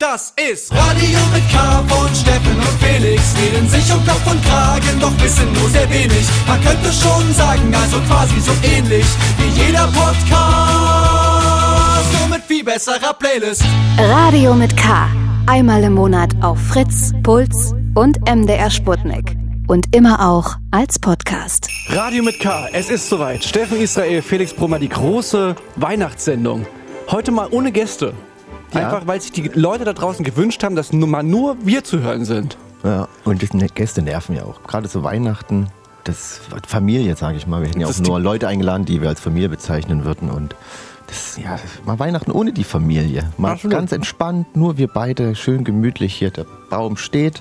Das ist Radio mit K von Steffen und Felix. Reden sich um Kopf und Kragen, doch wissen nur sehr wenig. Man könnte schon sagen, also quasi so ähnlich wie jeder Podcast. Nur mit viel besserer Playlist. Radio mit K. Einmal im Monat auf Fritz, Puls und MDR Sputnik. Und immer auch als Podcast. Radio mit K, es ist soweit. Steffen Israel, Felix Brummer, die große Weihnachtssendung. Heute mal ohne Gäste. Ja. Einfach weil sich die Leute da draußen gewünscht haben, dass nur mal nur wir zu hören sind. Ja, und die ne- Gäste nerven ja auch. Gerade so Weihnachten, das Familie, sage ich mal. Wir hätten ja Das auch nur Leute eingeladen, die wir als Familie bezeichnen würden. Und das, ja, mal Weihnachten ohne die Familie. Mal Absolut. ganz entspannt, nur wir beide, schön gemütlich hier. Der Baum steht.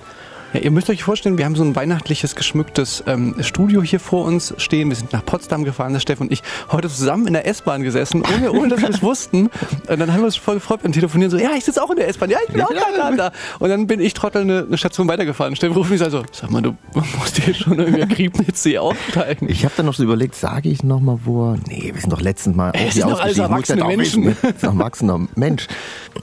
Ja, ihr müsst euch vorstellen, wir haben so ein weihnachtliches, geschmücktes ähm, Studio hier vor uns stehen. Wir sind nach Potsdam gefahren, der Steffen und ich, heute zusammen in der S-Bahn gesessen, ohne, ohne dass wir es wussten. Und dann haben wir uns voll gefreut und telefonieren so, ja, ich sitze auch in der S-Bahn, ja, ich bin auch gerade da. Und dann bin ich trottel eine, eine Station weitergefahren. Steffen ruft mich also, sag mal, du musst hier schon irgendwie Kriebnitze aussteigen. Ich habe dann noch so überlegt, sage ich noch mal wo? er- Nee, wir sind doch letztens mal Ey, sind doch alles erwachsene Menschen. ne? Erwachsener Mensch.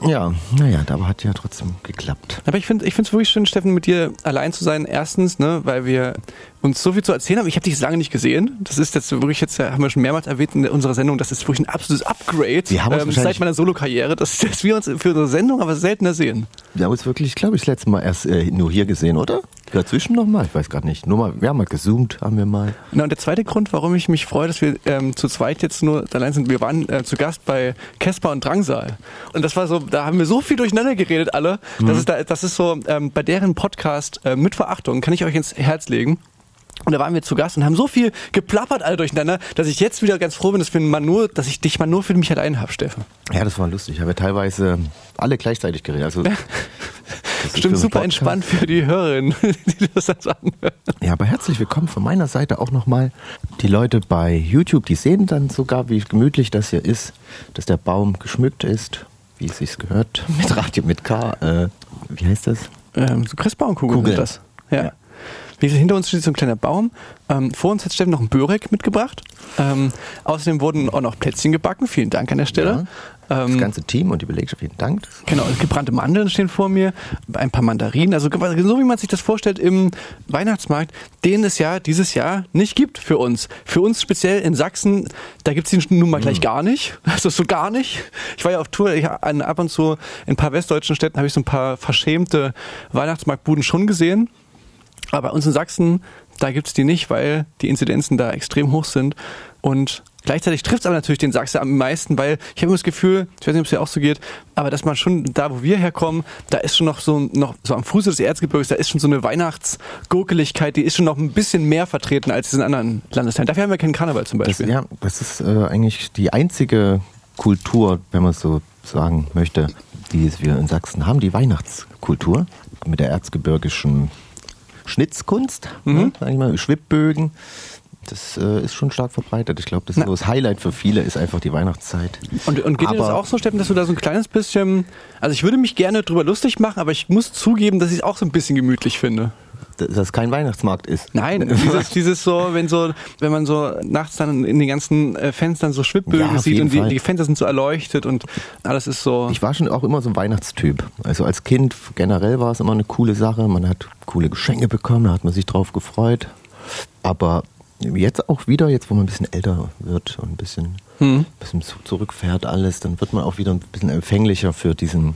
Ja, naja, aber hat ja trotzdem geklappt. Aber ich finde ich es wirklich schön, Steffen, mit dir allein zu sein. Erstens, ne, weil wir uns so viel zu erzählen haben. Ich habe dich lange nicht gesehen. Das ist jetzt wirklich jetzt, haben wir schon mehrmals erwähnt in unserer Sendung, das ist wirklich ein absolutes Upgrade ähm, seit meiner Solokarriere, dass, dass wir uns für unsere Sendung aber seltener sehen. Wir haben uns wirklich, glaube ich, das letzte Mal erst äh, nur hier gesehen, oder? Dazwischen noch mal? Ich weiß gerade nicht. Nur mal, wir haben mal gezoomt, haben wir mal. Na, und der zweite Grund, warum ich mich freue, dass wir ähm, zu zweit jetzt nur allein sind, wir waren äh, zu Gast bei Casper und Drangsal. Und das war so, da haben wir so viel durcheinander geredet alle. Das, ist da, das ist so, ähm, bei deren Podcast äh, mit Verachtung, kann ich euch ins Herz legen. Und da waren wir zu Gast und haben so viel geplappert alle durcheinander, dass ich jetzt wieder ganz froh bin, dass, wir mal nur, dass ich dich mal nur für mich allein habe, Steffen. Ja, das war lustig. Ich habe ja teilweise alle gleichzeitig geredet. Also, Stimmt, super Podcast. entspannt für die Hörerinnen, die das dann anhören. Ja, aber herzlich willkommen von meiner Seite auch nochmal. Die Leute bei YouTube, die sehen dann sogar, wie gemütlich das hier ist, dass der Baum geschmückt ist, wie es sich gehört. Mit Radio mit K. Äh, wie heißt das? Ähm, so Christbaumkugeln Kugeln. das. Ja. Ja. Wie hinter uns steht so ein kleiner Baum. Ähm, vor uns hat Steffen noch einen Börek mitgebracht. Ähm, außerdem wurden auch noch Plätzchen gebacken. Vielen Dank an der Stelle. Das Ähm, ganze Team und die Belegschaft, vielen Dank. genau, gebrannte Mandeln stehen vor mir, ein paar Mandarinen. Also so wie man sich das vorstellt im Weihnachtsmarkt, den es ja dieses Jahr nicht gibt für uns. Für uns speziell in Sachsen, da gibt es ihn nun mal gleich gar nicht. Also so gar nicht. Ich war ja auf Tour, ich, an, ab und zu in ein paar westdeutschen Städten habe ich so ein paar verschämte Weihnachtsmarktbuden schon gesehen. Aber bei uns in Sachsen, da gibt's die nicht, weil die Inzidenzen da extrem hoch sind. Und gleichzeitig trifft's aber natürlich den Sachsen am meisten, weil ich habe immer das Gefühl, ich weiß nicht, ob es dir auch so geht, aber dass man schon da, wo wir herkommen, da ist schon noch so, noch so am Fuße des Erzgebirges, da ist schon so eine Weihnachtsgurkeligkeit, die ist schon noch ein bisschen mehr vertreten als in anderen Landesteilen. Dafür haben wir keinen Karneval zum Das, Beispiel. ja, das ist äh, eigentlich die einzige Kultur, wenn man es so sagen möchte, die wir in Sachsen haben, die Weihnachtskultur mit der erzgebirgischen Schnitzkunst, Mhm. ne, sag ich mal, Schwibbögen. Das äh, ist schon stark verbreitet. Ich glaube, das, ist so das Highlight für viele ist einfach die Weihnachtszeit. Und, und geht dir das Aber- auch so, Steffen, dass du da so ein kleines bisschen, also ich würde mich gerne drüber lustig machen, aber ich muss zugeben, dass ich es auch so ein bisschen gemütlich finde. Dass das kein Weihnachtsmarkt ist. Nein, dieses, dieses so, wenn so, wenn man so nachts dann in den ganzen äh, Fenstern so Schwibbögen Ja, sieht und die, die Fenster sind so erleuchtet und alles ist so. Ich war schon auch immer so ein Weihnachtstyp. Also als Kind generell war es immer eine coole Sache. Man hat coole Geschenke bekommen, da hat man sich drauf gefreut. Aber jetzt auch wieder, jetzt wo man ein bisschen älter wird und ein bisschen, Hm. bisschen zu- zurückfährt alles, dann wird man auch wieder ein bisschen empfänglicher für diesen,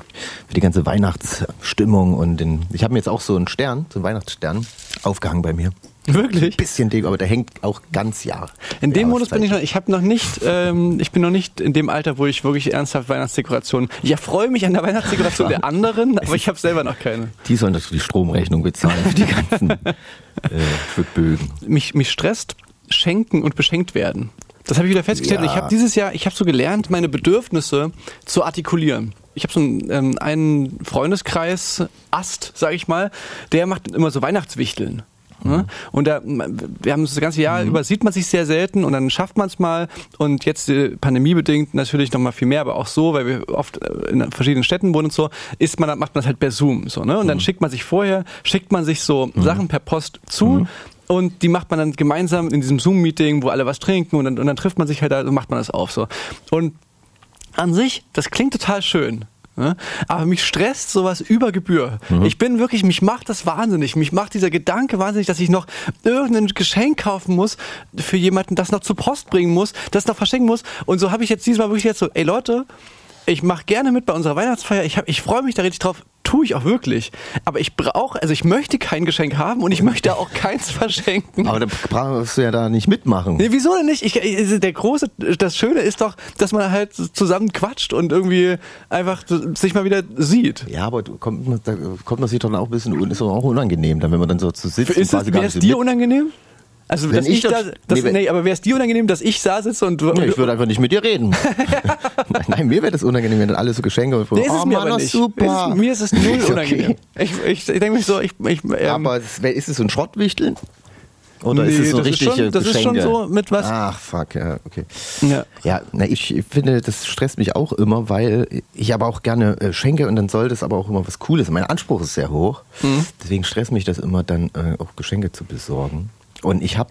für die ganze Weihnachtsstimmung und den. Ich habe mir jetzt auch so einen Stern, so einen Weihnachtsstern aufgehangen bei mir. Wirklich? Bisschen Deko, aber der hängt auch ganz Jahr. In dem Modus bin ich noch, ich habe noch nicht, ähm, ich bin noch nicht in dem Alter, wo ich wirklich ernsthaft Weihnachtsdekorationen. Ich erfreue mich an der Weihnachtsdekoration der anderen, aber ich habe selber noch keine. Die sollen doch die Stromrechnung bezahlen für die ganzen äh, Schwibbögen. mich, mich stresst schenken und beschenkt werden. Das habe ich wieder festgestellt. Ja. Ich habe dieses Jahr, ich habe so gelernt, meine Bedürfnisse zu artikulieren. Ich habe so einen, ähm, einen Freundeskreis, Ast, sage ich mal, der macht immer so Weihnachtswichteln. Ne? Und da, wir haben das ganze Jahr über, sieht man sich sehr selten und dann schafft man es mal. Und jetzt äh, pandemiebedingt natürlich noch mal viel mehr, aber auch so, weil wir oft äh, in verschiedenen Städten wohnen und so, ist man, macht man das halt per Zoom. So, ne? Und dann schickt man sich vorher, schickt man sich so Sachen per Post zu. Und die macht man dann gemeinsam in diesem Zoom-Meeting, wo alle was trinken und dann, und dann trifft man sich halt da und macht man das auf. So. Und an sich, das klingt total schön. Ne? Aber mich stresst sowas über Gebühr. Mhm. Ich bin wirklich, mich macht das wahnsinnig. Mich macht dieser Gedanke wahnsinnig, dass ich noch irgendein Geschenk kaufen muss für jemanden, das noch zur Post bringen muss, das noch verschenken muss. Und so habe ich jetzt diesmal wirklich jetzt so, ey Leute, ich mache gerne mit bei unserer Weihnachtsfeier. Ich, hab- ich freue mich da richtig drauf. Tue ich auch wirklich. Aber ich brauche, also ich möchte kein Geschenk haben und ich möchte auch keins verschenken. Aber da brauchst du ja da nicht mitmachen. Nee, wieso denn nicht? Ich, der große, das Schöne ist doch, dass man halt zusammen quatscht und irgendwie einfach sich mal wieder sieht. Ja, aber kommt, da kommt man sich doch auch ein bisschen, ist doch auch unangenehm, dann wenn man dann so zu sitzt Ist es, wäre es so dir unangenehm? Also, Wenn dass ich ich, da, das- nee, nee, aber wäre es dir unangenehm, dass ich da sitze und du. Nee, ich würde einfach nicht mit dir reden. Nein, mir wäre das unangenehm, wenn dann alle so Geschenke und Nee, ist es oh mir Mann, aber nicht. super. Ist, mir ist es null okay. unangenehm. Ich, ich, ich denke mich so, ich, ich ähm, Aber es ist es so ein Schrottwichteln? Oder Nee, ist es so richtige schon- das ist schon so mit was- Ach, fuck, ja, okay. ja. Ja, na, ich finde, das stresst mich auch immer, weil ich aber auch gerne äh, schenke und dann soll das aber auch immer was Cooles. Mein Anspruch ist sehr hoch. Mhm. Deswegen stresst mich das immer, dann äh, auch Geschenke zu besorgen. Und ich habe,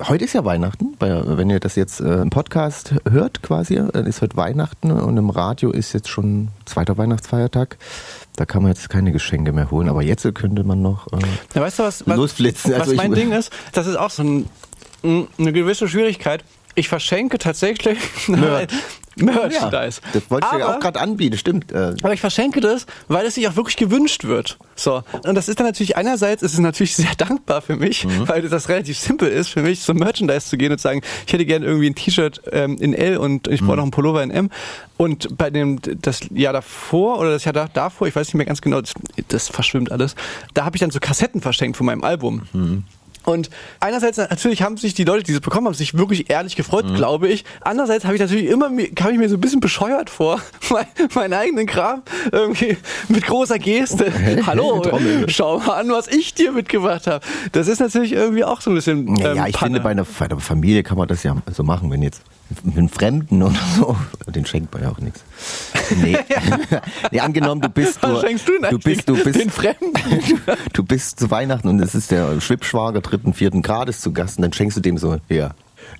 heute ist ja Weihnachten, wenn ihr das jetzt äh, im Podcast hört quasi, dann ist heute Weihnachten und im Radio ist jetzt schon zweiter Weihnachtsfeiertag. Da kann man jetzt keine Geschenke mehr holen, aber jetzt könnte man noch äh, Ja, weißt du, was, was, losflitzen. was Also mein Ding ist? Das ist auch so ein, eine gewisse Schwierigkeit. Ich verschenke tatsächlich Merch. Merchandise. Ja, das wollte ich ja Aber- auch gerade anbieten, stimmt. Äh, Aber ich verschenke das, weil es sich auch wirklich gewünscht wird. So. Und das ist dann natürlich einerseits, ist es natürlich sehr dankbar für mich, Mhm. weil das relativ simpel ist für mich, zum Merchandise zu gehen und zu sagen, ich hätte gerne irgendwie ein T-Shirt ähm, in L und ich Mhm. brauche noch einen Pullover in M. Und bei dem, das Jahr davor oder das Jahr da, davor, ich weiß nicht mehr ganz genau, das, das verschwimmt alles, da habe ich dann so Kassetten verschenkt von meinem Album. Mhm. Und einerseits natürlich haben sich die Leute, die das bekommen haben, sich wirklich ehrlich gefreut, glaube ich. Andererseits habe ich natürlich immer kam ich mir so ein bisschen bescheuert vor, mein, meinen eigenen Kram irgendwie mit großer Geste. Hallo, schau mal an, was ich dir mitgebracht habe. Das ist natürlich irgendwie auch so ein bisschen. Ja, ähm, ja, ich Panne. finde, bei einer, bei einer Familie kann man das ja so machen, wenn jetzt mit einem Fremden oder so, den schenkt man ja auch nichts. Nee. nee, angenommen, du bist du denn du bist, du bist, den Fremden? du bist zu Weihnachten und es ist der Schwippschwager dritten, vierten Grades zu Gast und dann schenkst du dem so, ja,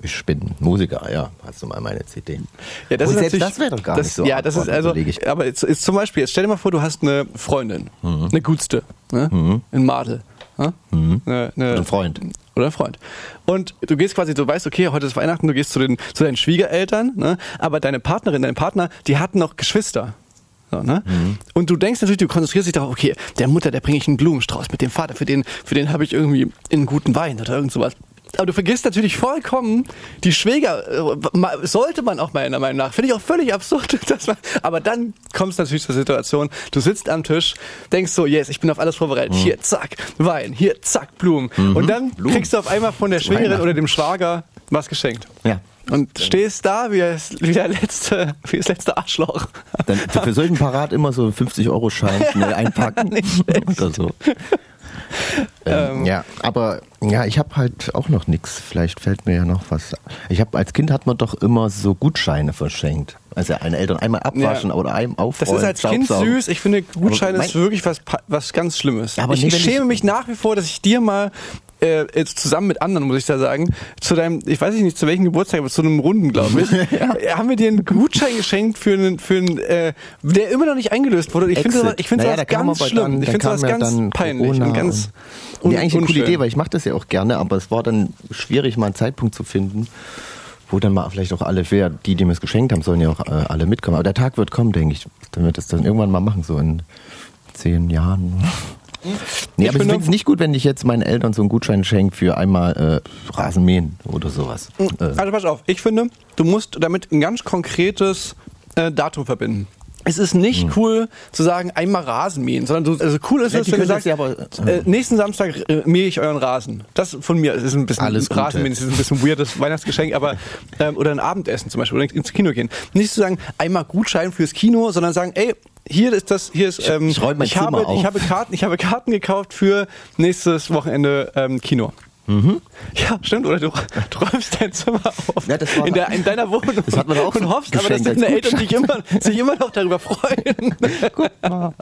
ich bin Musiker, ja, hast du mal meine CD. Ja, das und ist selbst das wäre doch gar das, nicht so Ja, das ist also, aber jetzt ist zum Beispiel, jetzt stell dir mal vor, du hast eine Freundin, Mhm. eine Gutste, ne? in Madel. Ne? Eine, eine, Oder ein Freund. Oder ein Freund. Und du gehst quasi, du weißt, okay, heute ist Weihnachten, du gehst zu, den, zu deinen Schwiegereltern, ne? aber deine Partnerin, dein Partner, die hatten noch Geschwister. So, ne? Mhm. Und du denkst natürlich, du konzentrierst dich darauf, okay, der Mutter, der bringe ich einen Blumenstrauß, mit dem Vater, für den, für den habe ich irgendwie einen guten Wein oder irgend sowas. Aber du vergisst natürlich vollkommen die Schwäger, äh, sollte man auch meiner Meinung nach. Finde ich auch völlig absurd. Dass man, aber dann kommst du natürlich zur Situation, du sitzt am Tisch, denkst so, yes, ich bin auf alles vorbereitet. Hier, zack, Wein, hier, zack, Blumen. Und dann Blumen. kriegst du auf einmal von der Schwägerin oder dem Schwager was geschenkt. Ja. Und stehst da wie, das- wie, der letzte, wie das letzte Arschloch. Dann für solchen Parat immer so 50-Euro-Schein schnell einpacken. oder so. Ähm, ja, aber ja, ich habe halt auch noch nichts. Vielleicht fällt mir ja noch was. Ich habe als Kind hat man doch immer so Gutscheine verschenkt. Also eine Eltern einmal abwaschen Ja. oder einem Das aufräumen. ist als Kind süß. Ich finde, Gutscheine ist wirklich was, was ganz Schlimmes. Aber ich nee, schäme ich- mich nach wie vor, dass ich dir mal äh, jetzt zusammen mit anderen, muss ich da sagen, zu deinem, ich weiß nicht zu welchem Geburtstag, aber zu einem Runden, glaube ich, äh, haben wir dir einen Gutschein geschenkt für einen, für einen äh, der immer noch nicht eingelöst wurde. Und Ich finde sowas- ich finde Naja, sowas da ganz schlimm. Dann, ich finde sowas ja ganz peinlich Corona und ganz und, nee, eigentlich eine coole. Idee, weil ich mache das ja auch gerne, aber es war dann schwierig, mal einen Zeitpunkt zu finden, wo dann mal vielleicht auch alle, wer, die, die mir es geschenkt haben, sollen ja auch äh, alle mitkommen. Aber der Tag wird kommen, denke ich. Dann wird das dann irgendwann mal machen, so in zehn Jahren. Nee, Ich aber ich finde- es nicht gut, wenn ich jetzt meinen Eltern so einen Gutschein schenke für einmal äh, Rasenmähen oder sowas. Äh, Also pass auf, ich finde, du musst damit ein ganz konkretes äh, Datum verbinden. Es ist nicht cool zu sagen, einmal Rasen mähen, sondern du, also cool ist es, wenn du sagst, äh, nächsten Samstag äh, mähe ich euren Rasen. Das von mir, ist ein bisschen Alles. Rasenmähen, es ist ein bisschen weirdes Weihnachtsgeschenk, aber ähm, oder ein Abendessen zum Beispiel oder ins Kino gehen. Nicht zu sagen, einmal Gutschein fürs Kino, sondern sagen, ey, hier ist das, hier ist, ähm, ich mein ich, habe, auf. ich habe Karten, ich habe Karten gekauft für nächstes Wochenende ähm, Kino. Ja, stimmt. Oder du, du räumst dein Zimmer auf Mhm. Ja, in, der, in deiner Wohnung Das hat man auch und hoffst aber, dass deine Eltern sich immer, sich immer noch darüber freuen.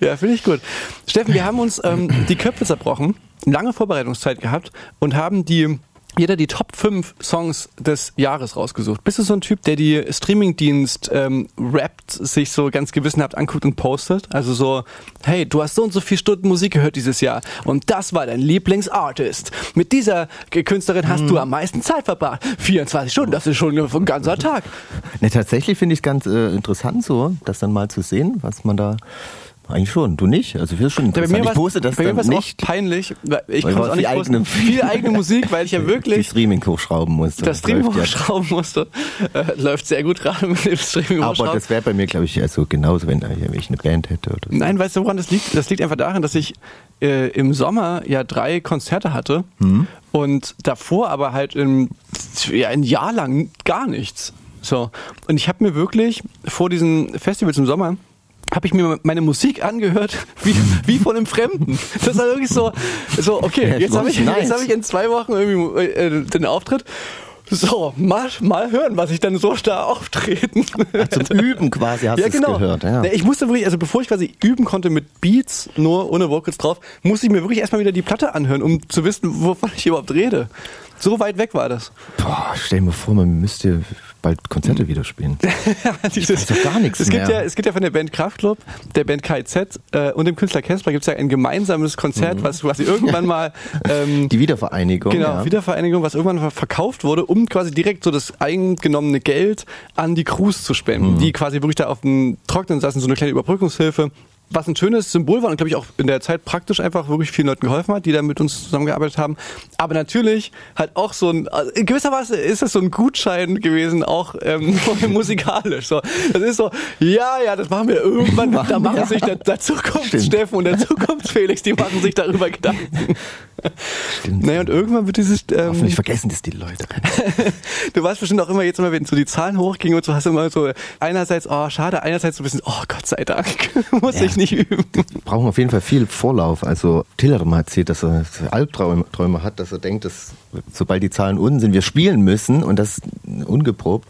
ja, finde ich gut. Steffen, wir haben uns ähm, die Köpfe zerbrochen, lange Vorbereitungszeit gehabt und haben die jeder die Top 5 Songs des Jahres rausgesucht. Bist du so ein Typ, der die Streamingdienst ähm, rappt, sich so ganz gewissenhaft anguckt und postet? Also so, hey, du hast so und so viele Stunden Musik gehört dieses Jahr und das war dein Lieblingsartist. Mit dieser Künstlerin hast Mhm. du am meisten Zeit verbracht. 24 Stunden, das ist schon ein ganzer Tag. Ne, tatsächlich finde ich es ganz äh, interessant so, das dann mal zu sehen, was man da eigentlich schon, du nicht. Also ich finde schon Ja, bei interessant. mir ich poste das bei mir dann war's auch nicht, peinlich. Ich du auch nicht die eigene- viel eigene Musik, weil ich ja die wirklich Streaming hochschrauben musste. das Stream läuft ja. hochschrauben musste. Äh, läuft sehr gut gerade mit dem Streaming Aber hochschrauben. das wäre bei mir, glaube ich, also genauso, wenn, ich eine Band hätte. Oder so. Nein, weißt du, woran das liegt? Das liegt einfach daran, dass ich äh, im Sommer ja drei Konzerte hatte und davor aber halt im, ja, ein Jahr lang gar nichts. So. Und ich habe mir wirklich vor diesen Festivals im Sommer habe ich mir meine Musik angehört wie, wie von einem Fremden. Das war wirklich so, so okay, Ja, jetzt habe ich, jetzt hab ich in zwei Wochen irgendwie äh, den Auftritt. So, mal, mal hören, was ich dann so da auftreten. Zum Üben quasi hast Ja, du genau. es gehört. Ja. Ich musste wirklich, also bevor ich quasi üben konnte mit Beats, nur ohne Vocals drauf, musste ich mir wirklich erstmal wieder die Platte anhören, um zu wissen, wovon ich überhaupt rede. So weit weg war das. Boah, stell dir mal vor, man müsste bald Konzerte wieder spielen. Dieses, weiß doch gar nichts es gibt mehr. Ja, es gibt ja von der Band Kraftklub, der Band KIZ äh, und dem Künstler Casper gibt es ja ein gemeinsames Konzert, was quasi irgendwann mal ähm, Mhm. Die Wiedervereinigung. Genau, ja. Wiedervereinigung, was irgendwann mal verkauft wurde, um quasi direkt so das eingenommene Geld an die Crews zu spenden, Mhm. die quasi wirklich da auf dem Trocknen saßen, so eine kleine Überbrückungshilfe. Was ein schönes Symbol war und glaube ich auch in der Zeit praktisch einfach wirklich vielen Leuten geholfen hat, die da mit uns zusammengearbeitet haben. Aber natürlich halt auch so ein, also in gewisser Weise ist das so ein Gutschein gewesen, auch ähm, musikalisch. So, das ist so, ja, ja, das machen wir irgendwann. Da machen Ja. sich der, der Zukunftssteffen und der Zukunftsfelix, die machen sich darüber Gedanken. Stimmt. Naja, und irgendwann wird dieses. Ähm, Hoffentlich vergessen das die Leute. du warst bestimmt auch immer jetzt immer, wenn so die Zahlen hochgingen und so, hast du immer so einerseits, oh, schade, einerseits so ein bisschen, oh, Gott sei Dank, muss Ja. ich nicht üben. brauchen auf jeden Fall viel Vorlauf. Also Tillerem hat erzählt, dass er Albträume Träume hat, dass er denkt, dass sobald die Zahlen unten sind, wir spielen müssen und das ungeprobt.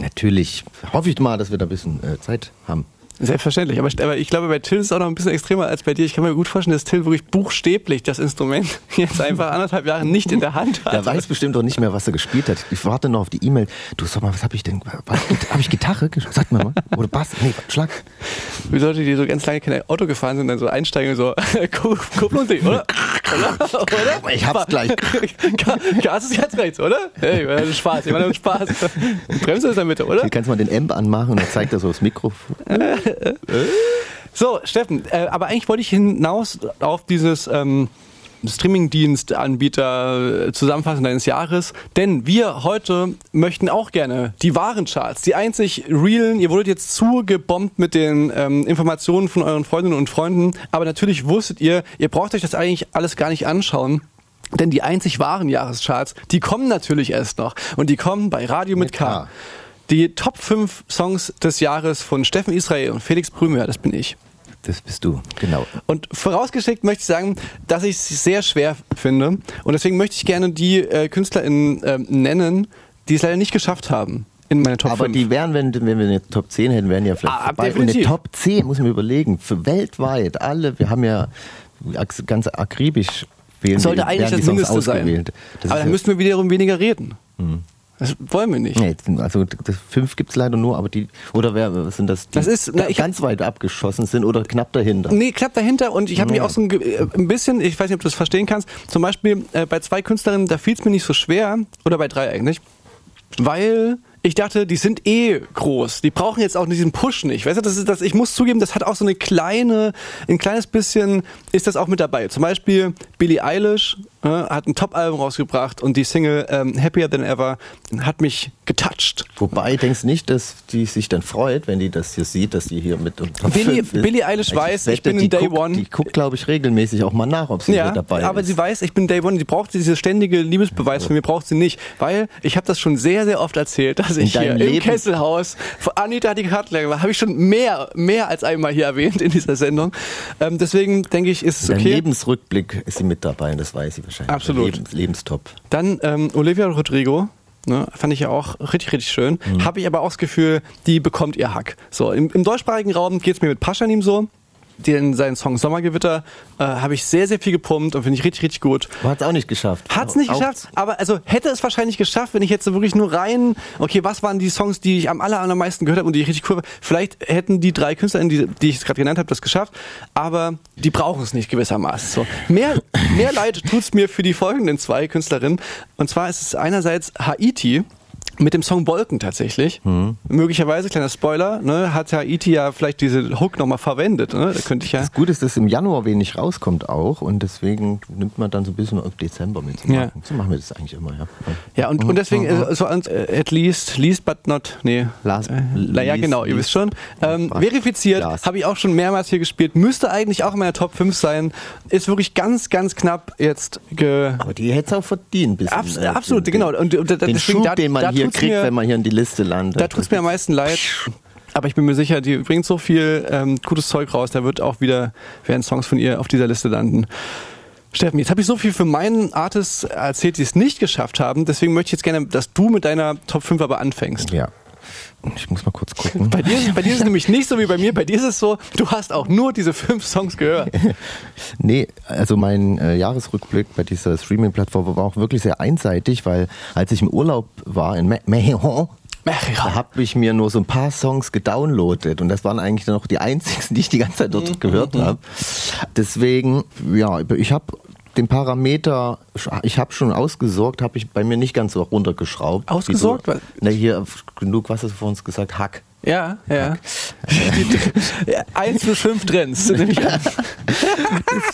Natürlich hoffe ich mal, dass wir da ein bisschen äh, Zeit haben. Selbstverständlich, aber, aber ich glaube, bei Till ist es auch noch ein bisschen extremer als bei dir. Ich kann mir gut vorstellen, dass Till wirklich buchstäblich das Instrument jetzt einfach anderthalb Jahre nicht in der Hand hat. Der weiß bestimmt auch nicht mehr, was er gespielt hat. Ich warte noch auf die E-Mail. Du sag mal, was habe ich denn? Habe ich Gitarre? Sag mal mal. Oder Bass? Nee, Schlag. Wie Leute, die so ganz lange kein Auto gefahren sind, dann so einsteigen und so, Ku- Kupplung, oder? Oder? oder? Ich hab's gleich. Ga- Gas ist jetzt rechts, oder? Hey, ist Spaß, ich meine, Spaß. Bremse ist in der Mitte, oder? Hier kannst du mal den Amp anmachen und dann zeigt er so das Mikrofon. So, Steffen, äh, aber eigentlich wollte ich hinaus auf dieses ähm, Streamingdienstanbieter äh, Zusammenfassung deines Jahres, denn wir heute möchten auch gerne die wahren Charts, die einzig realen, ihr wurdet jetzt zugebombt mit den ähm, Informationen von euren Freundinnen und Freunden, aber natürlich wusstet ihr, ihr braucht euch das eigentlich alles gar nicht anschauen. Denn die einzig wahren Jahrescharts, die kommen natürlich erst noch. Und die kommen bei Radio mit, Mit K. K. Die Top 5 Songs des Jahres von Steffen Israel und Felix Brümmer, das bin ich. Das bist du, genau. Und vorausgeschickt möchte ich sagen, dass ich es sehr schwer finde. Und deswegen möchte ich gerne die äh, KünstlerInnen ähm, nennen, die es leider nicht geschafft haben in meine Top Aber 5. die wären, wenn, wenn wir eine Top 10 hätten, wären ja vielleicht Ah, vorbei. Und definitiv. eine Top 10, muss man überlegen, für weltweit, alle, wir haben ja ganz akribisch wählen sollte die- eigentlich das Mindeste sein. Das Aber dann ja- müssten wir wiederum weniger reden. Das wollen wir nicht. Nee, also das fünf gibt es leider nur, aber die, oder wer sind das, die Das ist- na, ich- ganz weit abgeschossen sind oder knapp dahinter? Nee, klappt dahinter und ich habe mich Ja. auch so ein, äh, ein bisschen, ich weiß nicht, ob du das verstehen kannst, zum Beispiel äh, bei zwei Künstlerinnen, da fiel es mir nicht so schwer, oder bei drei eigentlich, weil ich dachte, die sind eh groß. Die brauchen jetzt auch diesen Push nicht. Weißt du, das ist das, ich muss zugeben, das hat auch so eine kleine, ein kleines bisschen ist das auch mit dabei. Zum Beispiel Billie Eilish äh, hat ein Top-Album rausgebracht und die Single ähm, Happier Than Ever hat mich getoucht. Wobei, denkst nicht, dass die sich dann freut, wenn die das hier sieht, dass die hier mit und Top Billie-? Billie Eilish weiß, ich bin in die Day guckt, One. Die guckt, glaube ich, regelmäßig auch mal nach, ob sie Ja, hier dabei aber ist. sie weiß, ich bin Day One, sie braucht diese ständige Liebesbeweis von mir, braucht sie nicht, weil ich habe das schon sehr, sehr oft erzählt, dass ich hier deinem im Leben- Kesselhaus. Anita die Kartler habe ich schon mehr, mehr als einmal hier erwähnt in dieser Sendung. Ähm, deswegen denke ich, ist es okay. Lebensrückblick ist sie mit dabei, das weiß sie wahrscheinlich. Absolut. Lebens, Lebenstop. Dann ähm, Olivia Rodrigo. Ne, fand ich ja auch richtig, richtig schön. Habe ich aber auch das Gefühl, die bekommt ihr Hack. So, im, im deutschsprachigen Raum geht es mir mit Paschanim so. Den, seinen Song Sommergewitter äh, habe ich sehr, sehr viel gepumpt und finde ich richtig, richtig gut. Hat es auch nicht geschafft. Hat es nicht Auch- geschafft, aber also hätte es wahrscheinlich geschafft, wenn ich jetzt so wirklich nur rein, okay, was waren die Songs, die ich am aller, allermeisten gehört habe und die ich richtig cool war. Vielleicht hätten die drei Künstler, die, die ich gerade genannt habe, das geschafft, aber die brauchen es nicht gewissermaßen. So. Mehr, mehr leid tut's mir für die folgenden zwei Künstlerinnen. Und zwar ist es einerseits Haiti. Mit dem Song Wolken tatsächlich. Möglicherweise, kleiner Spoiler, ne, hat Haiti ja vielleicht diese Hook nochmal verwendet. Ne? Da könnte ich ja. Das Gute ist, dass im Januar wenig rauskommt auch und deswegen nimmt man dann so ein bisschen auf Dezember mit. So, Ja. machen. so machen wir das eigentlich immer, ja. Ja, und, und deswegen, äh, so äh, at least, least but not, nee. Last- äh, ja, least- genau, ihr wisst schon. Ähm, verifiziert, habe ich auch schon mehrmals hier gespielt, müsste eigentlich auch in meiner Top 5 sein. Ist wirklich ganz, ganz knapp jetzt ge. Aber die hätte es auch verdient. Bisschen, Abs äh, absolut, den, genau. Und, und, da- Den deswegen, Schub, da, den man hier tut's kriegt, mir, wenn man hier in die Liste landet. Da tut's mir am meisten leid. Aber ich bin mir sicher, die bringt so viel ähm, gutes Zeug raus, da wird auch wieder, werden Songs von ihr auf dieser Liste landen. Steffen, jetzt habe ich so viel für meinen Artists erzählt, die es nicht geschafft haben. Deswegen möchte ich jetzt gerne, dass du mit deiner Top 5 aber anfängst. Ja. Ich muss mal kurz gucken. Bei dir, bei dir ist es nämlich nicht so wie bei mir. Bei dir ist es so, du hast auch nur diese fünf Songs gehört. Nee, also mein äh, Jahresrückblick bei dieser Streaming-Plattform war auch wirklich sehr einseitig, weil als ich im Urlaub war in Me Mexico, da habe ich mir nur so ein paar Songs gedownloadet und das waren eigentlich dann auch die einzigen, die ich die ganze Zeit dort gehört habe. Deswegen, ja, ich habe den Parameter, ich habe schon ausgesorgt, habe ich bei mir nicht ganz so runtergeschraubt. Ausgesorgt? Du- Na hier, genug, was hast du vor uns gesagt? Hack. Ja, ja. eins bis fünf Trends.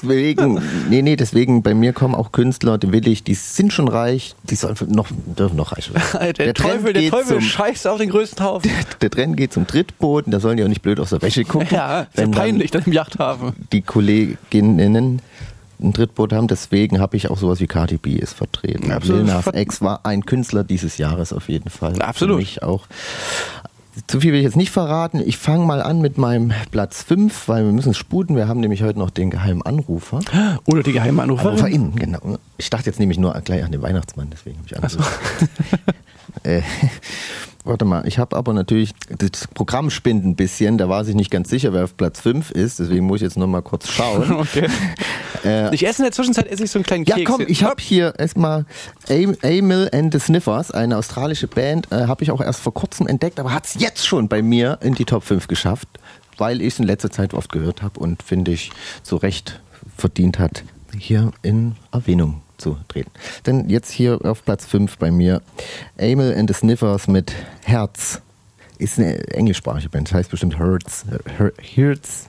Deswegen, nee, nee, deswegen bei mir kommen auch Künstler, die will ich, die sind schon reich, die sollen noch, dürfen noch reich werden. Der, Teufel, der Teufel zum, scheißt auf den größten Haufen. der Trend geht zum Drittboden, da sollen die auch nicht blöd aus der Wäsche gucken. Ja, ist ja peinlich, dann im Yachthafen. Die Kolleginnen ein Drittboot haben, deswegen habe ich auch sowas wie Cardi B ist vertreten. Absolut. Lil Nas X war ein Künstler dieses Jahres auf jeden Fall. Absolut. Für mich auch. Zu viel will ich jetzt nicht verraten. Ich fange mal an mit meinem Platz 5, weil wir müssen es sputen. Wir haben nämlich heute noch den geheimen Anrufer. Oder die geheime Anruferin. AnruferInnen, genau. Ich dachte jetzt nämlich nur gleich an den Weihnachtsmann, deswegen habe ich angerufen. warte mal, ich habe aber natürlich, das Programm spinnt ein bisschen, da war sich nicht ganz sicher, wer auf Platz 5 ist, deswegen muss ich jetzt nochmal kurz schauen. Okay. Äh, Ich esse in der Zwischenzeit esse ich so einen kleinen ja, Keks. komm, ich habe hier erstmal Amel and the Sniffers, eine australische Band, äh, habe ich auch erst vor kurzem entdeckt, aber hat es jetzt schon bei mir in die Top 5 geschafft, weil ich es in letzter Zeit oft gehört habe und finde ich zu Recht verdient hat, hier in Erwähnung zu treten. Denn jetzt hier auf Platz 5 bei mir Amel and the Sniffers mit Herz. Ist eine englischsprachige Band, heißt bestimmt Herz. Her- Herz.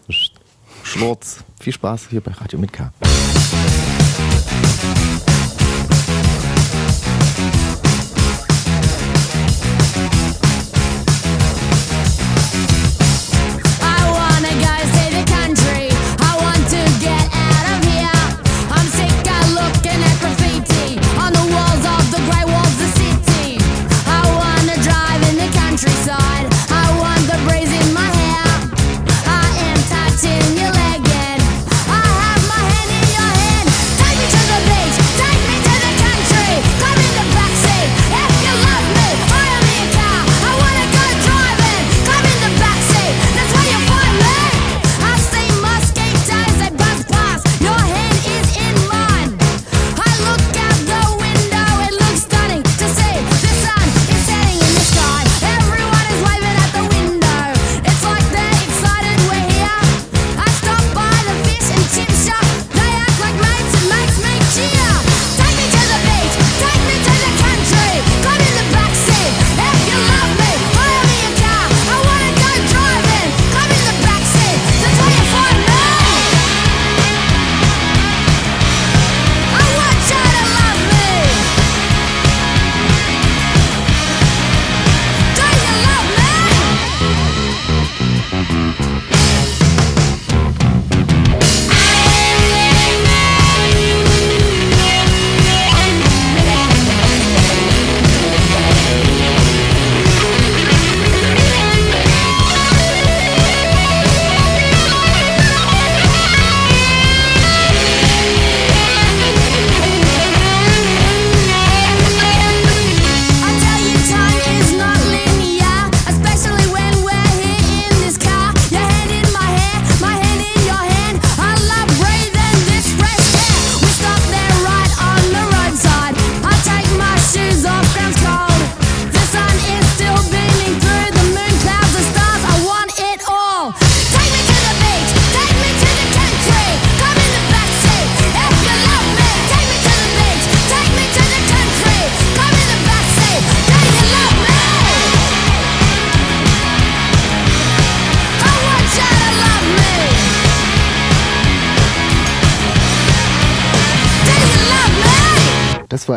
Schwarz. Viel Spaß hier bei Radio mit K.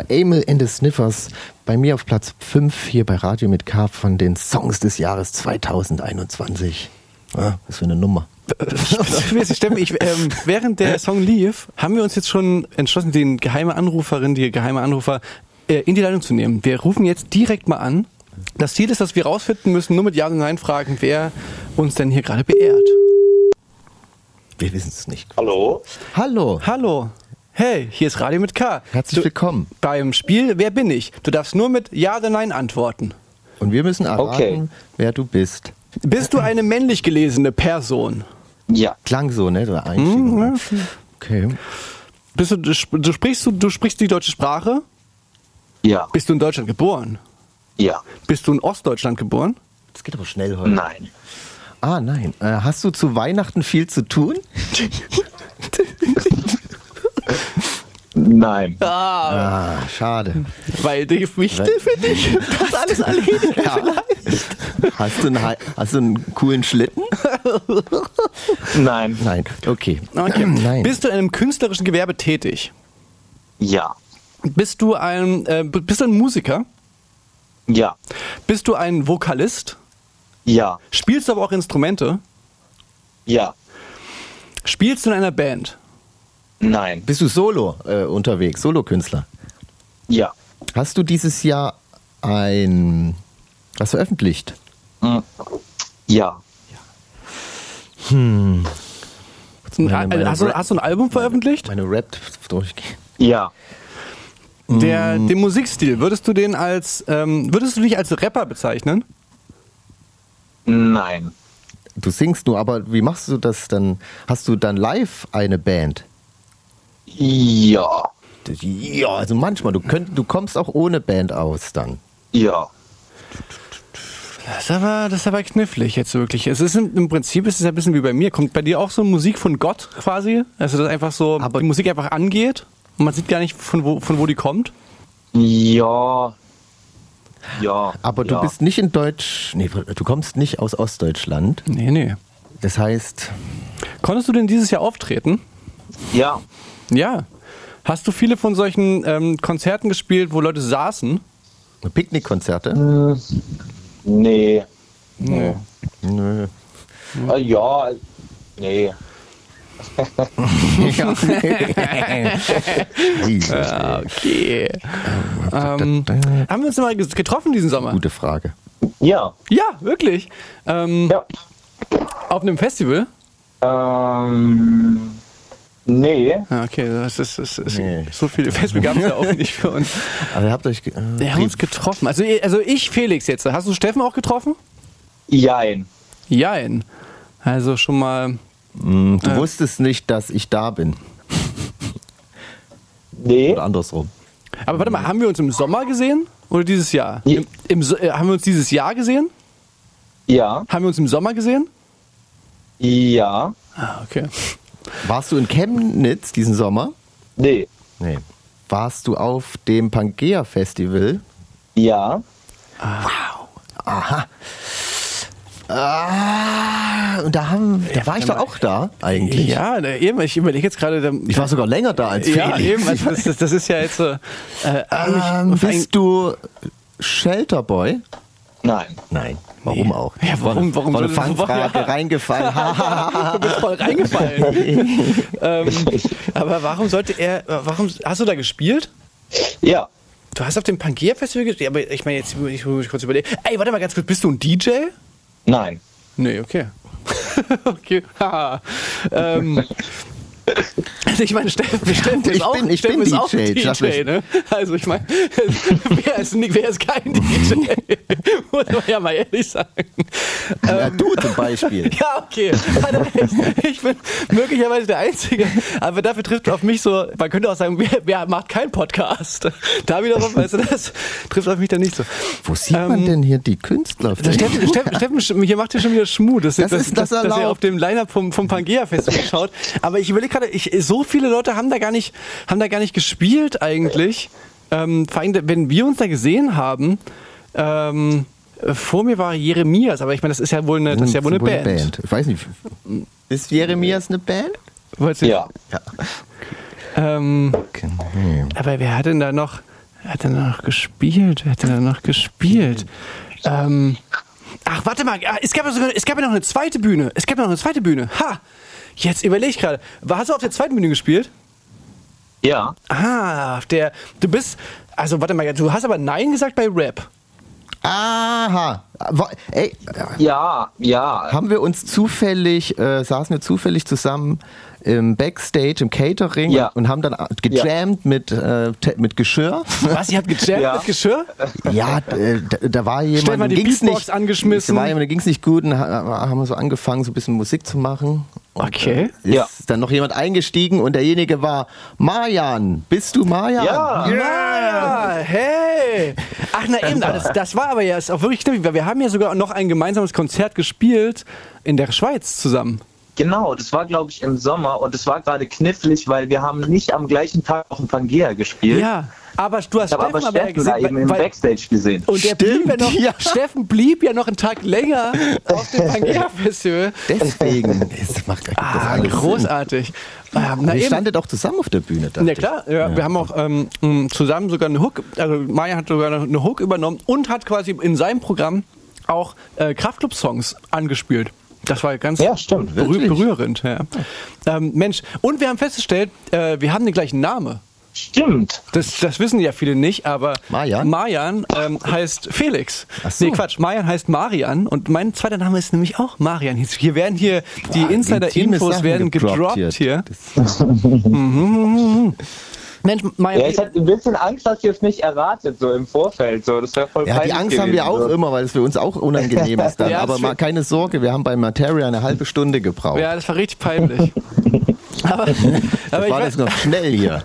Emil and the Sniffers. Bei mir auf Platz 5 hier bei Radio mit K von den Songs des Jahres 2021. Ah, was für eine Nummer. Steffen, ich, ähm, während der Song lief, haben wir uns jetzt schon entschlossen, den geheime Anruferin, die geheime Anrufer äh, in die Leitung zu nehmen. Wir rufen jetzt direkt mal an. Das Ziel ist, dass wir rausfinden müssen, nur mit Ja und Nein fragen, wer uns denn hier gerade beehrt. Wir wissen es nicht. Hallo? Hallo, Hallo. Hey, hier ist Radio mit K. herzlich du, willkommen. Beim Spiel Wer bin ich? Du darfst nur mit Ja oder Nein antworten. Und wir müssen erraten, Okay. wer du bist. Bist du eine männlich gelesene Person? Ja. Klang so, ne? Der Einstieg. Hm, Okay. Bist du, du, sprichst, du, du sprichst die deutsche Sprache? Ja. Bist du in Deutschland geboren? Ja. Bist du in Ostdeutschland geboren? Das geht aber schnell heute. Nein. Ah, nein. Äh, hast du zu Weihnachten viel zu tun? Nein. Ah, schade. Weil die Wichtel für dich das alles erledigt. Ja. Hast, du einen, hast du einen coolen Schlitten? Nein. Nein. Okay. Okay. Nein. Bist du in einem künstlerischen Gewerbe tätig? Ja. Bist du ein, äh, bist du ein Musiker? Ja. Bist du ein Vokalist? Ja. Spielst du aber auch Instrumente? Ja. Spielst du in einer Band? Nein. Bist du solo äh, unterwegs, Solokünstler? Ja. Hast du dieses Jahr ein was veröffentlicht? Hm. Ja. Ein, Meine- meine hast, du, hast du ein Album veröffentlicht? Meine Rap durchgehen. Ja. Der, den Musikstil, würdest du den als, ähm, würdest du dich als Rapper bezeichnen? Nein. Du singst nur, aber wie machst du das dann? Hast du dann live eine Band? Ja. Ja, also manchmal. Du, könnt, du kommst auch ohne Band aus dann. Ja. Das ist aber, das ist aber knifflig jetzt wirklich. Es ist im, Prinzip ist es ein bisschen wie bei mir. Kommt bei dir auch so Musik von Gott quasi? Also dass einfach so Aber- die Musik einfach angeht und man sieht gar nicht von wo, von wo die kommt? Ja. Ja. Aber du ja. bist nicht in Deutsch. Nee, du kommst nicht aus Ostdeutschland. Nee, nee. Das heißt, Konntest du denn dieses Jahr auftreten? Ja. Ja. Hast du viele von solchen ähm, Konzerten gespielt, wo Leute saßen? Picknickkonzerte? Nee. Nee. Nö. Äh, ja. Nee. Ja. Ah, okay. ähm, haben wir uns mal getroffen diesen Sommer? Gute Frage. Ja. Ja, wirklich. Ähm, Ja. Auf einem Festival? Ähm. Nee. Ah, okay, das ist, das ist Nee. so viele Festivals gab es ja auch nicht für uns. Aber ihr habt euch. Äh, Wir haben uns getroffen. Also, also ich, Felix jetzt. Hast du Steffen auch getroffen? Jein. Jein. Also schon mal. Mm, du wusstest nicht, dass ich da bin. Nee. Oder andersrum. Aber warte mal, haben wir uns im Sommer gesehen? Oder dieses Jahr? Ja. Im, im, So- äh, haben wir uns dieses Jahr gesehen? Ja. Haben wir uns im Sommer gesehen? Ja. Ah, okay. Warst du in Chemnitz diesen Sommer? Nee. Nee. Warst du auf dem Pangea Festival? Ja. Aha. Ah, und da haben, da war ich doch auch da eigentlich. Ja, ne, eben, ich überlege jetzt gerade. Ich war sogar länger da als Ja, Felix. eben, also das, das, das ist ja jetzt so. Äh, Ähm, bist du Shelterboy? Nein. Nein. Warum auch? Ja, warum- warum Voll eine soll das- Fangfrage ja. reingefallen. du bist voll reingefallen. ähm, aber warum sollte er, warum, hast du da gespielt? Ja. Du hast auf dem Pangea Festival gespielt, aber ich meine, jetzt muss ich muss ich kurz überlegen. Ey, warte mal ganz kurz, bist du ein DJ? Nein. Nee, okay. okay. haha. ähm, also ich meine, Steffen, Steffen ist Ich auch, bin- ich Steffen bin ist auch DJ, DJ, ne? Also ich meine, wer ist, wer ist kein DJ? Muss man ja mal ehrlich sagen. Ja, du zum Beispiel. Ja, okay. Recht. Ich bin möglicherweise der Einzige. Aber dafür trifft auf mich so, man könnte auch sagen, wer, wer macht keinen Podcast? Da wiederum, weißt du, das trifft auf mich dann nicht so. Wo sieht man Ähm, denn hier die Künstler? Steffen, Steffen, Steffen, hier macht ja schon wieder Schmuh, dass, Das dass, ist das dass, dass er erlaubt. auf dem Line-Up vom, vom Pangea Festival schaut. Aber ich überlege gerade, ich, so viele Leute haben da gar nicht, haben da gar nicht gespielt eigentlich. Ähm, vor allem, wenn wir uns da gesehen haben, ähm, vor mir war Jeremias, aber ich meine, das ist ja wohl eine, das ist ja wohl eine Band. Ich weiß nicht. Ist Jeremias eine Band? Wolltest du- Ja. Ja. Ähm, Okay. aber wer hat denn da noch, hat denn da noch gespielt? Wer hat denn da noch gespielt? Ähm, ach, warte mal, ah, es gab ja sogar, es gab ja noch eine zweite Bühne. Es gab ja noch eine zweite Bühne. Ha! Jetzt überlege ich gerade. Hast du auf der zweiten Bühne gespielt? Ja, Ah, auf der, du bist, also warte mal, du hast aber Nein gesagt bei Rap. Aha. Ey, ja, ja. haben wir uns zufällig, äh, saßen wir zufällig zusammen im Backstage, im Catering Ja. und haben dann gejammt mit, äh, mit Geschirr. Was, ihr habt gejammt Ja. mit Geschirr? Ja, äh, da, da war jemand, Stefan, die dem ging's Beatbox nicht, angeschmissen. Da war jemand, dem ging's nicht gut und ha- haben wir so angefangen, so ein bisschen Musik zu machen. Und, Okay. Äh, ist Ja. dann noch jemand eingestiegen und derjenige war Marjan. Bist du Marjan? Ja. Ja, hey! Ach, na eben, das, das war aber ja ist auch wirklich knifflig, weil wir haben ja sogar noch ein gemeinsames Konzert gespielt in der Schweiz zusammen. Genau, das war glaube ich im Sommer und es war gerade knifflig, weil wir haben nicht am gleichen Tag auf dem Pangea gespielt. Ja, aber du hast Ich habe aber Steffen aber ja Steffen da gesehen, eben im Backstage gesehen. und der blieb ja Stimmt, noch, ja. Steffen blieb ja noch einen Tag länger auf dem Pangea-Festival. Deswegen. Das macht das Ah, Sinn. großartig. Ähm, na Ihr standet auch zusammen auf der Bühne. Ja ich. klar, ja, wir haben auch ähm, zusammen sogar eine Hook, also Maya hat sogar eine Hook übernommen und hat quasi in seinem Programm auch äh, Kraftclub-Songs angespielt. Das war ganz Ja, stimmt. berühr berührend. Ja. Ähm, Mensch, und wir haben festgestellt, äh, wir haben den gleichen Namen. Stimmt. Das, das wissen ja viele nicht, aber Marjan? Marjan ähm, heißt Felix. Ach so. Nee, Quatsch, Marjan heißt Marian und mein zweiter Name ist nämlich auch Marian. Hier- Hier werden hier, die Intime Insider-Infos werden gedroppt jetzt. hier. Mensch, Marian, Ja, ich hatte ein bisschen Angst, dass ihr es nicht erratet, so im Vorfeld. So. Das wäre voll Ja, die peinlich Angst haben wir gewesen, auch so. immer, weil es für uns auch unangenehm ist dann. Ja, Aber mal keine Sorge, wir haben bei Materia eine halbe Stunde gebraucht. Ja, das war richtig peinlich. aber aber das ich war das noch schnell hier.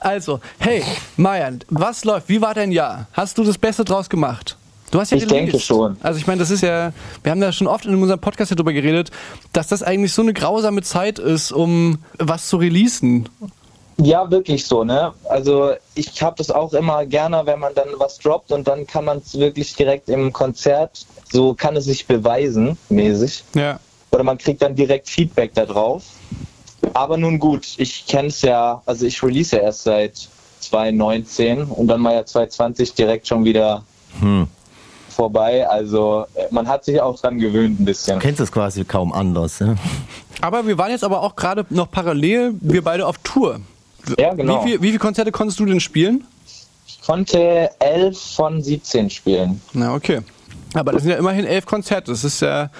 also, hey, Marian, was läuft? Wie war dein Jahr? Hast du das Beste draus gemacht? Du hast ja Ich denke schon. Also ich meine, das ist ja, wir haben da schon oft in unserem Podcast darüber geredet, dass das eigentlich so eine grausame Zeit ist, um was zu releasen. Ja, wirklich so, ne? Also ich habe das auch immer gerne, wenn man dann was droppt und dann kann man es wirklich direkt im Konzert, so kann es sich beweisen, mäßig. Ja. Oder man kriegt dann direkt Feedback darauf. Aber nun gut, ich kenne es ja, also ich release ja erst seit 2019 und dann mal ja 2020 direkt schon wieder Hm. vorbei. Also äh, man hat sich auch dran gewöhnt ein bisschen. Du kennst es quasi kaum anders. Ne? Aber wir waren jetzt aber auch gerade noch parallel, wir beide auf Tour. Ja, genau. Wie, viel, wie viele Konzerte konntest du denn spielen? Ich konnte 11 von 17 spielen. Na, okay. Aber das sind ja immerhin elf Konzerte. Das ist ja,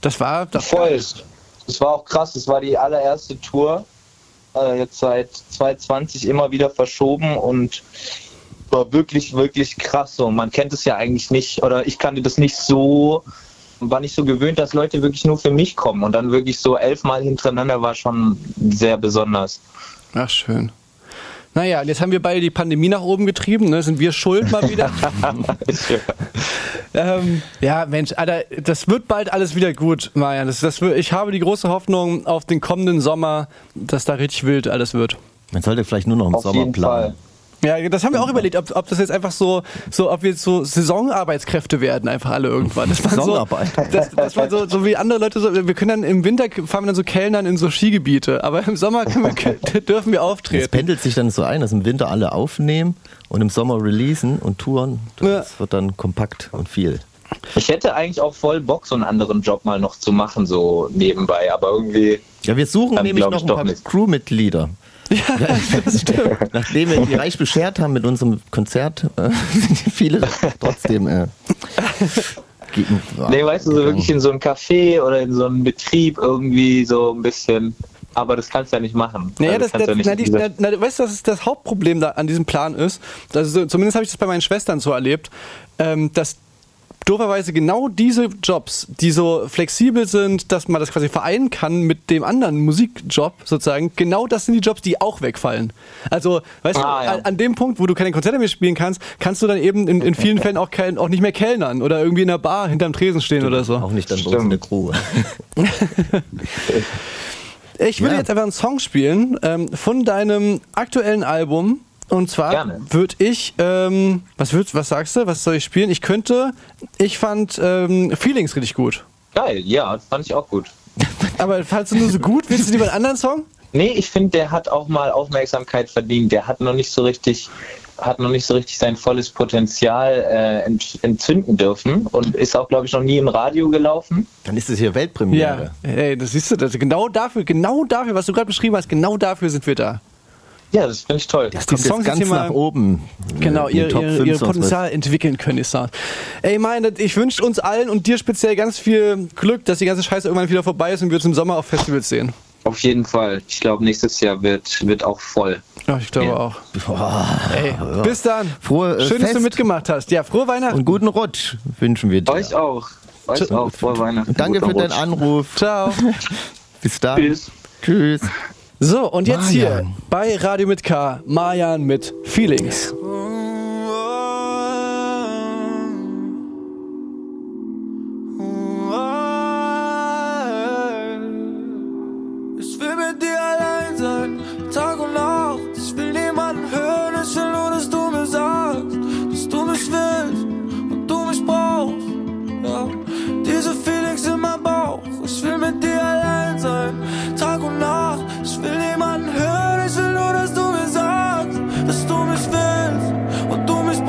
das war, das Voll. Das war auch krass. Das war die allererste Tour. Äh, jetzt seit 2020 immer wieder verschoben und war wirklich, wirklich krass. So, man kennt es ja eigentlich nicht, oder ich kannte das nicht so, war nicht so gewöhnt, dass Leute wirklich nur für mich kommen. Und dann wirklich so elfmal hintereinander war schon sehr besonders. Ach, schön. Naja, und jetzt haben wir beide die Pandemie nach oben getrieben, ne? Sind wir schuld mal wieder? ähm, ja, Mensch, Alter, das wird bald alles wieder gut, Marian. Das, das, wird- ich habe die große Hoffnung auf den kommenden Sommer, dass da richtig wild alles wird. Man sollte vielleicht nur noch im Auf Sommer jeden planen. Fall. Ja, das haben wir auch überlegt, ob, ob das jetzt einfach so, so, ob wir jetzt so Saisonarbeitskräfte werden, einfach alle irgendwann. Das so, Saisonarbeit. das, das man so, so wie andere Leute, so, wir können dann im Winter fahren wir dann so Kellnern in so Skigebiete, aber im Sommer wir, dürfen wir Es auftreten. pendelt sich dann so ein, dass im Winter alle aufnehmen und im Sommer releasen und touren. Das Ja. wird dann kompakt und viel. Ich hätte eigentlich auch voll Bock, so einen anderen Job mal noch zu machen, so nebenbei. Aber irgendwie, Ja, wir suchen nämlich noch ein paar nicht. Crewmitglieder. Das stimmt. Nachdem wir die reich beschert haben mit unserem Konzert, äh, sind viele trotzdem äh, gegen, nee, weißt du, so wirklich in so einem Café oder in so einem Betrieb irgendwie so ein bisschen. Aber das kannst du ja nicht machen. Naja, Also das, kannst das, du ja na, nicht die, diese- na, na, weißt du, was ist das Hauptproblem da an diesem Plan ist? Also, so- zumindest habe ich das bei meinen Schwestern so erlebt, ähm, dass dooferweise genau diese Jobs, die so flexibel sind, dass man das quasi vereinen kann mit dem anderen Musikjob sozusagen, genau das sind die Jobs, die auch wegfallen. Also, weißt Ah, du, ja. an, an dem Punkt, wo du keine Konzerte mehr spielen kannst, kannst du dann eben in, in vielen Fällen auch, kein, auch nicht mehr kellnern oder irgendwie in der Bar hinterm Tresen stehen oder so. auch nicht dann bei in der Crew. Ich würde Ja. jetzt einfach einen Song spielen ähm, von deinem aktuellen Album. Und zwar würde ich, ähm, was, würd, was sagst du, was soll ich spielen? Ich könnte, ich fand ähm, Feelings richtig gut. Geil, ja, fand ich auch gut. Aber fandst du nur so gut? Willst du lieber einen anderen Song? Nee, ich finde, der hat auch mal Aufmerksamkeit verdient. Der hat noch nicht so richtig, hat noch nicht so richtig sein volles Potenzial äh, ent entzünden dürfen und ist auch, glaube ich, noch nie im Radio gelaufen. Dann ist es hier Weltpremiere. Ja, ey, das siehst du, das, genau dafür, genau dafür, was du gerade beschrieben hast, genau dafür sind wir da. Ja, das finde ich toll. Das Die kommt Songs jetzt ganz mal- nach oben. Genau, ihr, ihr, 5 ihr was. Potenzial entwickeln können, die Songs. Ey, meine, ich wünsche uns allen und dir speziell ganz viel Glück, dass die ganze Scheiße irgendwann wieder vorbei ist und wir uns im Sommer auf Festivals sehen. Auf jeden Fall. Ich glaube, nächstes Jahr wird, wird auch voll. Ja, ich glaube Ja. auch. Boah. Ey, bis dann. Frohe, äh, Schön, dass du Fest. mitgemacht hast. Ja, frohe Weihnachten. Und guten Rutsch wünschen wir dir. Euch auch. Euch auch. Frohe Weihnachten. Danke für deinen. Anruf. Ciao. Bis dann. Tschüss. Tschüss. So, und jetzt hier Marjan. bei Radio mit K, Marjan mit Feelings.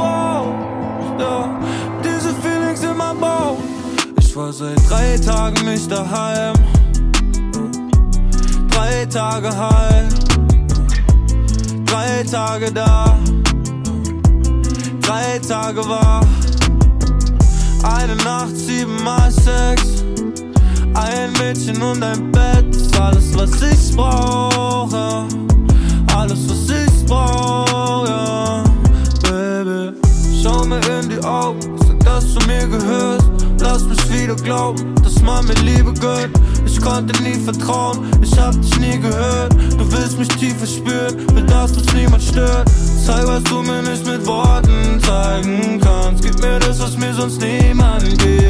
Brauchst. Ja, diese Feelings in meinem Bauch. Ich war seit drei Tagen nicht daheim. Drei Tage heim, drei Tage da, drei Tage wach, eine Nacht sieben mal sechs, ein Mädchen und ein Bett, ist alles was ich brauche, alles was ich brauche. Schau in die Augen, sag, dass du mir gehörst. Lass mich wieder glauben, dass man mir Liebe gönnt. Ich konnte nie vertrauen, ich hab dich nie gehört. Du willst mich tiefer spüren, will, dass uns niemand stört. Zeig, was du mir nicht mit Worten zeigen kannst. Gib mir das, was mir sonst niemand geben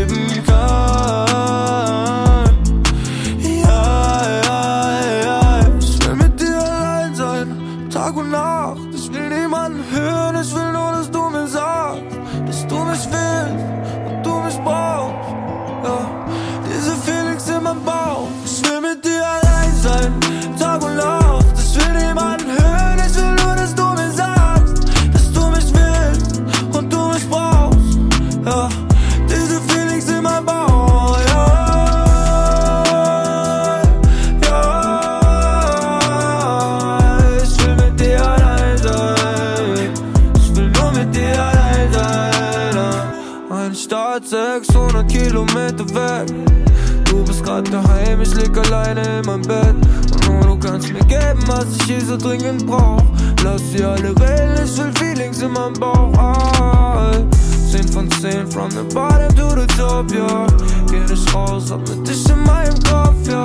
alleine in meinem Bett. Und nur du kannst mir geben, was ich hier so dringend brauch. Lass sie alle reden, ich will Feelings in meinem Bauch. Ah, 10 von 10, from the bottom to the top, ja. Geh nicht raus, hab mit dich in meinem Kopf, ja.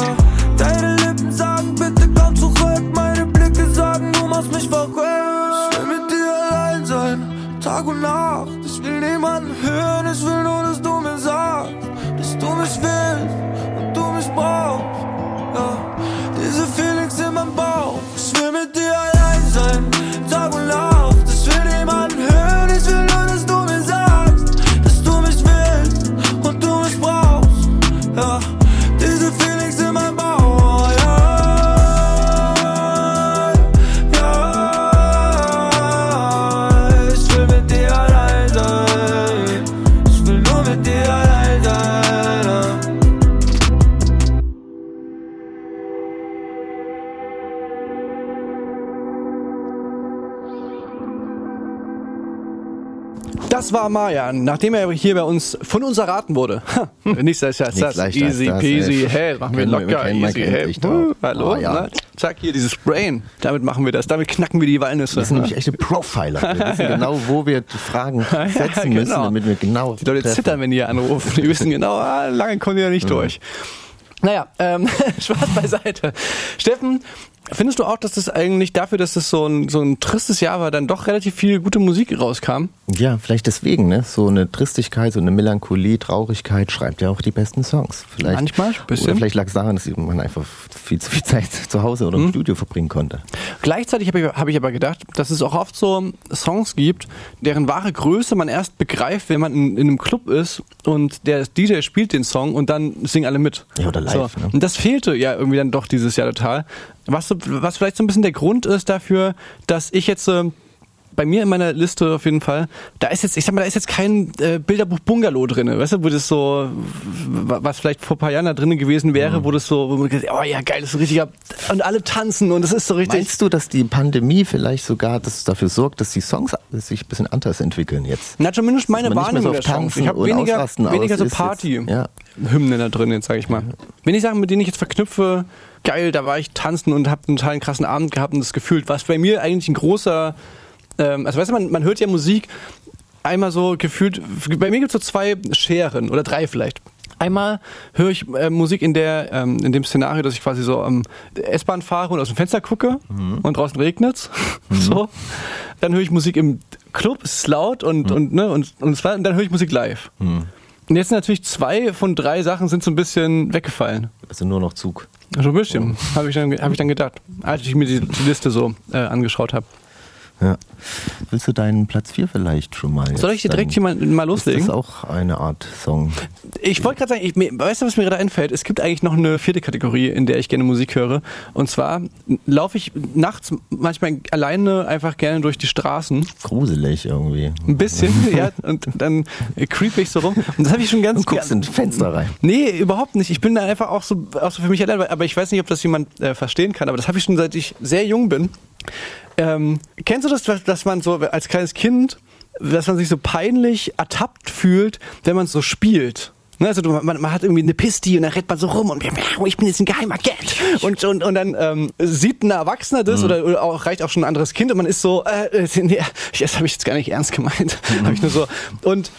Deine Lippen sagen, bitte komm zurück. Meine Blicke sagen, du machst mich verrückt. Ich will mit dir allein sein, Tag und Nacht. Ich will niemanden hören, ich will nur, dass du mir sagst, dass du mich willst Das Marjan, nachdem er hier bei uns von uns erraten wurde. Nichts als das. als Easy das, peasy, ey. hey, machen wir locker, easy, hey. da. Huh, hallo, Ah, ja. Zack, hier dieses Brain. Damit machen wir das. Damit knacken wir die Walnüsse. Wir sind nämlich echte Profiler. Wir wissen genau, wo wir die Fragen setzen müssen, genau. damit wir genau. Die Leute treffen. zittern, wenn die hier anrufen. Die wissen genau, ah, lange kommen die ja nicht durch. Naja, ähm, Spaß beiseite. Steffen, findest du auch, dass das eigentlich dafür, dass das so ein, so ein tristes Jahr war, dann doch relativ viel gute Musik rauskam? Ja, vielleicht deswegen, ne? So eine Tristigkeit, so eine Melancholie, Traurigkeit schreibt ja auch die besten Songs. Vielleicht, Manchmal, bisschen. Oder vielleicht lag es daran, dass man einfach viel zu viel Zeit zu Hause oder im Studio verbringen konnte. Gleichzeitig habe ich, hab ich aber gedacht, dass es auch oft so Songs gibt, deren wahre Größe man erst begreift, wenn man in, in einem Club ist und der DJ spielt den Song und dann singen alle mit. Ja, oder live, So. ne? Und das fehlte ja irgendwie dann doch dieses Jahr total. Was, was vielleicht so ein bisschen der Grund ist dafür, dass ich jetzt äh, bei mir in meiner Liste auf jeden Fall, da ist jetzt, ich sag mal, da ist jetzt kein äh, Bilderbuch Bungalow drin, weißt du, wo das so, was vielleicht vor ein paar Jahren da drin gewesen Mhm. wäre, wo das so, wo man gesagt, oh ja, geil, das ist so richtiger, und alle tanzen und das ist so richtig. Meinst du, dass die Pandemie vielleicht sogar das dafür sorgt, dass die Songs sich ein bisschen anders entwickeln jetzt? Na, zumindest meine Wahrnehmung so. Tanzen Ich habe weniger, weniger so Party-Hymnen ja. da drin, jetzt sage ich mal. Wenig Sachen, mit denen ich jetzt verknüpfe, geil, da war ich tanzen und habe einen totalen krassen Abend gehabt und das gefühlt, was bei mir eigentlich ein großer, ähm, also weißt du, man, man hört ja Musik einmal so gefühlt, bei mir gibt es so zwei Scheren oder drei vielleicht. Einmal höre ich äh, Musik in der ähm, in dem Szenario, dass ich quasi so am S-Bahn fahre und aus dem Fenster gucke und draußen regnet's. So. Dann höre ich Musik im Club, es ist laut und und ne und und, war, und dann höre ich Musik live. Und jetzt sind natürlich zwei von drei Sachen sind so ein bisschen weggefallen. Also nur noch Zug. So ein bisschen, habe ich, dann- hab ich dann gedacht, als ich mir die, die Liste so äh, angeschaut habe. Ja. Willst du deinen Platz 4 vielleicht schon mal? Soll ich dir direkt hier mal, mal Ist loslegen? das auch eine Art Song? Ich wollte gerade sagen, ich, mir- weißt du, was mir gerade einfällt? Es gibt eigentlich noch eine vierte Kategorie, in der ich gerne Musik höre. Und zwar laufe ich nachts manchmal alleine einfach gerne durch die Straßen. Gruselig irgendwie. Ein bisschen, ja. Und dann creep ich so rum. Und das habe ich schon ganz Und guckst in Fenster rein. Nee, überhaupt nicht. Ich bin da einfach auch so, auch so für mich allein, aber ich weiß nicht, ob das jemand äh, verstehen kann, aber das habe ich schon seit ich sehr jung bin. Ähm, kennst du das, dass- man so als kleines Kind, dass man sich so peinlich ertappt fühlt, wenn man so spielt? Ne, Also du, man, man hat irgendwie eine Pisti und dann rennt man so rum und ich bin jetzt ein Geheimagent. Und, und, und dann ähm, sieht ein Erwachsener das oder, oder auch, reicht auch schon ein anderes Kind und man ist so, äh, äh, nee, das habe ich jetzt gar nicht ernst gemeint. Hab ich nur so. Und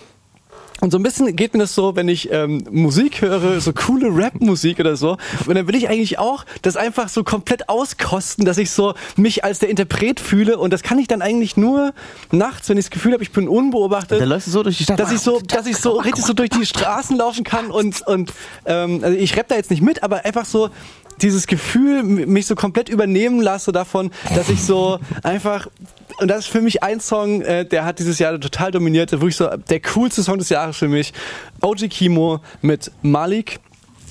und so ein bisschen geht mir das so, wenn ich ähm, Musik höre, so coole Rap-Musik oder so. Und dann will ich eigentlich auch das einfach so komplett auskosten, dass ich so mich als der Interpret fühle. Und das kann ich dann eigentlich nur nachts, wenn ich das Gefühl habe, ich bin unbeobachtet. Da läufst du so durch die Stadt. Dass ich so, dass ich so richtig so durch die Straßen laufen kann und, und ähm, also ich rapp da jetzt nicht mit, aber einfach so dieses Gefühl, mich so komplett übernehmen lasse davon, dass ich so einfach und das ist für mich ein Song, äh, der hat dieses Jahr total dominiert, wirklich so der coolste Song des Jahres für mich. OG Kimo mit Malik.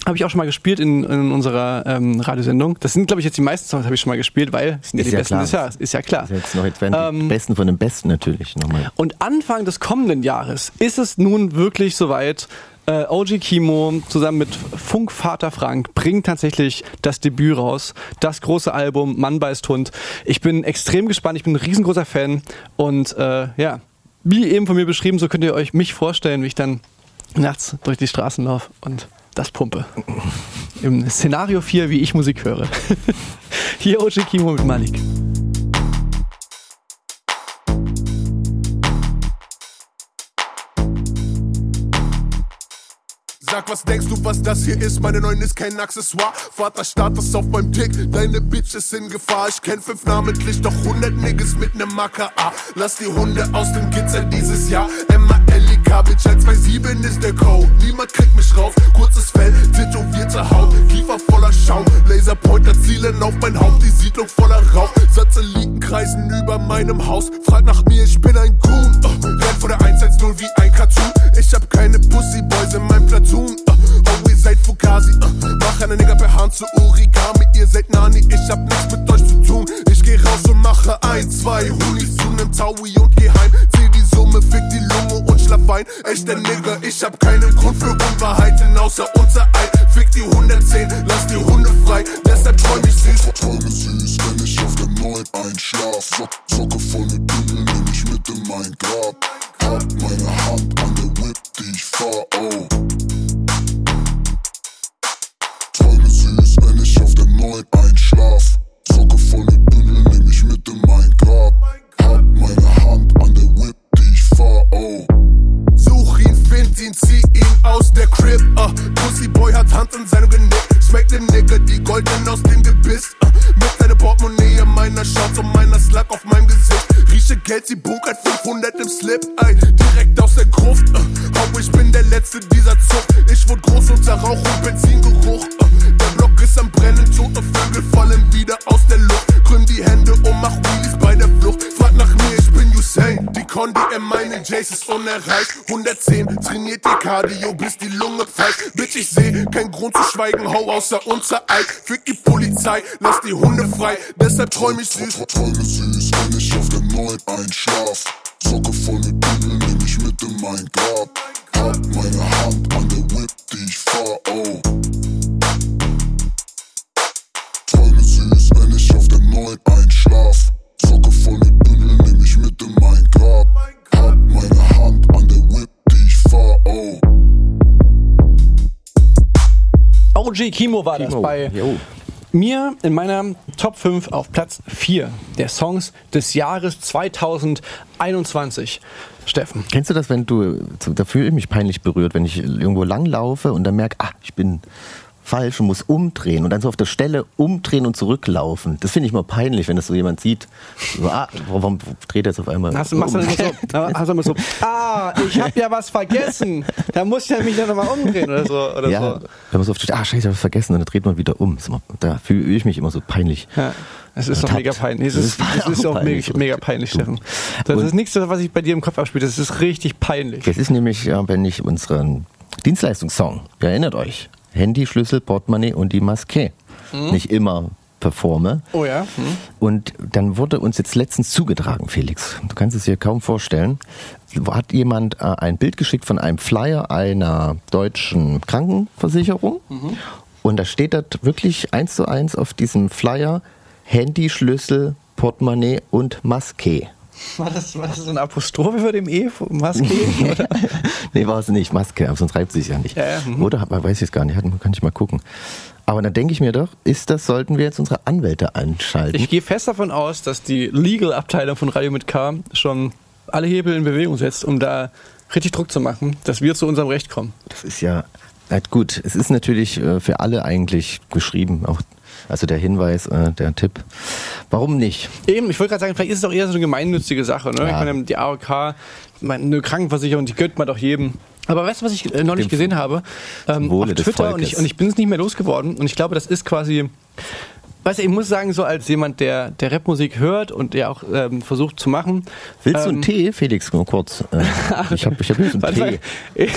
Habe ich auch schon mal gespielt in, in unserer ähm, Radiosendung. Das sind, glaube ich, jetzt die meisten Songs, habe ich schon mal gespielt, weil es sind ja Ist die ja besten klar. des Jahres. Ist ja klar. Das ist jetzt noch jetzt werden die Ähm, Besten von den Besten natürlich nochmal. Und Anfang des kommenden Jahres ist es nun wirklich soweit. Äh, OG Kimo zusammen mit Funkvater Frank bringt tatsächlich das Debüt raus. Das große Album Mann beißt Hund. Ich bin extrem gespannt. Ich bin ein riesengroßer Fan. Und äh, ja, wie eben von mir beschrieben, so könnt ihr euch mich vorstellen, wie ich dann nachts durch die Straßen laufe und das pumpe. Im Szenario 4, wie ich Musik höre. Hier OG Kimo mit Malik. Sag, was denkst du, was das hier ist? Meine neuen ist kein Accessoire. Vater Status auf meinem Dick, deine Bitch ist in Gefahr. Ich kenn fünf namentlich, doch 100 Niggas mit nem. Ah, lass die Hunde aus dem Gitzer dieses Jahr. Emma Bitch 127 ist der Code. Niemand kriegt mich raus. Kurzes Fell, tätowierte Haut, Kiefer voller Schaum. Laserpointer zielen auf mein Haupt, die Siedlung voller Rauch. Satelliten kreisen über meinem Haus. Frag nach mir, ich bin ein Goon. Uh, renn vor der 110 wie ein Cartoon. Ich hab keine Pussyboys in meinem Platoon. Uh, oh, ihr seid Fugazi. Uh, mach eine Nigger per Hand zu Origami. Ihr seid Nani, ich hab nichts mit euch zu tun. Ich geh raus und mache ein, zwei Hunis zu nem Taui und geh heim. Zieh die Summe, fick die Lunge und schlaf ein. Echter Nigger, ich hab keinen Grund für Unwahrheiten außer unser Ei. Fick die 110, lass die Hunde frei. Deshalb träum ich süß. Träume süß, wenn ich auf dem neuen einschlaf. So Socke voll mit Bündel nehm ich mit in mein Grab. Hab meine Hand an der Whip, die ich fahr, oh. Träume süß, wenn ich auf dem neuen einschlaf. Socke voll mit Bündel nehm ich mit in mein Grab. Schweigen, hau außer unser Eid. Fick die Polizei, lass die Hunde frei, deshalb träum ich süß. Träume süß, wenn ich auf der neuen einschlaf. Socke voll mit Bündel nehm ich mit in mein Grab. Hab meine Hand an der OG Kimo war das Kimo, bei jo. mir in meiner Top 5 auf Platz 4 der Songs des Jahres 2021. Steffen. Kennst du das, wenn du, da fühle ich mich peinlich berührt, wenn ich irgendwo langlaufe und dann merke, ah, ich bin falsch und muss umdrehen und dann so auf der Stelle umdrehen und zurücklaufen. Das finde ich mal peinlich, wenn das so jemand sieht. So, ah, warum dreht er jetzt auf einmal Hast du, machst du um? dann immer so, hast du immer so, ah, ich habe ja was vergessen. Da muss ich ja mich dann nochmal umdrehen oder so. Oder Ja, so. wenn man so oft steht, ah, scheiße, ich hab was vergessen und dann dreht man wieder um. Ist Da fühle ich mich immer so peinlich. Ja, es ist doch mega peinlich. Es Das ist, ist es ist auch peinlich. mega, mega peinlich, Steffen. Das Und- ist nichts, was sich bei dir im Kopf abspielt. Das ist richtig peinlich. Das ist nämlich, wenn ich unseren Dienstleistungssong, ihr erinnert euch, Handy, Schlüssel, Portemonnaie und die Maske, nicht immer performe. Oh ja? Hm. Und dann wurde uns jetzt letztens zugetragen, Felix. Du kannst es dir kaum vorstellen. Hat jemand äh, ein Bild geschickt von einem Flyer einer deutschen Krankenversicherung. Und da steht dort wirklich eins zu eins auf diesem Flyer Handy, Schlüssel, Portemonnaie und Maske. War das, war das so eine Apostrophe für dem E? Maske? Oder? nee, war es nicht. Maske, aber sonst reibt sich ja nicht. Ja, ja, mhm. Oder? Aber weiß ich jetzt gar nicht. Kann ich mal gucken. Aber dann denke ich mir doch, ist das, sollten wir jetzt unsere Anwälte einschalten? Ich gehe fest davon aus, dass die Legal-Abteilung von Radio mit K schon alle Hebel in Bewegung setzt, um da richtig Druck zu machen, dass wir zu unserem Recht kommen. Das ist ja, gut, es ist natürlich äh, für alle eigentlich geschrieben, auch also der Hinweis, äh, der Tipp. Warum nicht? Eben, ich wollte gerade sagen, vielleicht ist es auch eher so eine gemeinnützige Sache. Ne? Ja. Ich meine, die AOK, eine Krankenversicherung, die gönnt man doch jedem. Aber weißt du, was ich äh, neulich Dem- gesehen habe? Ähm, auf Twitter und ich, und ich bin es nicht mehr losgeworden. Und ich glaube, das ist quasi. Weißt du, ich muss sagen, so als jemand, der, der Rapmusik hört und der auch ähm, versucht zu machen. Willst du einen ähm, Tee, Felix, nur kurz? Äh, ich habe ich hab so einen. Tee.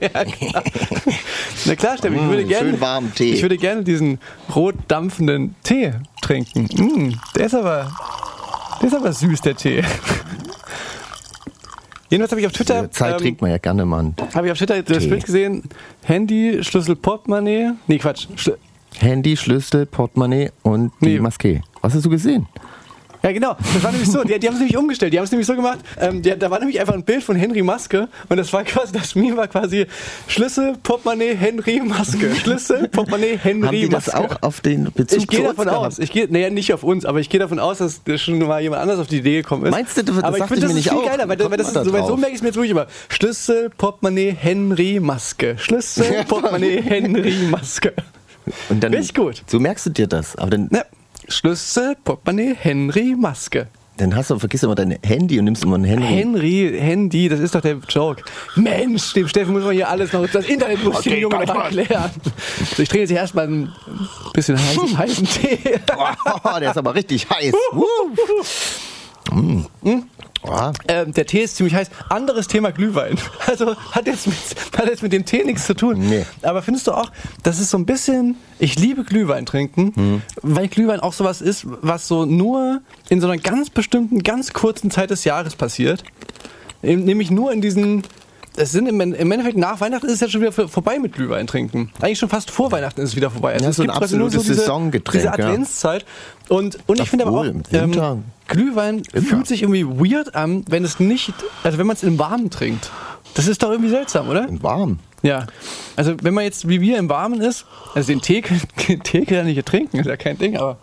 ja, klar. Na klar, Steffen, ich Mm, würde gerne, schön warmen Tee. ich würde gerne diesen rot dampfenden Tee trinken. Mm, der ist aber, der ist aber süß, der Tee. Jedenfalls habe ich auf Twitter, Äh, Zeit ähm, trinkt man ja gerne mal. einen habe ich auf Twitter das Tee. Bild gesehen, Handy, Schlüssel, Portemonnaie, nee Quatsch, Schl Handy, Schlüssel, Portemonnaie und die Nee. Maske. Was hast du gesehen? Ja, genau. Das war nämlich so. Die, die haben es nämlich umgestellt. Die haben es nämlich so gemacht. Ähm, die, da war nämlich einfach ein Bild von Henry Maske und das war quasi, das Meme war quasi Schlüssel, Portemonnaie, Henry Maske. Schlüssel, Portemonnaie, Henry Haben die das Maske. auch auf den Bezug ich gehe davon gehabt? aus. Ich gehe, naja, nicht auf uns, aber ich gehe davon aus, dass da schon mal jemand anders auf die Idee gekommen ist. Meinst du, das aber ich finde, das nicht viel auch. geiler, weil, das ist, so, weil so merke ich es mir jetzt wirklich immer. Schlüssel, Portemonnaie, Henry Maske. Schlüssel, Portemonnaie, Henry Maske. Und dann, Richtig gut. So merkst du dir das. Aber dann, Ja. Schlüssel, Portemonnaie, Henry Maske. dann hast du, vergisst du immer dein Handy und nimmst immer ein Handy. Henry, Handy, das ist doch der Joke. Mensch, dem Steffen muss man hier alles noch, das Internet muss Okay, dem Jungen noch erklären. So, ich trinke jetzt hier erstmal ein bisschen heißen, heißen Tee. Oh, der ist aber richtig heiß. Mm. Ähm, der Tee ist ziemlich heiß. Anderes Thema Glühwein. Also hat jetzt mit, hat jetzt mit dem Tee nichts zu tun. Nee. Aber findest du auch, das ist so ein bisschen, ich liebe Glühwein trinken, Hm. weil Glühwein auch sowas ist, was so nur in so einer ganz bestimmten, ganz kurzen Zeit des Jahres passiert. Nämlich nur in diesen, es sind im, im Endeffekt nach Weihnachten ist es ja schon wieder vor- vorbei mit Glühwein trinken. Eigentlich schon fast vor Weihnachten ist es wieder vorbei. Also Ja, es so ein absolutes diese, Saisongetränk, Diese ja. Adventszeit. Und, und ich finde aber auch, im Winter ähm, Glühwein immer. fühlt sich irgendwie weird an, wenn es nicht, also wenn man es im Warmen trinkt. Das ist doch irgendwie seltsam, oder? warm. Ja. Also wenn man jetzt wie wir im Warmen ist, also den Tee, Tee kann ja nicht trinken, ist ja kein Ding, aber.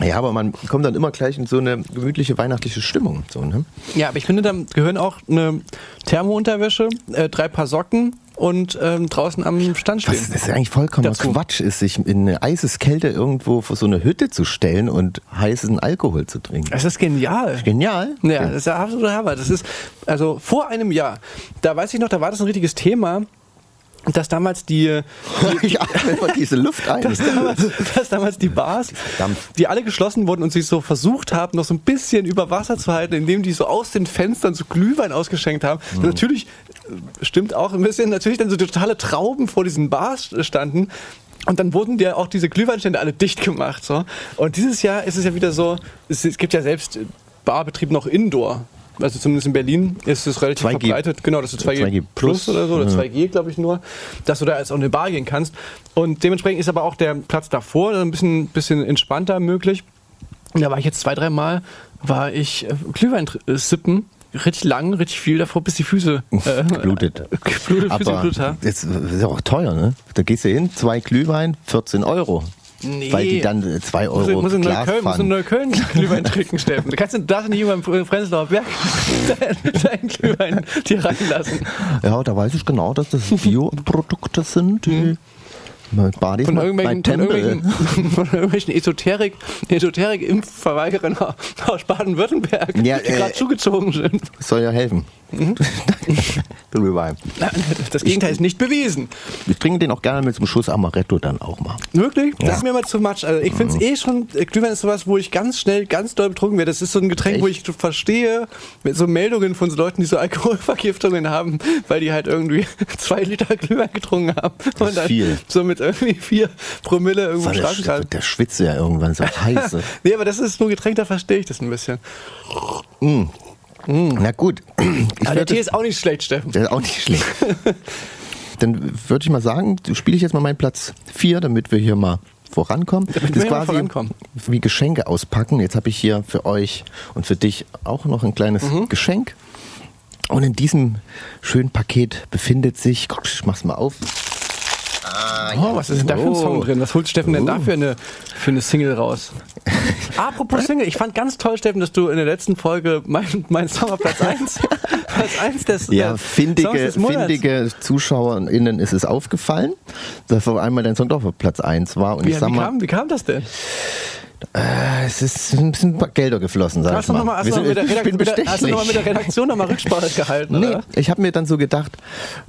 Ja, aber man kommt dann immer gleich in so eine gemütliche weihnachtliche Stimmung. So, ne? Ja, aber ich finde, da gehören auch eine Thermounterwäsche, äh, drei Paar Socken und ähm, draußen am Stand stehen. Was das ist eigentlich vollkommener. Quatsch ist, sich in eine eises Kälte irgendwo vor so eine Hütte zu stellen und heißen Alkohol zu trinken. Das ist genial. Genial. Ja, das ist ja absolut Hammer. Das ist, also vor einem Jahr, da weiß ich noch, da war das ein richtiges Thema. Dass damals die, Ich atme diese Luft ein. dass damals, dass damals die Bars, die alle geschlossen wurden und sich so versucht haben, noch so ein bisschen über Wasser zu halten, indem die so aus den Fenstern so Glühwein ausgeschenkt haben. Mhm. Natürlich äh, stimmt auch ein bisschen, natürlich dann so totale Trauben vor diesen Bars standen. Und dann wurden ja auch diese Glühweinstände alle dicht gemacht. So. Und dieses Jahr ist es ja wieder so, es, es gibt ja selbst Barbetrieb noch Indoor. Also zumindest in Berlin ist es relativ 2G. verbreitet. Genau, das ist 2G, 2G Plus Plus. oder so, oder Ja. 2G, glaube ich nur, dass du da jetzt auch in eine Bar gehen kannst. Und dementsprechend ist aber auch der Platz davor ein bisschen, bisschen entspannter möglich. Und da war ich jetzt zwei, drei Mal, war ich äh, Glühwein äh, sippen, richtig lang, richtig viel davor, bis die Füße äh, Blutet. Blutet, Füße Aber geblutet haben. das ist ja auch teuer, ne? Da gehst du hin, zwei Glühwein, 14 Euro. Nee. Weil die dann äh, zwei Muss, Euro muss, in Glas Neukölln, muss in fahren. Neukölln Glühwein trinken, Steffen. Du kannst du darfst nicht über im Prenzlauer Berg deinen dein Glühwein dir reinlassen. Ja, da weiß ich genau, dass das Bioprodukte sind. Die Mit Badis Von irgendwelchen, von irgendwelchen, von irgendwelchen Esoterik, Esoterik-Impfverweigerern aus Baden-Württemberg, Ja, die äh, gerade zugezogen sind. Soll ja helfen. Mhm. Das Gegenteil ist nicht bewiesen. Ich trinke den auch gerne mit so einem Schuss Amaretto dann auch mal. Wirklich? Das Ja. ist mir immer zu much. Also ich finde es eh schon, äh, Glühwein ist sowas, wo ich ganz schnell, ganz doll betrunken werde. Das ist so ein Getränk, wo ich Echt? verstehe, mit so Meldungen von so Leuten, die so Alkoholvergiftungen haben, weil die halt irgendwie zwei Liter Glühwein getrunken haben. Und dann viel. so mit irgendwie vier Promille irgendwo Voll im der, schwitzt ja irgendwann so heiße. Nee, aber das ist nur Getränk, da verstehe ich das ein bisschen. Na gut. Ich Aber der Tee ist auch nicht schlecht, Steffen. Der ist auch nicht schlecht. Dann würde ich mal sagen, spiele ich jetzt mal meinen Platz 4, damit wir hier mal vorankommen. Damit das ist quasi vorankommen. wie Geschenke auspacken. Jetzt habe ich hier für euch und für dich auch noch ein kleines Mhm. Geschenk. Und in diesem schönen Paket befindet sich, guck, ich mach's mal auf. Oh, was ist denn da für ein Oh. Song drin? Was holt Steffen denn da Oh. für eine, für eine Single raus? Apropos Single, ich fand ganz toll, Steffen, dass du in der letzten Folge mein, mein Song auf Platz 1, Platz 1 des, Ja, der findige, Songs des Monats. findige ZuschauerInnen ist es aufgefallen, dass auf einmal dein Song doch auf Platz 1 war. Und Wie, ich sag wie, mal, kam, wie kam das denn? äh, es ist ein bisschen ein paar Gelder geflossen, sag Hast ich du mal. nochmal noch sind- mit, der ich Redakt- bin mit, der- hast du bestechlich. noch mal mit der Redaktion nochmal Rücksprache gehalten? Nee, oder? ich habe mir dann so gedacht,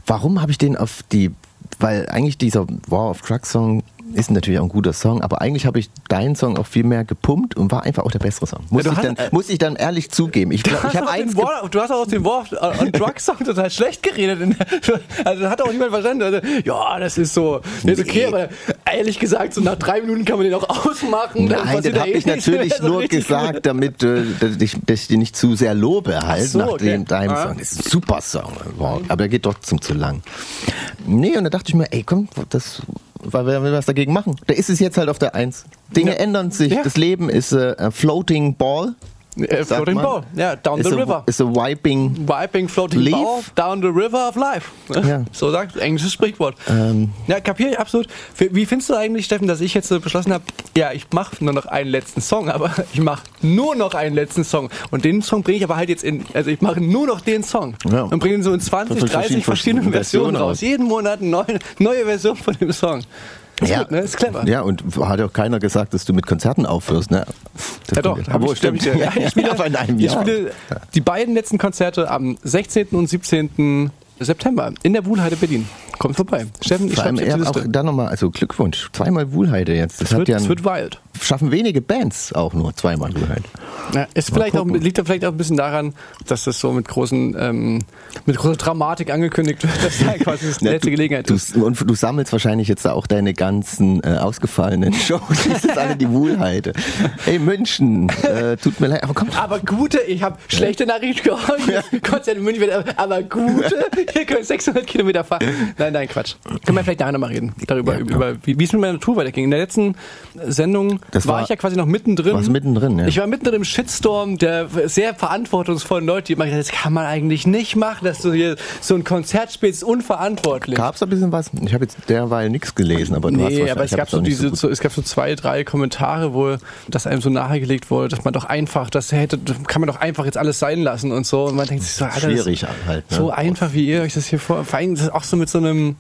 warum habe ich den auf die, weil eigentlich dieser War of Trucks Song ist natürlich auch ein guter Song, aber eigentlich habe ich deinen Song auch viel mehr gepumpt und war einfach auch der bessere Song. Muss, Ja, ich, dann, hast- äh, muss ich dann ehrlich zugeben. Ich, Du glaub, hast, ich habe eins den War, du hast auch den War on Drugs Song total schlecht geredet. Der, also hat auch niemand verstanden. Also, ja, das ist so, das ist okay, Nee. aber ehrlich gesagt, so nach drei Minuten kann man den auch ausmachen. dann Nein, da habe eh ich natürlich so nur gesagt, damit äh, dass, ich, dass ich die nicht zu sehr lobe halt, so, nach okay. dem deinem Ah. Song. Das ist ein super Song, wow. aber er geht trotzdem zu lang. Nee, und da dachte ich mir, ey komm, das, weil wir will was dagegen machen. Da ist es jetzt halt auf der Eins. Dinge Ja. ändern sich, Ja. das Leben ist äh, a floating ball. Äh, floating man. Ball, ja, down Ist the a, river. Ist a wiping. Wiping floating Leaf? ball down the river of life. Ja. So sagt englisches Sprichwort. Ähm. Ja, kapiere ich absolut. Wie findest du eigentlich, Steffen, dass ich jetzt so beschlossen habe, ja, ich mache nur noch einen letzten Song, aber ich mache nur noch einen letzten Song. Und den Song bringe ich aber halt jetzt in, also ich mache nur noch den Song. Ja. Und bringe ihn so in 20, Von 30 verschiedenen verschiedenen Versionen raus. Jeden Monat eine neue, neue Version von dem Song. Ist gut, ne? Ist clever. Ja, und hat ja auch keiner gesagt, dass du mit Konzerten aufhörst, ne? Das Ja doch, aber ich, stimmt. ich, ja, ich spiele, aber in einem ich Jahr. spiele die beiden letzten Konzerte am 16. und 17. September in der Wuhlheide Berlin. Kommt vorbei. Steffen, ich allem schreibe dir eher die auch da nochmal, also Glückwunsch, zweimal Wuhlheide jetzt. Das, Es hat wird, ja ein, wird wild. schaffen wenige Bands auch nur zweimal Wuhlheide. Ja, ist vielleicht auch, liegt da vielleicht auch ein bisschen daran, dass das so mit großen, ähm, mit großer Dramatik angekündigt wird, dass da quasi das die Ja, letzte du, Gelegenheit du, ist. Und du sammelst wahrscheinlich jetzt da auch deine ganzen äh, ausgefallenen Shows. Das ist alle die Wuhlheide. Hey München, äh, tut mir leid, aber kommt. Aber gute, ich habe schlechte Nachrichten für euch. Konzert in München, aber gute, ihr könnt 600 Kilometer fahren. Nein, nein, Quatsch. Können wir vielleicht nachher nochmal reden, darüber, Ja, über, wie es mit meiner Tour weiterging. In der letzten Sendung war, war- ich ja quasi noch mittendrin. warst mittendrin, ja. Ich war mittendrin im Shitstorm der sehr verantwortungsvollen Leute, die immer gesagt das kann man eigentlich nicht machen, dass du hier so ein Konzert spielst, unverantwortlich. Gab es da ein bisschen was? Ich habe jetzt derweil nichts gelesen, aber du hast Nee, wahrscheinlich- aber es gab so diese, so, es gab so zwei, drei Kommentare, wo das einem so nahegelegt wurde, dass man doch einfach, das hätte, kann man doch einfach jetzt alles sein lassen und so. Und man denkt sich so, Alter, Schwierig halt. Ne? so einfach wie ihr euch das hier vor, vor allem das ist auch so mit so einem,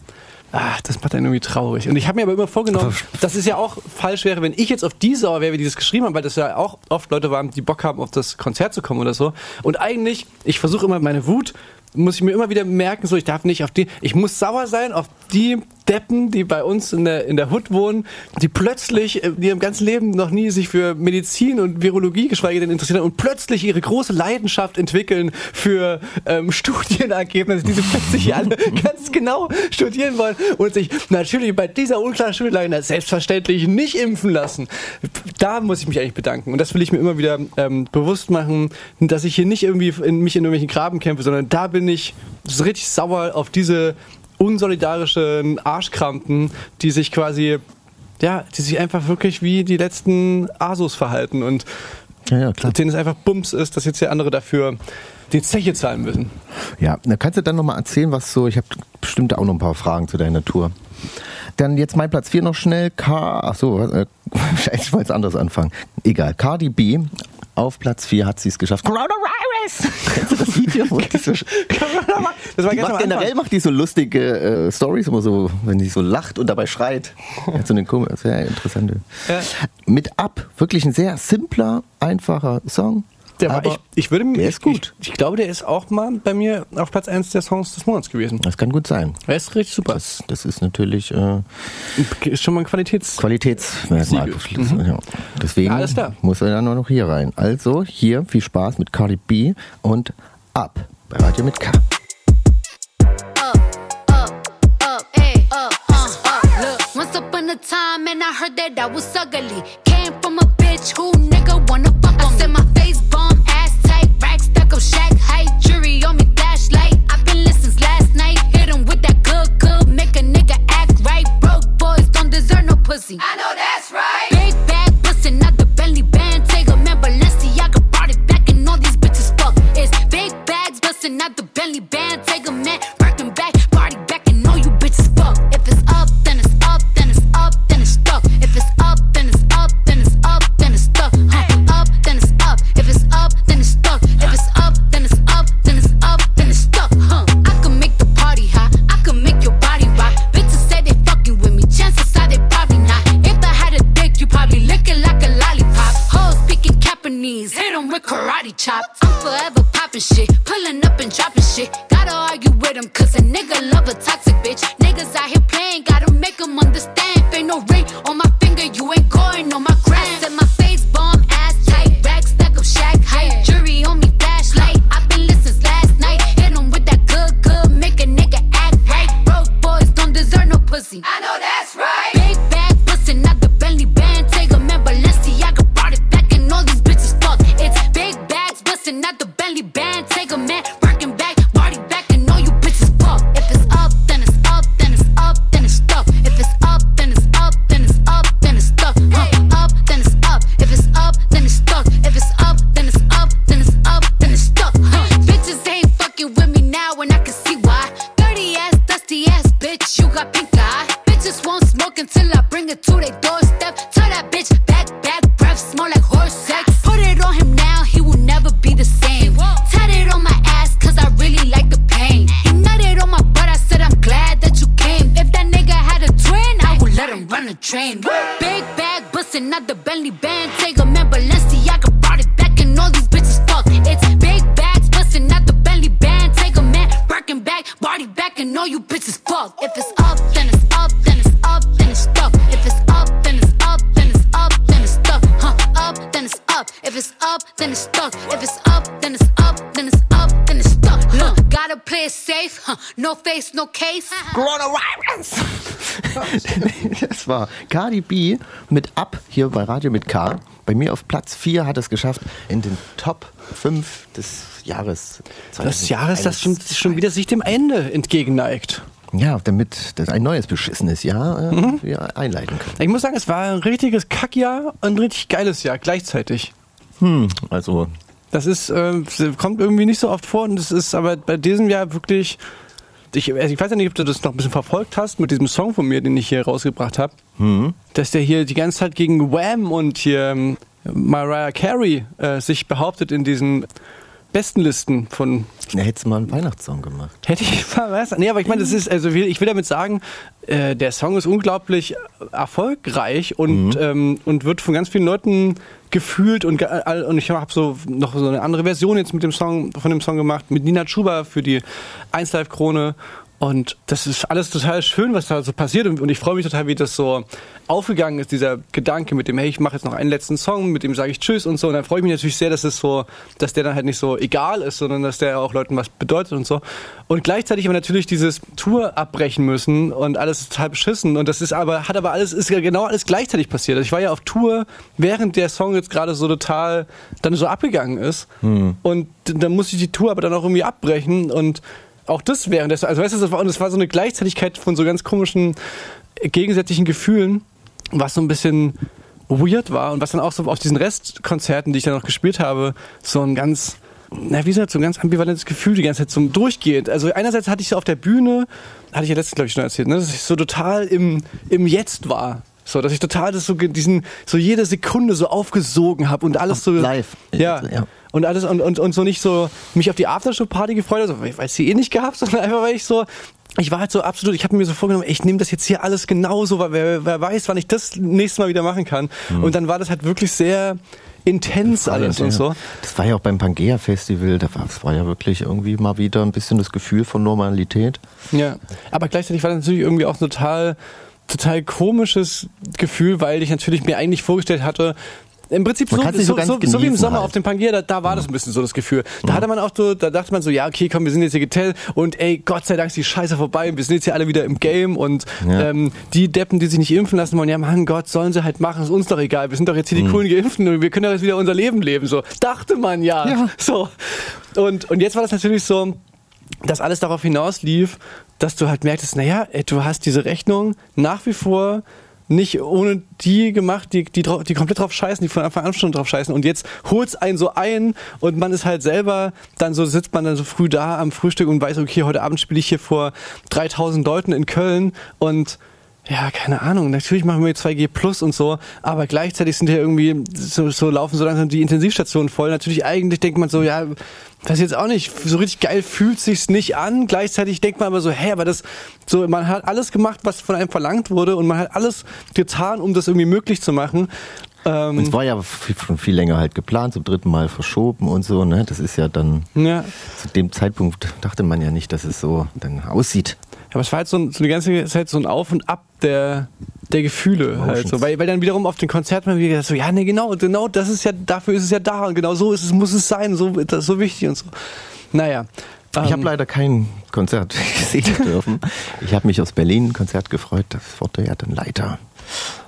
ah, das macht einen irgendwie traurig. Und ich habe mir aber immer vorgenommen, dass es ja auch falsch wäre, wenn ich jetzt auf die Sauer wäre, wie die das geschrieben haben, weil das ja auch oft Leute waren, die Bock haben, auf das Konzert zu kommen oder so. Und eigentlich, ich versuche immer meine Wut muss ich mir immer wieder merken, so ich darf nicht auf die, ich muss sauer sein auf die Deppen, die bei uns in der, in der Hood wohnen, die plötzlich in ihrem ganzen Leben noch nie sich für Medizin und Virologie geschweige denn interessieren und plötzlich ihre große Leidenschaft entwickeln für ähm, Studienergebnisse, die sie plötzlich hier alle ganz genau studieren wollen und sich natürlich bei dieser unklaren Studienlage selbstverständlich nicht impfen lassen. Da muss ich mich eigentlich bedanken und das will ich mir immer wieder ähm, bewusst machen, dass ich hier nicht irgendwie in mich in irgendwelchen Graben kämpfe, sondern da bin ich richtig sauer auf diese unsolidarischen Arschkrampen, die sich quasi, ja, die sich einfach wirklich wie die letzten Asos verhalten und Ja, ja, klar. denen es einfach Bums ist, dass jetzt hier andere dafür die Zeche zahlen müssen. Ja, dann kannst du dann nochmal erzählen, was so, ich habe bestimmt auch noch ein paar Fragen zu deiner Tour. Dann jetzt mein Platz 4 noch schnell. K, ach so, äh, ich wollte es anders anfangen. Egal, Cardi B. Auf Platz 4 hat sie es geschafft. Coronavirus! Kennst du das Video? So, Das war die macht generell macht die so lustige äh, Stories, immer so, wenn die so lacht und dabei schreit. Hat so eine komische, sehr interessante. Ja. Mit Ab, wirklich ein sehr simpler, einfacher Song. Der war, ich, ich würde mir, der ist gut. Ich, ich glaube, der ist auch mal bei mir auf Platz 1 der Songs des Monats gewesen. Das kann gut sein. Er ist richtig super. Das, das ist natürlich äh, ist schon mal ein Qualitäts... Qualitätsmerkmal. Siegel. Ja. Deswegen Alles klar. muss er dann nur noch hier rein. Also hier viel Spaß mit Cardi B und Ab bei Radio mit K. a time, and I heard that I was ugly. Came from a bitch who nigga wanna fuck on I said my stack up shack height, jury on me flashlight. I've been listening since last night. Hit 'em with that good, good, make a nigga act right. Broke boys don't deserve no pussy. I know that's right. Chops. I'm forever popping shit, pulling up and dropping shit. Gotta argue with 'em 'cause a nigga love a case. Coronavirus! das war Cardi B mit Ab hier bei Radio mit K. Bei mir auf Platz 4 hat es geschafft in den Top 5 des Jahres. Das Jahres, das schon, 2021. schon wieder sich dem Ende entgegenneigt. Ja, damit das ein neues beschissenes Jahr äh, Mhm. wir einleiten können. Ich muss sagen, es war ein richtiges Kackjahr und ein richtig geiles Jahr gleichzeitig. Also, Das ist, äh, kommt irgendwie nicht so oft vor und es ist aber bei diesem Jahr wirklich. Ich, ich weiß ja nicht, ob du das noch ein bisschen verfolgt hast mit diesem Song von mir, den ich hier rausgebracht habe. Dass der hier die ganze Zeit gegen Wham und hier ähm, Mariah Carey äh, sich behauptet in diesen besten Listen von Ja, hättest du mal einen Weihnachtssong gemacht. Hätte ich mal was? Nee, aber ich meine, das ist, also ich will damit sagen, äh, der Song ist unglaublich erfolgreich und, ähm, und wird von ganz vielen Leuten gefühlt und, ge- und ich habe so noch so eine andere Version jetzt mit dem Song, von dem Song gemacht, mit Nina Chuba für die 1 Live Krone. Und das ist alles total schön, was da so passiert. Und, ich freue mich total, wie das so aufgegangen ist, dieser Gedanke mit dem, hey, ich mache jetzt noch einen letzten Song, mit dem sage ich Tschüss und so. Und dann freue ich mich natürlich sehr, dass es so, dass der dann halt nicht so egal ist, sondern dass der auch Leuten was bedeutet und so. Und gleichzeitig aber natürlich dieses Tour abbrechen müssen und alles ist total beschissen. Und das ist aber, hat aber alles, ist ja genau alles gleichzeitig passiert. Also ich war ja auf Tour, während der Song jetzt gerade so total dann so abgegangen ist. Und dann musste ich die Tour aber dann auch irgendwie abbrechen und auch das während des, also weißt du, das war, und das war so eine Gleichzeitigkeit von so ganz komischen äh, gegensätzlichen Gefühlen, was so ein bisschen weird war und was dann auch so auf diesen Restkonzerten, die ich dann noch gespielt habe, so ein ganz, na, wie gesagt, so ein ganz ambivalentes Gefühl die ganze Zeit so durchgehend. Also einerseits hatte ich so auf der Bühne, hatte ich ja letztens, glaube ich, schon erzählt, ne, dass ich so total im, im Jetzt war. So, dass ich total das so, diesen, so jede Sekunde so aufgesogen habe und alles so. live. Ja. Ja. Und alles, und, und, und so nicht so mich auf die Aftershow-Party gefreut, also, weil ich sie eh nicht gehabt, sondern einfach, weil ich so, ich war halt so absolut, ich habe mir so vorgenommen, ich nehme das jetzt hier alles genauso, weil wer, wer weiß, wann ich das nächstes Mal wieder machen kann. Und dann war das halt wirklich sehr intens alles und ja. so. Das war ja auch beim Pangea Festival, da war, das war ja wirklich irgendwie mal wieder ein bisschen das Gefühl von Normalität. Ja. Aber gleichzeitig war das natürlich irgendwie auch ein total, total komisches Gefühl, weil ich natürlich mir eigentlich vorgestellt hatte, im Prinzip Man so, so, so ganz so, wie im genießen Sommer halt. auf dem Pangea, da, da war das ein bisschen so das Gefühl. Da hatte man auch so, da dachte man so, ja, okay, komm, wir sind jetzt hier getell und ey, Gott sei Dank ist die Scheiße vorbei und wir sind jetzt hier alle wieder im Game und Ja. ähm, die Deppen, die sich nicht impfen lassen wollen, ja, Mann Gott, sollen sie halt machen, ist uns doch egal, wir sind doch jetzt hier Mhm. die coolen Geimpften und wir können doch jetzt wieder unser Leben leben, so. Dachte man ja. Ja. So. Und, und jetzt war das natürlich so, dass alles darauf hinauslief, dass du halt merktest, naja, ey, du hast diese Rechnung nach wie vor nicht ohne die gemacht, die, die, die komplett drauf scheißen, die von Anfang an schon drauf scheißen. Und jetzt holt's einen so ein und man ist halt selber, dann so sitzt man dann so früh da am Frühstück und weiß, okay, heute Abend spiele ich hier vor 3000 Leuten in Köln und ja, keine Ahnung. Natürlich machen wir 2G Plus und so, aber gleichzeitig sind ja irgendwie so, so laufen so langsam die Intensivstationen voll. Natürlich eigentlich denkt man so, ja, das ist jetzt auch nicht so richtig geil fühlt sich's nicht an. Gleichzeitig denkt man aber so, hä, aber das so man hat alles gemacht, was von einem verlangt wurde und man hat alles getan, um das irgendwie möglich zu machen. Ähm, Es war ja schon viel länger halt geplant, zum dritten Mal verschoben und so, ne? Das ist ja dann, ja. zu dem Zeitpunkt dachte man ja nicht, dass es so dann aussieht. Aber es war halt so, ein- so eine ganze Zeit so ein Auf und Ab der, der Gefühle halt so. Weil, weil dann wiederum auf den Konzerten man wieder so, ja, nee, genau, genau, das ist ja, dafür ist es ja da und genau so ist es, muss es sein, so, das ist so wichtig und so. Naja. Ich ähm, habe leider kein Konzert sehen dürfen. Ich habe mich aus Berlin ein Konzert gefreut. Das wurde ja dann leider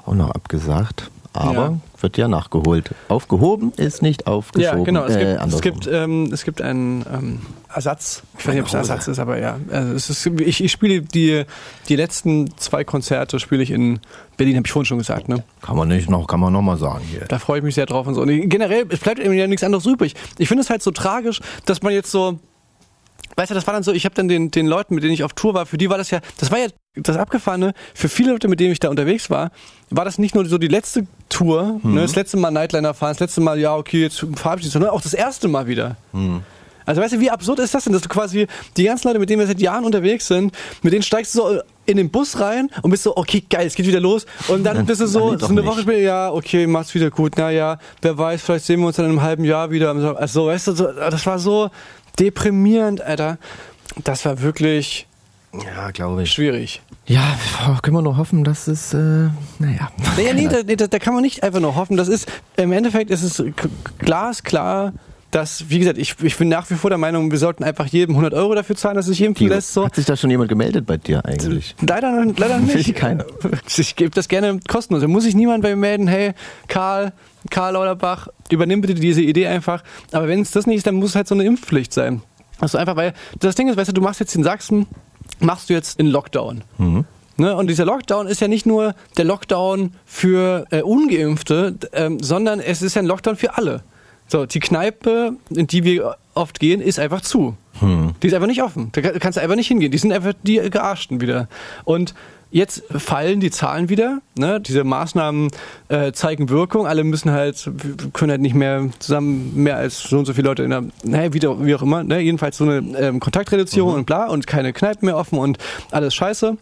auch noch abgesagt. Aber Ja. wird ja nachgeholt. Aufgehoben ist nicht aufgeschoben. Ja, genau. Es Äh, gibt, es andersrum. gibt, ähm, es gibt einen ähm, Ersatz. Ich weiß nicht, ob es ein Ersatz ist, aber ja. Also es ist, ich, ich spiele die, die letzten zwei Konzerte spiele ich in Berlin, habe ich vorhin schon gesagt. Ne? kann man nicht noch, kann man noch mal sagen hier. Da freue ich mich sehr drauf und so. Und generell, es bleibt irgendwie ja nichts anderes übrig. Ich finde es halt so tragisch, dass man jetzt so, weißt du, das war dann so, ich habe dann den, den Leuten, mit denen ich auf Tour war, für die war das ja, das war ja das Abgefahrene, für viele Leute, mit denen ich da unterwegs war, war das nicht nur so die letzte Tour, ne, das letzte Mal Nightliner fahren, das letzte Mal, ja, okay, jetzt verabschiedet, sondern auch das erste Mal wieder. Also weißt du, wie absurd ist das denn, dass du quasi die ganzen Leute, mit denen wir seit Jahren unterwegs sind, mit denen steigst du so in den Bus rein und bist so, okay, geil, es geht wieder los. Und dann bist du so, so eine. Woche später, ja, okay, mach's wieder gut, naja, wer weiß, vielleicht sehen wir uns dann in einem halben Jahr wieder. Also, weißt du, das war so deprimierend, Alter. Das war wirklich Ja, glaube ich. schwierig. Ja, können wir nur hoffen, dass es, äh, naja. Naja, nee, da, nee, da, da kann man nicht einfach nur hoffen. Das ist, im Endeffekt ist es glasklar, dass, wie gesagt, ich, ich bin nach wie vor der Meinung, wir sollten einfach jedem 100 Euro dafür zahlen, dass es sich impfen lässt. So. Hat sich da schon jemand gemeldet bei dir eigentlich? Leider, leider nicht. Keiner. Ich gebe das gerne kostenlos. Da muss sich niemand bei mir melden, hey, Karl, Karl Lauterbach, übernimm bitte diese Idee einfach. Aber wenn es das nicht ist, dann muss es halt so eine Impfpflicht sein. Also einfach, weil das Ding ist, weißt du, du machst jetzt in Sachsen, machst du jetzt einen Lockdown. Ne? Und dieser Lockdown ist ja nicht nur der Lockdown für äh, Ungeimpfte, ähm, sondern es ist ja ein Lockdown für alle. So, die Kneipe, in die wir oft gehen, ist einfach zu. Die ist einfach nicht offen. Da kann- kannst du einfach nicht hingehen. Die sind einfach die Gearschten wieder. Und Jetzt fallen die Zahlen wieder. Ne? Diese Maßnahmen äh, zeigen Wirkung. Alle müssen halt, können halt nicht mehr zusammen mehr als so und so viele Leute in der, naja, wie, wie auch immer. Ne? Jedenfalls so eine ähm, Kontaktreduzierung und bla und keine Kneipen mehr offen und alles scheiße.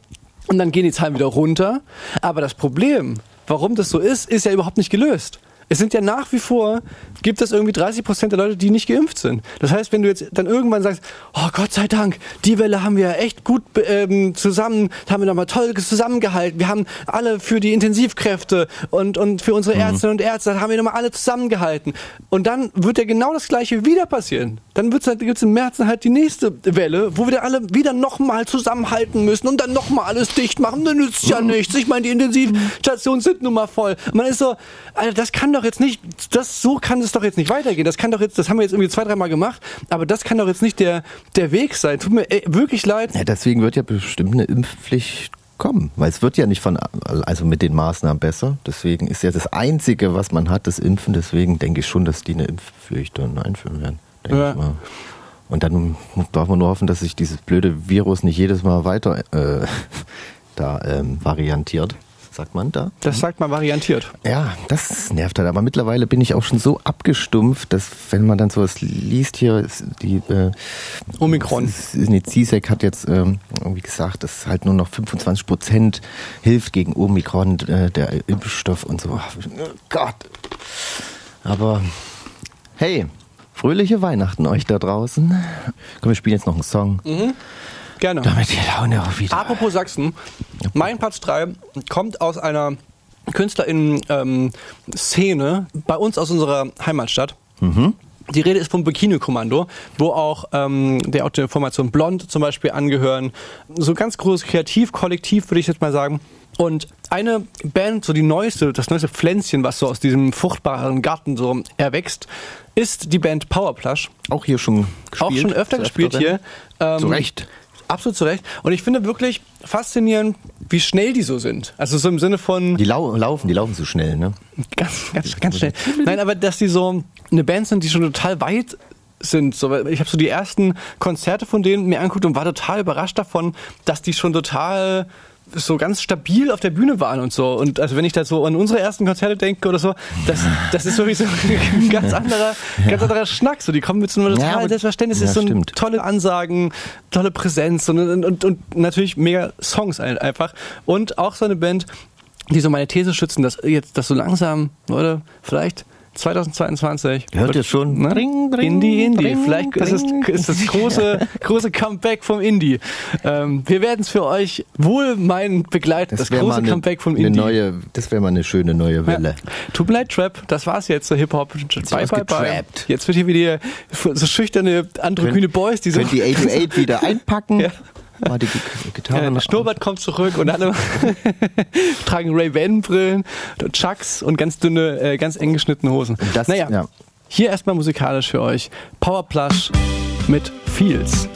Und dann gehen die Zahlen wieder runter. Aber das Problem, warum das so ist, ist ja überhaupt nicht gelöst. Es sind ja nach wie vor, gibt es irgendwie 30 Prozent der Leute, die nicht geimpft sind. Das heißt, wenn du jetzt dann irgendwann sagst, oh Gott sei Dank, die Welle haben wir echt gut ähm, zusammen, haben wir nochmal toll zusammengehalten. Wir haben alle für die Intensivkräfte und, und für unsere Ärztinnen und Ärzte, haben wir nochmal alle zusammengehalten. Und dann wird ja genau das Gleiche wieder passieren. Dann halt, gibt's im März halt die nächste Welle, wo wir alle wieder nochmal zusammenhalten müssen und dann nochmal alles dicht machen. Dann nützt ja nichts. Ich meine, die Intensivstationen sind nun mal voll. Man ist so, Alter, das kann doch jetzt nicht, das, so kann es doch jetzt nicht weitergehen. Das kann doch jetzt, das haben wir jetzt irgendwie zwei, dreimal gemacht, aber das kann doch jetzt nicht der, der Weg sein. Tut mir ey, wirklich leid. Ja, deswegen wird ja bestimmt eine Impfpflicht kommen, weil es wird ja nicht von, also mit den Maßnahmen besser. Deswegen ist ja das Einzige, was man hat, das Impfen. Deswegen denke ich schon, dass die eine Impfpflicht dann einführen werden. denke Ja. ich mal. Und dann darf man nur hoffen, dass sich dieses blöde Virus nicht jedes Mal weiter äh, da ähm, variantiert. Sagt man da? Das sagt man variantiert. Ja, das nervt halt. Aber mittlerweile bin ich auch schon so abgestumpft, dass wenn man dann sowas liest hier, die äh, Omikron. Nee, CISEC hat jetzt ähm, irgendwie gesagt, dass halt nur noch 25 Prozent hilft gegen Omikron, äh, der Impfstoff und so. Oh Gott. Aber hey, fröhliche Weihnachten euch da draußen. Komm, wir spielen jetzt noch einen Song, Gerne. damit die Laune auch wieder. Apropos Sachsen, mein Platz 3 kommt aus einer Künstlerinnen-Szene bei uns aus unserer Heimatstadt. Die Rede ist vom Bikini-Kommando, wo auch ähm, der auch der Formation Blond zum Beispiel angehören. So ganz großes Kreativkollektiv, würde ich jetzt mal sagen. Und eine Band, so die neueste, das neueste Pflänzchen, was so aus diesem fruchtbaren Garten so erwächst, ist die Band Powerplush. Auch hier schon gespielt. Auch schon öfter gespielt hier. Ähm, Zu Recht. Absolut zu Recht. Und ich finde wirklich faszinierend, wie schnell die so sind. Also so im Sinne von Die lau laufen, die laufen so schnell, ne? ganz, ganz, ganz schnell. Nein, aber dass die so eine Band sind, die schon total weit sind. So, ich habe so die ersten Konzerte von denen mir angeguckt und war total überrascht davon, dass die schon total so ganz stabil auf der Bühne waren und so. Und also wenn ich da so an unsere ersten Konzerte denke oder so, das, das ist wirklich so ein ganz anderer, ganz anderer Schnack. So, die kommen mit so einem Ja, total aber- Selbstverständnis, ja, ist so ein tolle Ansagen, tolle Präsenz und, und, und, und natürlich mega Songs ein- einfach. Und auch so eine Band, die so meine These schützen, dass jetzt das so langsam, Leute, vielleicht 2022. Hört ihr schon? Ne? Dring, dring, Indie, Indie. dring, vielleicht ist es ist das große, große Comeback vom Indie. Ähm, wir werden es für euch wohl meinen begleiten, das, mal große eine- Comeback vom Indie. Neue, das wäre mal eine schöne neue Welle. Ja. Tut mir leid, Trap, das war's jetzt, so Hip-Hop. Bye, bye, bye. Jetzt wird hier wieder so schüchterne androgyne Boys, die so Könnt die 808 wieder einpacken? Ja. Mal die Gi- Gitarre Ja, noch Schnurrbart kommt zurück und alle tragen Ray-Ban-Brillen, Chucks und ganz dünne, äh, ganz eng geschnittene Hosen. Das- naja, ja. hier erstmal musikalisch für euch Power Plush mit Feels.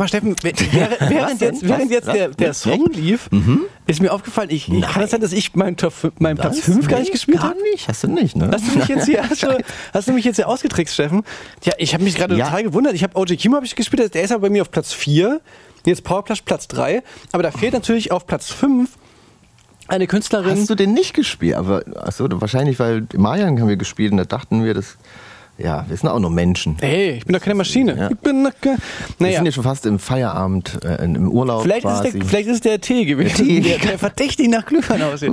Mal, Steffen, während, jetzt, während jetzt der, der? Song lief, ist mir aufgefallen, ich, ich kann es sein, dass ich meinen, Top, Platz Was? 5 gar nicht gespielt habe? nicht, hast du nicht, ne? Hast du mich jetzt hier, hast du, hast du mich jetzt hier ausgetrickst, Steffen? Ja, ich habe mich gerade Ja. total gewundert. Ich habe OJ Kimo hab ich gespielt, der ist aber bei mir auf Platz 4. Jetzt Powerplush Platz 3. Aber da fehlt natürlich auf Platz 5 eine Künstlerin. Hast du den nicht gespielt? Aber achso, wahrscheinlich, weil Marian haben wir gespielt und da dachten wir, das. Ja, wir sind auch nur Menschen. Hey, ich bin doch keine Maschine. Ja. Ich bin doch ke- Wir naja. sind ja schon fast im Feierabend, äh, im Urlaub Vielleicht ist, quasi. der, vielleicht ist der Tee gewesen, Tee. der, der verdächtig nach Glühwein aussieht.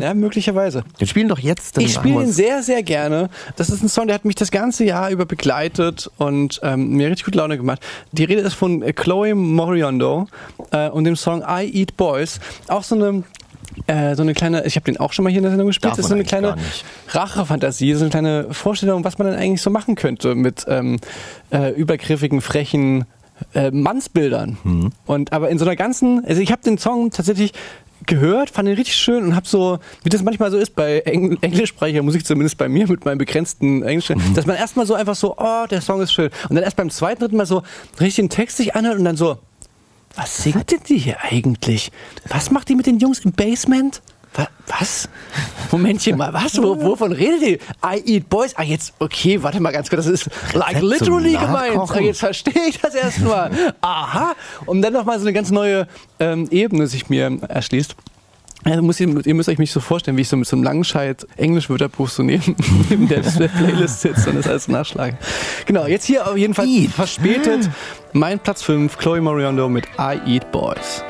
Ja, möglicherweise. wir spielen doch jetzt. Ich spiele wir ihn sehr, sehr gerne. Das ist ein Song, der hat mich das ganze Jahr über begleitet und ähm, mir richtig gut Laune gemacht. Die Rede ist von Chloe Moriondo äh, und dem Song I Eat Boys. Auch so eine äh, so eine kleine, ich habe den auch schon mal hier in der Sendung gespielt, das ist so eine kleine. Rachefantasie, so eine kleine Vorstellung, was man dann eigentlich so machen könnte mit ähm, äh, übergriffigen, frechen äh, Mannsbildern. Mhm. Und aber in so einer ganzen, also ich habe den Song tatsächlich gehört, fand ihn richtig schön und habe so, wie das manchmal so ist bei Engl englischsprachiger Musik, zumindest bei mir mit meinem begrenzten Englisch, Mhm. dass man erstmal so einfach so, oh, der Song ist schön. Und dann erst beim zweiten, dritten Mal so richtig den Text sich anhört und dann so, was singt denn die hier eigentlich? Was macht die mit den Jungs im Basement? Wa- Was? Momentchen mal, was? Wo, wovon redet ihr? I eat boys? Ah, jetzt, okay, warte mal ganz kurz, das ist like literally gemeint. Ah, jetzt verstehe ich das erstmal. Aha. Und dann nochmal so eine ganz neue ähm, Ebene sich mir erschließt. Ja, muss ihr, ihr müsst euch mich so vorstellen, wie ich so mit so einem Langenscheid Englisch-Wörterbuch so neben, neben der Playlist sitze und das alles nachschlagen. Genau, jetzt hier auf jeden Fall Eat. verspätet mein Platz 5, Chloe Moriondo mit I Eat Boys.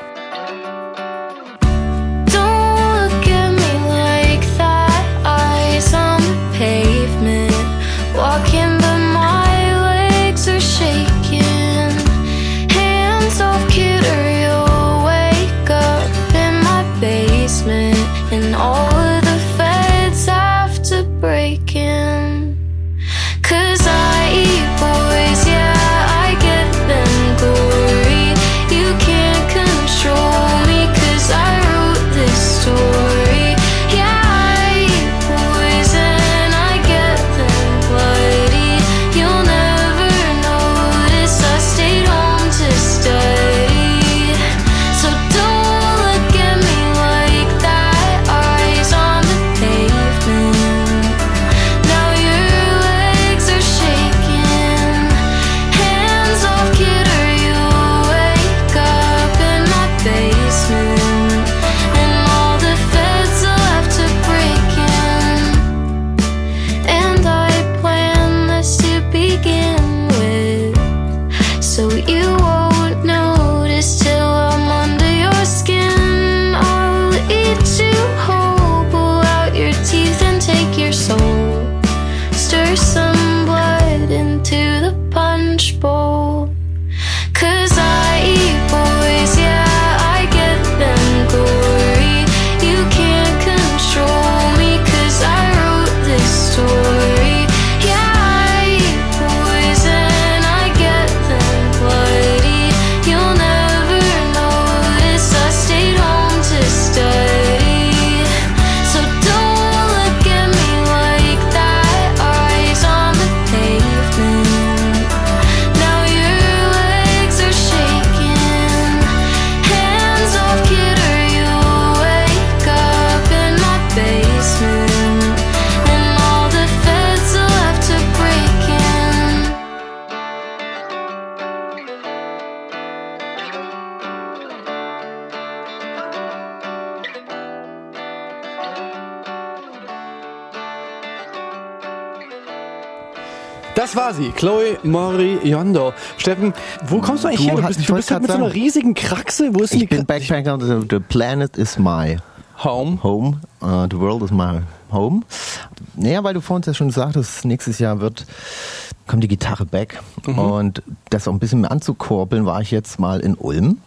Moriondo. Steffen, wo kommst du eigentlich Du her? Du bist, du bist halt mit so einer riesigen Kraxe. Wo ist Ich die bin Backpacker, the, the planet is my Home? home, uh, the world is my home. Naja, weil du vorhin ja schon sagtest, nächstes Jahr wird, kommt die Gitarre back. Mhm. Und das auch ein bisschen mehr anzukurbeln, war ich jetzt mal in Ulm.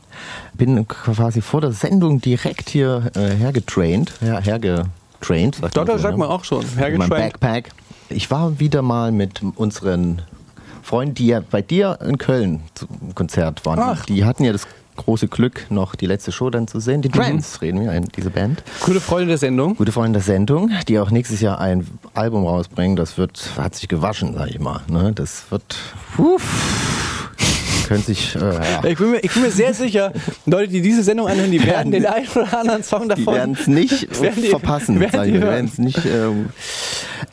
Bin quasi vor der Sendung direkt hier äh, hergetraint, her, hergetraint. sagt Dort sagt ne? man auch schon. Hergetraint. Backpack. Ich war wieder mal mit unseren Freunden, die ja bei dir in Köln zum Konzert waren. Ach. Die hatten ja das große Glück, noch die letzte Show dann zu sehen. Die Trends reden wir, diese Band. Coole Freude der Sendung. Gute Freunde der Sendung, die auch nächstes Jahr ein Album rausbringen. Das wird, hat sich gewaschen, sag ich mal. Ne? Das wird, uff. Können sich, äh, ja. Ich bin, mir, ich bin mir sehr sicher, Leute, die diese Sendung anhören, die werden den einen oder anderen Song Die davon. werden es nicht werden die- verpassen. werden sag die ich. Die werden es nicht. Ähm,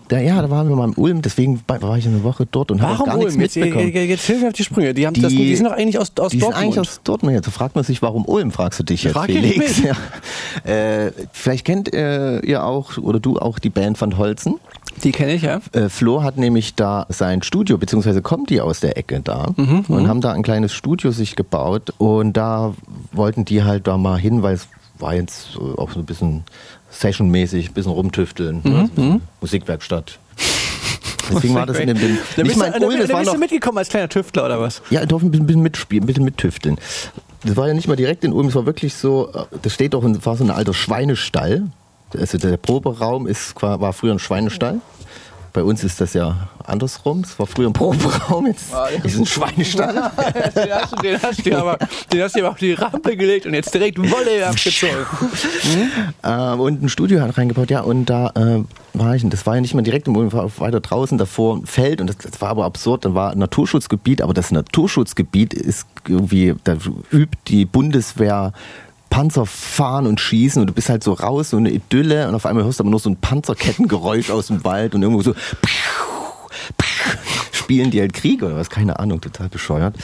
da, ja, da waren wir mal im Ulm, deswegen war ich eine Woche dort und habe gar nichts Ulm? Jetzt, mitbekommen. jetzt, jetzt hilf mir auf die Sprünge. Die, haben das, Die- die sind doch eigentlich aus, aus die sind Dortmund. eigentlich aus Dortmund. Jetzt fragt man sich, warum Ulm, fragst du dich jetzt, Frag ich Felix. Ja. Äh, vielleicht kennt äh, ihr auch oder du auch die Band Van Holzen. Die kenne ich, ja. Äh, Flo hat nämlich da sein Studio, beziehungsweise kommt die aus der Ecke da Mhm, und haben da ein kleines Studio sich gebaut und da wollten die halt da mal hin, weil es war jetzt auch so ein bisschen sessionmäßig, ein bisschen rumtüfteln, Mhm, ne? so Musikwerkstatt. Deswegen war das in dem, dem Da bist, mal du, in da, Ulm, da war bist noch du mitgekommen als kleiner Tüftler oder was? ja, doch ein bisschen, bisschen mitspielen, ein bisschen mittüfteln. Das war ja nicht mal direkt in Ulm, es war wirklich so, äh, das steht doch, in- war so ein alter Schweinestall. Also der Proberaum ist, war früher ein Schweinestall. Bei uns ist das ja andersrum. Es war früher ein Proberaum, jetzt ist es ein Schweinestall. den, hast du, den, hast du dir aber, den hast du aber auf die Rampe gelegt und jetzt direkt Wolle abgezogen. ähm, und ein Studio hat reingebaut, ja, und da äh, war ich, und das war ja nicht mal direkt im war weiter draußen davor ein Feld und das, das war aber absurd, dann war ein Naturschutzgebiet, aber das Naturschutzgebiet ist irgendwie, da übt die Bundeswehr Panzer fahren und schießen und du bist halt so raus, so eine Idylle und auf einmal hörst du aber nur so ein Panzerkettengeräusch aus dem Wald und irgendwo so spielen die halt Krieg oder was, keine Ahnung, total bescheuert.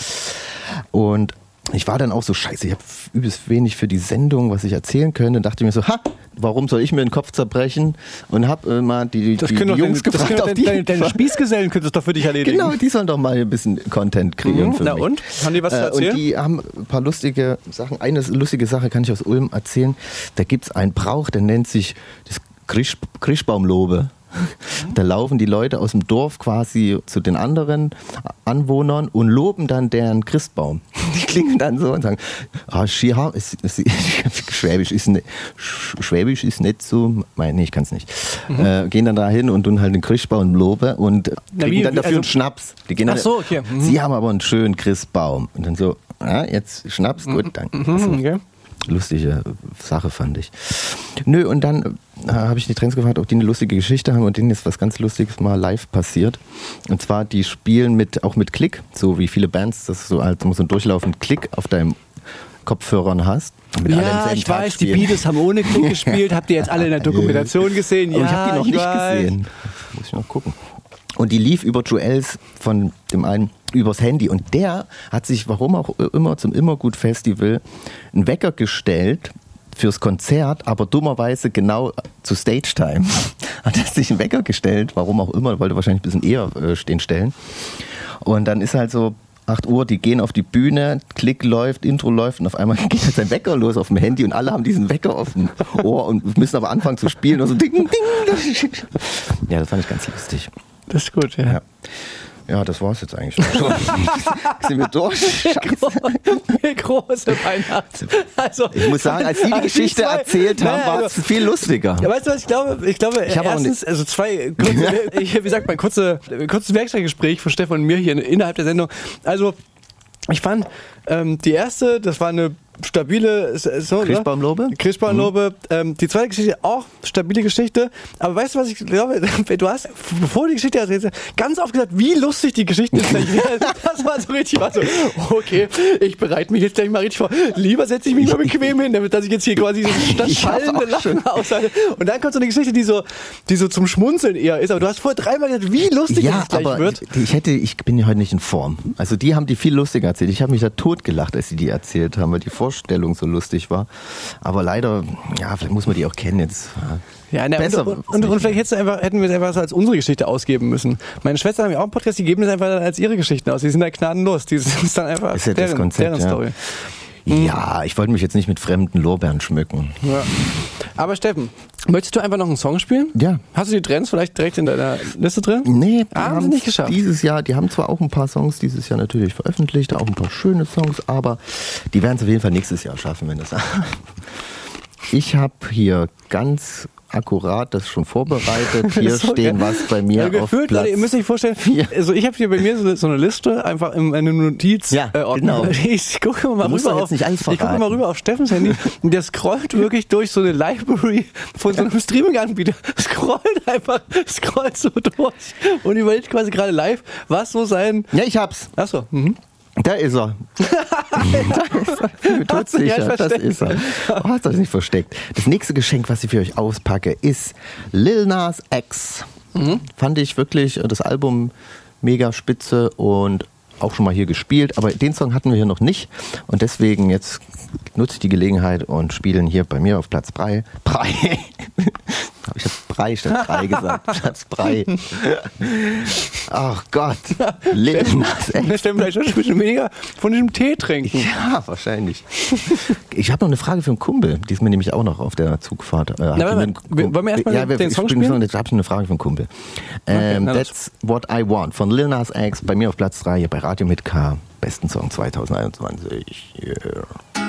Und ich war dann auch so, scheiße, ich habe übelst wenig für die Sendung, was ich erzählen könnte. Und dachte mir so, ha, warum soll ich mir den Kopf zerbrechen? Und hab äh, mal die, Das die, die Jungs deine, das gefragt, auf doch deine, die deine Spießgesellen können das doch für dich erledigen. Genau, die sollen doch mal ein bisschen Content kreieren Mhm, für na mich. und? Haben die was zu Äh, erzählen? Und die haben ein paar lustige Sachen. Eine lustige Sache kann ich aus Ulm erzählen. Da gibt's einen Brauch, der nennt sich das Krisch, Krischbaumlobe. Da laufen die Leute aus dem Dorf quasi zu den anderen Anwohnern und loben dann deren Christbaum. Die klingen dann so und sagen, ah, Skiha, ist, ist, Schwäbisch, ist ne, Sch- Schwäbisch ist nicht so, mein, nee, ich kann es nicht. Äh, gehen dann dahin und tun halt den Christbaum lobe und Na, kriegen wie- dann dafür also- einen Schnaps. Die gehen Ach dann, so, okay. Mhm. Sie haben aber einen schönen Christbaum. Und dann so, ja, jetzt Schnaps, gut, danke. Also, Mhm, okay. Lustige Sache, fand ich. Nö, und dann äh, habe ich die Trends gefragt, ob die eine lustige Geschichte haben und denen ist was ganz Lustiges mal live passiert. Und zwar, die spielen mit, auch mit Klick, so wie viele Bands das so halt so einen durchlaufenden Klick auf deinem Kopfhörern hast. Ja, ich weiß, die. Beatles haben ohne Klick gespielt. Habt ihr jetzt alle in der Dokumentation gesehen? Aber Ja, ich habe die noch nicht weiß. gesehen. Muss ich noch gucken. Und die lief über Joels von dem einen übers Handy. Und der hat sich, warum auch immer, zum Immergut Festival einen Wecker gestellt fürs Konzert, aber dummerweise genau zu Stage Time. Hat er sich einen Wecker gestellt, warum auch immer, wollte wahrscheinlich ein bisschen eher äh, stehen stellen. Und dann ist halt so 8 Uhr, die gehen auf die Bühne, Klick läuft, Intro läuft und auf einmal geht halt sein Wecker los auf dem Handy und alle haben diesen Wecker auf dem Ohr und müssen aber anfangen zu spielen und so ding, ding. Ja, das fand ich ganz lustig. Das ist gut, ja. Ja, ja das war's jetzt eigentlich schon. Sind wir durch? Scheiße. Große Weihnachten. Also, Ich muss sagen, als Sie die also Geschichte zwei- erzählt haben, war also- es viel lustiger. Ja, weißt du was, ich glaube, ich glaube Ich erstens, also zwei kurze, ich, wie sagt man, kurze, kurzes Werkstattgespräch von Stefan und mir hier innerhalb der Sendung. Also, ich fand, ähm, die erste, das war eine stabile so, Christbaumlobe? Ne? Christbaumlobe. Ähm, die zweite Geschichte auch stabile Geschichte. Aber weißt du, was ich glaube? Du hast, bevor die Geschichte erzählst, ganz oft gesagt, wie lustig die Geschichte ist. Das war so richtig, war so, okay, ich bereite mich jetzt gleich mal richtig vor. Lieber setze ich mich mal bequem hin, damit dass ich jetzt hier quasi so das schallende. Lachen aushalte. Und dann kommt so eine Geschichte, die so, die so zum Schmunzeln eher ist. Aber du hast vorher dreimal gesagt, wie lustig Ja, es gleich aber wird. ich hätte, ich bin ja heute nicht in Form. Also die haben die viel lustiger erzählt. Ich habe mich da totgelacht, als sie die erzählt haben, weil die Vorstellung so lustig war. Aber leider, ja, vielleicht muss man die auch kennen jetzt. Ja, na, Besser und, und, und vielleicht einfach, hätten wir es einfach so als unsere Geschichte ausgeben müssen. Meine Schwestern haben ja auch einen Podcast, die geben es einfach als ihre Geschichten aus. Die sind da gnadenlos. Die sind dann einfach Ist ja das deren, Konzept, deren ja. Story. Ja, ich wollte mich jetzt nicht mit fremden Lorbeeren schmücken. Ja. Aber Steffen, möchtest du einfach noch einen Song spielen? Ja. Hast du die Trends vielleicht direkt in deiner Liste drin? Nee, Ah, haben sie nicht geschafft. Dieses Jahr, die haben zwar auch ein paar Songs dieses Jahr natürlich veröffentlicht, auch ein paar schöne Songs, aber die werden es auf jeden Fall nächstes Jahr schaffen, wenn das. Ich habe hier ganz akkurat das schon vorbereitet. Hier So, stehen ja. was bei mir auf gefühlt, Platz. Leute, ihr müsst euch vorstellen, vier. also ich habe hier bei mir so, so eine Liste, einfach in eine Notiz. Ja, äh, genau. Ich gucke mal Du rüber auf, ich gucke mal rüber auf Steffens Handy und der scrollt wirklich durch so eine Library von so einem Streaming-Anbieter. Scrollt einfach, scrollt so durch und überlegt quasi gerade live, was so sein. Ja, ich hab's. Achso, mhm. Da ist er. da ist er. Todsicher, ja das ist er. Oh, hast du das nicht versteckt. Das nächste Geschenk, was ich für euch auspacke, ist Lil Nas X. Mhm. Fand ich wirklich das Album mega spitze und auch schon mal hier gespielt, aber den Song hatten wir hier noch nicht und deswegen jetzt nutze ich die Gelegenheit und spielen hier bei mir auf Platz 3. Brei. Habe ich jetzt Brei statt Brei gesagt. Platz Brei. Ach Gott. Lil Nas X. Wir stellen vielleicht schon ein bisschen weniger von diesem Tee trinken. Ja, wahrscheinlich. Ich habe noch eine Frage für einen Kumpel. Die ist mir nämlich auch noch auf der Zugfahrt. Äh, die warte wollen wir erst mal ja, den- ich Song spiele spielen? Jetzt habe ich eine Frage für einen Kumpel. Ähm, na los. That's What I Want von Lil Nas X bei mir auf Platz 3 hier bei Radio mit K. Besten Song 2021. Yeah.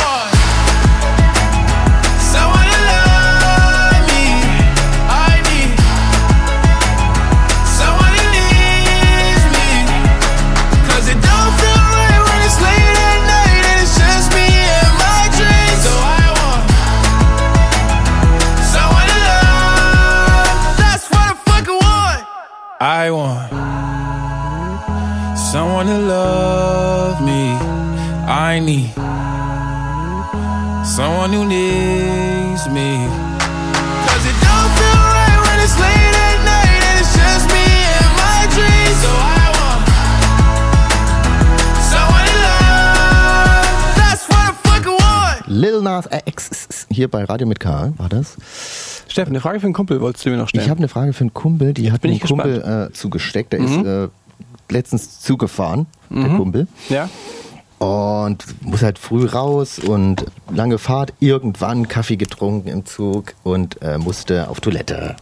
I want someone to love me. I need someone who needs me. Cause it don't feel right when it's late at night and it's just me and my dreams. So I want someone to love. That's what I fucking want. Lil Nas X hier bei Radio mit K. War das? Steffen, eine Frage für einen Kumpel wolltest du mir noch stellen. Ich habe eine Frage für einen Kumpel, die hat bin mir ein Kumpel äh, zugesteckt. Der ist äh, letztens zugefahren, der Kumpel. ja? Und muss halt früh raus und lange Fahrt, irgendwann Kaffee getrunken im Zug und äh, musste auf Toilette.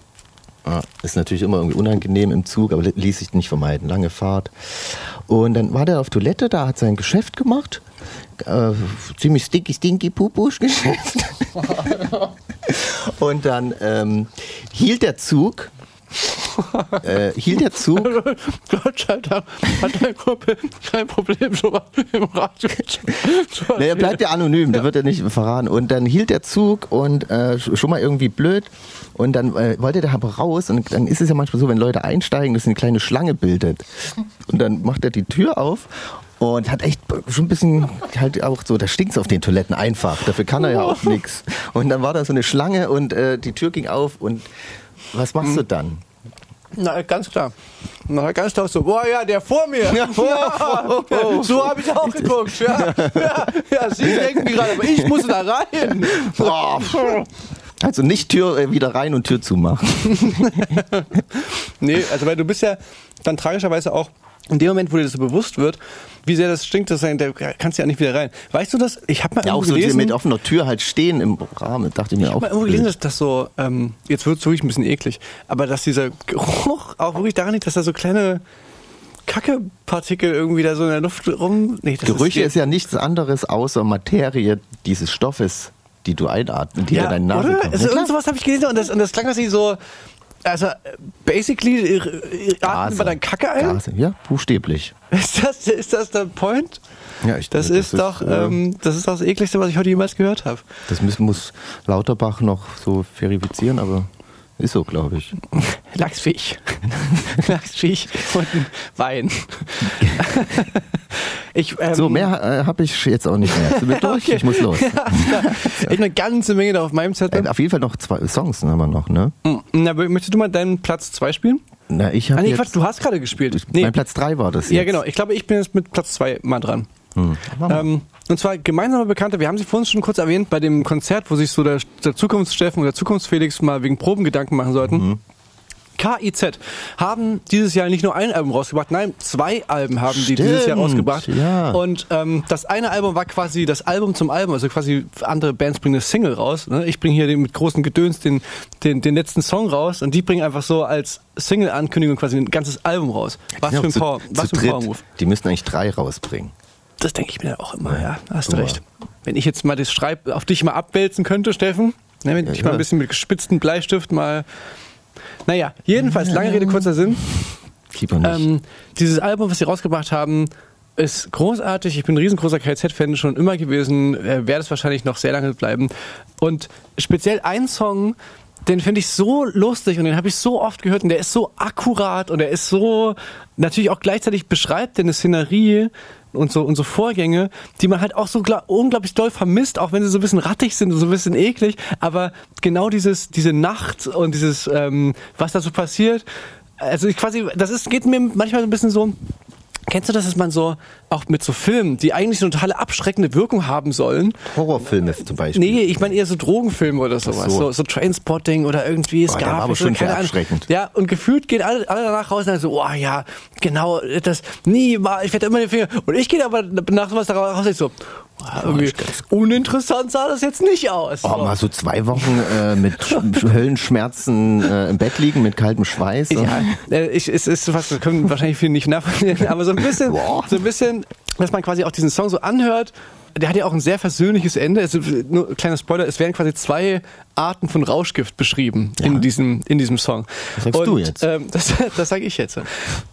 Ja, ist natürlich immer irgendwie unangenehm im Zug, aber li- ließ sich nicht vermeiden. Lange Fahrt. Und dann war der auf Toilette, da hat sein Geschäft gemacht. Äh, ziemlich stinky, stinky Pupusch-Geschäft. und dann ähm, hielt der Zug. äh, hielt der Zug Gott sei Dank hat dein Kumpel kein Problem, sowas im Radio zu Nee, er bleibt ja anonym, der wird ja nicht verraten. Und dann hielt der Zug und äh, sch- schon mal irgendwie blöd. Und dann äh, wollte der aber raus. Und dann ist es ja manchmal so, wenn Leute einsteigen, dass eine kleine Schlange bildet. Und dann macht er die Tür auf und hat echt schon ein bisschen halt auch so, da stinkt's auf den Toiletten einfach. Dafür kann er ja auch nichts. Und dann war da so eine Schlange und äh, die Tür ging auf. Und was machst du dann? Na, ganz klar. Na, ganz klar so, boah, ja, der vor mir. Ja, so habe ich auch geguckt. Ja, ja, ja, Sie denken gerade, aber ich muss da rein. Also nicht Tür äh, wieder rein und Tür zumachen. Nee, also weil du bist ja dann tragischerweise auch in dem Moment, wo dir das so bewusst wird, wie sehr das stinkt, das, da kannst du ja nicht wieder rein. Weißt du das? Ich habe mal Ja, auch so gelesen, mit offener Tür halt stehen im Rahmen, dachte ich mir Ich auch. habe mal irgendwo gelesen, dass das so, ähm, jetzt wird es wirklich ein bisschen eklig, aber dass dieser Geruch auch wirklich daran liegt, dass da so kleine Kackepartikel irgendwie da so in der Luft rum. Nee, Gerüche ist ja nichts anderes außer Materie dieses Stoffes, die du einatmest, die ja, ja, deine Nase oder? kommt. Also, Ja, irgend sowas habe ich gelesen und das, und das klang, dass sie so Also, basically, äh, äh, atmen wir dann Kacke ein? Gase. Ja, buchstäblich. Ist das, ist das der Point? Ja, ich, Das, ist doch, äh, ähm, das ist doch das ekligste, was ich heute jemals gehört habe. das muss, muss Lauterbach noch so verifizieren, aber ist so, glaube ich. Lachsfisch. Lachsfisch und ein Wein. ich, ähm, So, mehr äh, habe ich jetzt auch nicht mehr. Sind wir durch? Okay. Ich muss los. Ja, ich habe eine ganze Menge da auf meinem Zettel. Äh, auf jeden Fall noch zwei Songs haben wir noch, ne? Na, möchtest du mal deinen Platz 2 spielen? Na, ich Ah, habe nee, jetzt, Quatsch, du hast gerade gespielt. Nee. Mein Platz 3 war das jetzt. Ja, genau. Ich glaube, ich bin jetzt mit Platz 2 mal dran. Hm. Ähm, und zwar gemeinsame Bekannte, wir haben sie vorhin schon kurz erwähnt, bei dem Konzert, wo sich so der, der Zukunftssteffen oder Zukunftsfelix mal wegen Proben Gedanken machen sollten. Mhm. KIZ haben dieses Jahr nicht nur ein Album rausgebracht, nein, zwei Alben haben die dieses Jahr Stimmt, rausgebracht. ja. Und ähm, das eine Album war quasi das Album zum Album, also quasi andere Bands bringen eine Single raus. Ne? Ich bringe hier den, mit großen Gedöns den, den, den letzten Song raus und die bringen einfach so als Single-Ankündigung quasi ein ganzes Album raus. Was Ja, für ein zu, Power, was zu für ein dritt. Power-Move. Die müssten eigentlich drei rausbringen. Das denke ich mir auch immer, ja. Hast du recht. Wenn ich jetzt mal das Schreib auf dich mal abwälzen könnte, Steffen, ne, wenn Ja, ich mal ja. ein bisschen mit gespitzten Bleistift mal. Naja, jedenfalls, lange Rede, kurzer Sinn. Lieber nicht. Ähm, dieses Album, was sie rausgebracht haben, ist großartig. Ich bin ein riesengroßer KZ-Fan schon immer gewesen, äh, werde es wahrscheinlich noch sehr lange bleiben. Und speziell ein Song, den finde ich so lustig und den habe ich so oft gehört und der ist so akkurat und der ist so natürlich auch gleichzeitig beschreibt der eine Szenerie und so und so Vorgänge, die man halt auch so gla- unglaublich doll vermisst, auch wenn sie so ein bisschen rattig sind und so ein bisschen eklig, aber genau dieses diese Nacht und dieses ähm, was da so passiert, also ich quasi das ist geht mir manchmal so ein bisschen so Kennst du das, dass man so, auch mit so Filmen, die eigentlich so eine totale abschreckende Wirkung haben sollen? Horrorfilme zum Beispiel. Nee, ich meine eher so Drogenfilme oder sowas. So. So, so Trainspotting oder irgendwie Boah, der war aber Scarface schon sehr abschreckend. Ja, und gefühlt gehen alle, alle danach raus und sagen so, oh ja, genau, das, nie, mal, ich werde immer den Finger. Und ich gehe aber nach sowas da raus und ich so, irgendwie, uninteressant sah das jetzt nicht aus. Oh, mal so zwei Wochen äh, mit Sch- Höllenschmerzen äh, im Bett liegen, mit kaltem Schweiß. Ja, äh, ich, es ist was, das können wahrscheinlich viele nicht nachvollziehen, aber so ein bisschen, so ein bisschen, dass man quasi auch diesen Song so anhört. Der hat ja auch ein sehr versöhnliches Ende. Also, nur kleiner Spoiler, es werden quasi zwei Arten von Rauschgift beschrieben in, diesem, in diesem Song. Was sagst und, du jetzt? Ähm, das das sage ich jetzt.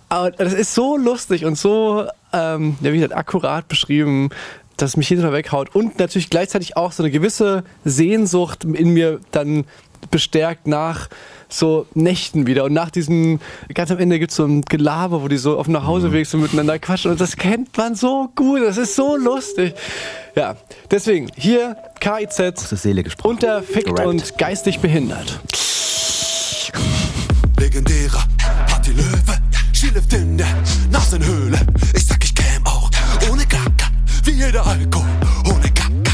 Aber das ist so lustig und so, ähm, ja, wie gesagt, akkurat beschrieben, dass es mich jedes Mal weghaut. Und natürlich gleichzeitig auch so eine gewisse Sehnsucht in mir dann bestärkt nach so Nächten wieder. Und nach diesem, ganz am Ende gibt es so ein Gelaber, wo die so auf dem Nachhauseweg so miteinander quatschen. Und das kennt man so gut. Das ist so lustig. Ja, deswegen hier KIZ Aus der Seele gesprochen. unterfickt Gerappt. und geistig behindert. Legendärer Partylöwe, Skilift in der Nasenhöhle. Ich Gaga, wie jeder Alko, ohne Gaga.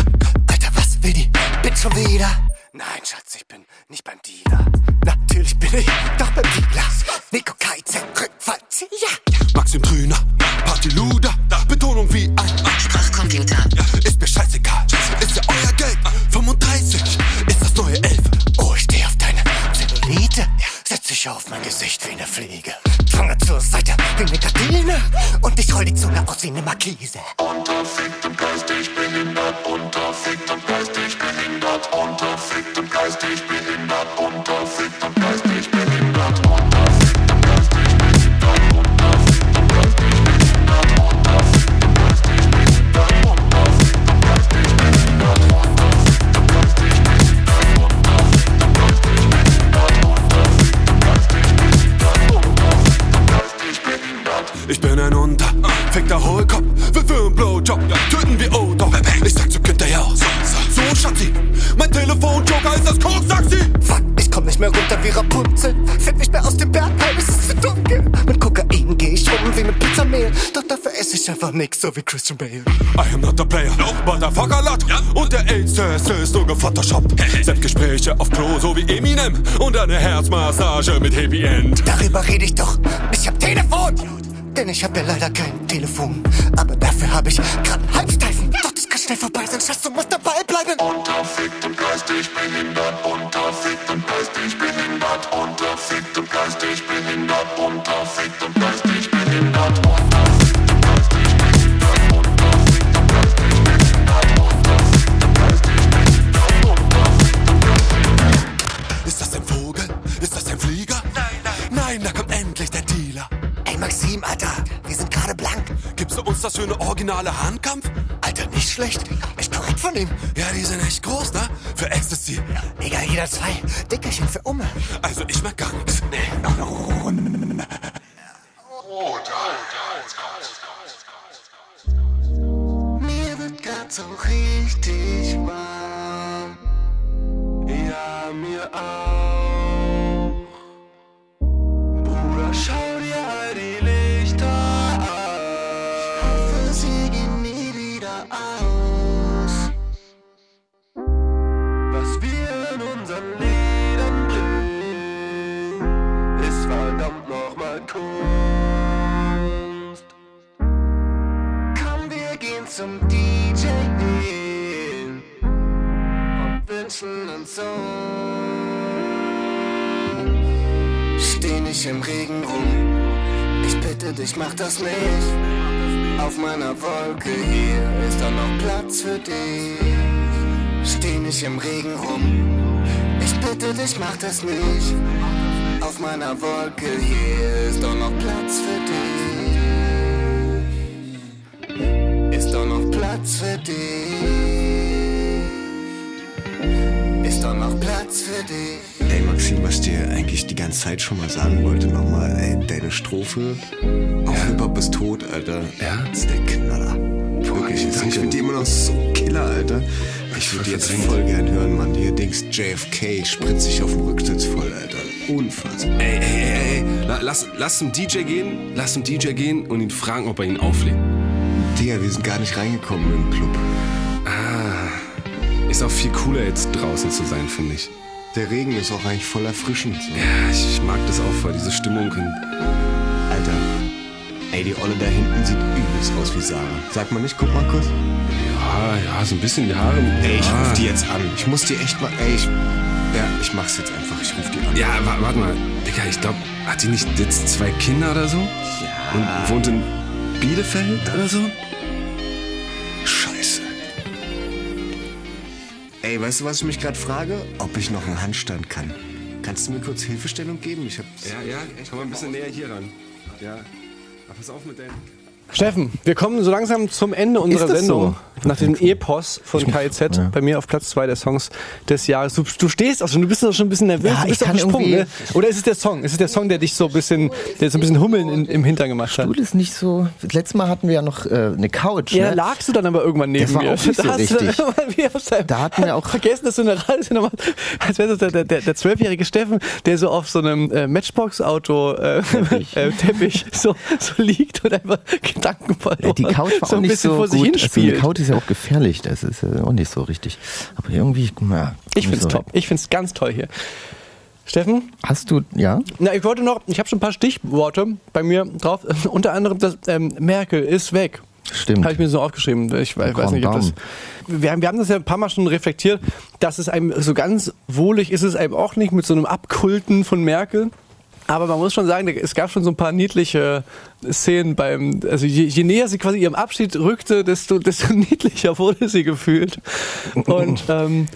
Alter, was will die Bitch schon wieder? Nein, Schatz, ich bin nicht beim Dealer. Natürlich bin ich doch beim Dealer. Nico KZ, Rückfallzieher. Maxim Trüner, Partyluder, Betonung wie ein Sprachcomputer. Ist mir scheißegal, ist ja euer Geld. 35 ist das neue 11. Oh, ich steh auf deine Zellulite. Setz dich auf mein Gesicht wie eine Fliege. Fange zur Seite wie eine Gardine. Und ich roll die Zunge aus wie eine Markise. Ich mehr runter wie Rapunzel, find nicht mehr aus dem Bergheim, es ist zu dunkel. Mit Kokain geh ich rum wie mit Pizzamehl, doch dafür esse ich einfach nix, so wie Christian Bale. I am not a player, but a fucker lot. Und der AIDS-Test ist nur gefotoshoppt. Selbstgespräche auf Klo, so wie Eminem. Und eine Herzmassage mit Happy End. Darüber rede ich doch, ich hab Telefon. Denn ich hab ja leider kein Telefon. Aber dafür hab ich grad einen Halbsteifen. Doch das kann schnell vorbei sein, Schatz, du musst dabei bleiben. Unterfickt und geistig behindert. Unterfickt und geistig behindert, unterfickt und geistig behindert, unterfickt und geistig behindert, unterfickt und geistig behindert, unterfickt und geistig behindert, unterfickt und geistig behindert, unterfickt und geistig behindert. Ist das ein Vogel? Ist das ein Flieger? Nein, nein. Nein, da kommt endlich der Dealer. Ey Maxim, Alter, wir sind gerade blank. Gibst du uns das für eine originale Handkampf? Alter, nicht schlecht. Von ihm. Ja, die sind echt groß, ne? Für Ecstasy. Egal, jeder zwei. Dickerchen für Umme. Also ich merk gar nichts. Nee. Mir wird grad so richtig warm. Das nicht. Auf meiner Wolke hier ist doch noch Platz für dich. Steh nicht im Regen rum, ich bitte dich, mach das nicht. Auf meiner Wolke hier ist doch noch Platz für dich. Ist doch noch Platz für dich. Ist doch noch Platz für dich. Ey Maxim, was dir eigentlich die ganze Zeit schon mal sagen wollte, nochmal, ey, deine Strophe Hip-Hop ist tot, Alter. Ja? Das ist der Knaller. Wirklich, danke. ich finde die immer noch so Killer, Alter. Ich würde die jetzt voll gern hören, Mann. Hier Dings JFK spritzt sich auf dem Rücksitz voll, Alter. Unfassbar. Ey, ey, ey, ey. La- Lass, lass zum DJ gehen, lass zum DJ gehen und ihn fragen, ob er ihn auflegt. Digga, wir sind gar nicht reingekommen im Club. Ah, ist auch viel cooler jetzt draußen zu sein, finde ich. Der Regen ist auch eigentlich voll erfrischend. So. Ja, ich, ich mag das auch voll, diese Stimmung. Und ey, die Olle da hinten sieht übelst aus wie Sarah. Sag mal nicht, guck mal kurz. ja, ja, so ein bisschen die Haare. Ey, ich ruf die jetzt an. Ich muss die echt mal, ey, ich, ja, ich mach's jetzt einfach. Ich ruf die an. Ja, wa- warte mal. Digga, ich glaube, hat die nicht jetzt zwei Kinder oder so? Ja. Und wohnt in Bielefeld oder so? Scheiße. Ey, weißt du, was ich mich gerade frage? Ob ich noch einen Handstand kann. Kannst du mir kurz Hilfestellung geben? Ich hab's. Ja, ja, komm mal ein bisschen näher hier ran. Ja. Aber pass auf mit deinem. Steffen, wir kommen so langsam zum Ende unserer Sendung. so? Nach dem Epos von KIZ, bei mir auf Platz zwei der Songs des Jahres. Du, du stehst auch schon, du bist doch schon ein bisschen nervös. Ja, du bist ich auf dem kann Sprung, ne? Oder ist es der Song? Ist es der Song, der dich so ein bisschen, der so ein bisschen Hummeln in, im Hintern gemacht hat? Du das nicht so. Letztes Mal hatten wir ja noch äh, eine Couch. Ja, ne? lagst du dann aber irgendwann neben Das war mir. auch nicht so da richtig. hatten wir auch- vergessen, dass du eine Radiosendung machst. Als wäre das der, der, der, der zwölfjährige Steffen, der so auf so einem äh, Matchbox-Auto äh, Teppich. Äh, Teppich so, so liegt und einfach Gedanken verloren. Die Couch war so auch nicht so vor sich gut. Also eine Couch ist ja auch gefährlich. Das ist äh, auch nicht so richtig. Aber irgendwie, ja. ich find's so. top. Ich find's ganz toll hier. Steffen? Hast du, ja? Na, ich wollte noch, ich habe schon ein paar Stichworte bei mir drauf. Unter anderem das ähm, Merkel ist weg. Stimmt. Habe ich mir so aufgeschrieben. Ich weiß, weiß nicht, ob das. Wir, haben- wir haben das ja ein paar Mal schon reflektiert, dass es einem so ganz wohlig ist es einem auch nicht mit so einem Abkulten von Merkel. Aber man muss schon sagen, es gab schon so ein paar niedliche Szenen beim, also je, je näher sie quasi ihrem Abschied rückte, desto, desto niedlicher wurde sie gefühlt. Und ähm,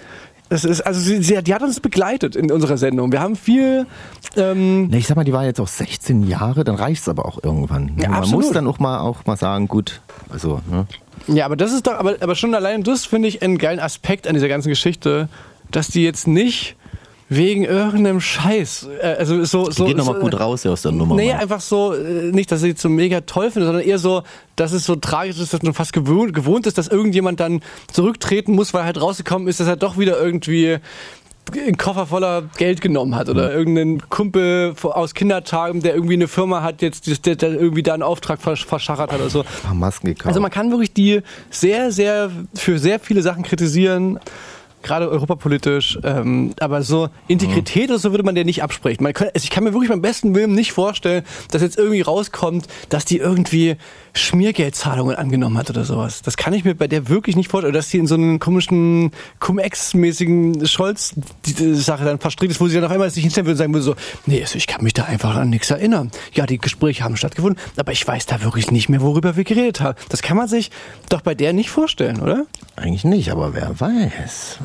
es ist, also sie, sie, die hat uns begleitet in unserer Sendung. Wir haben viel ähm, Ne, ich sag mal, die war jetzt auch 16 Jahre, dann reicht's aber auch irgendwann. Ja, Man absolut. muss dann auch mal, auch mal sagen, gut, also, ne? Ja, aber das ist doch, aber, aber schon allein das finde ich einen geilen Aspekt an dieser ganzen Geschichte, dass die jetzt nicht wegen irgendeinem Scheiß, äh, also so, Die so. geht nochmal so, gut raus hier aus der Nummer. Nee, Mann. einfach so, äh, nicht, dass ich jetzt so mega toll finde, sondern eher so, dass es so tragisch ist, dass man fast gewohnt, gewohnt ist, dass irgendjemand dann zurücktreten muss, weil halt rausgekommen ist, dass er doch wieder irgendwie einen Koffer voller Geld genommen hat oder irgendeinen Kumpel aus Kindertagen, der irgendwie eine Firma hat, jetzt der, der irgendwie da einen Auftrag versch verschachert hat oder so. Masken gekauft. Also man kann wirklich die sehr, sehr für sehr viele Sachen kritisieren, gerade europapolitisch, ähm, aber so Integrität oder so würde man der nicht absprechen. Man kann, also ich kann mir wirklich beim besten Willen nicht vorstellen, dass jetzt irgendwie rauskommt, dass die irgendwie Schmiergeldzahlungen angenommen hat oder sowas. Das kann ich mir bei der wirklich nicht vorstellen. Dass die in so einen komischen Cum-Ex-mäßigen Scholz-Sache dann verstrickt ist, wo sie dann auf einmal sich hinstellen würde und sagen würde so, nee, also ich kann mich da einfach an nichts erinnern. Ja, die Gespräche haben stattgefunden, aber ich weiß da wirklich nicht mehr, worüber wir geredet haben. Das kann man sich doch bei der nicht vorstellen, oder? Eigentlich nicht, aber wer weiß.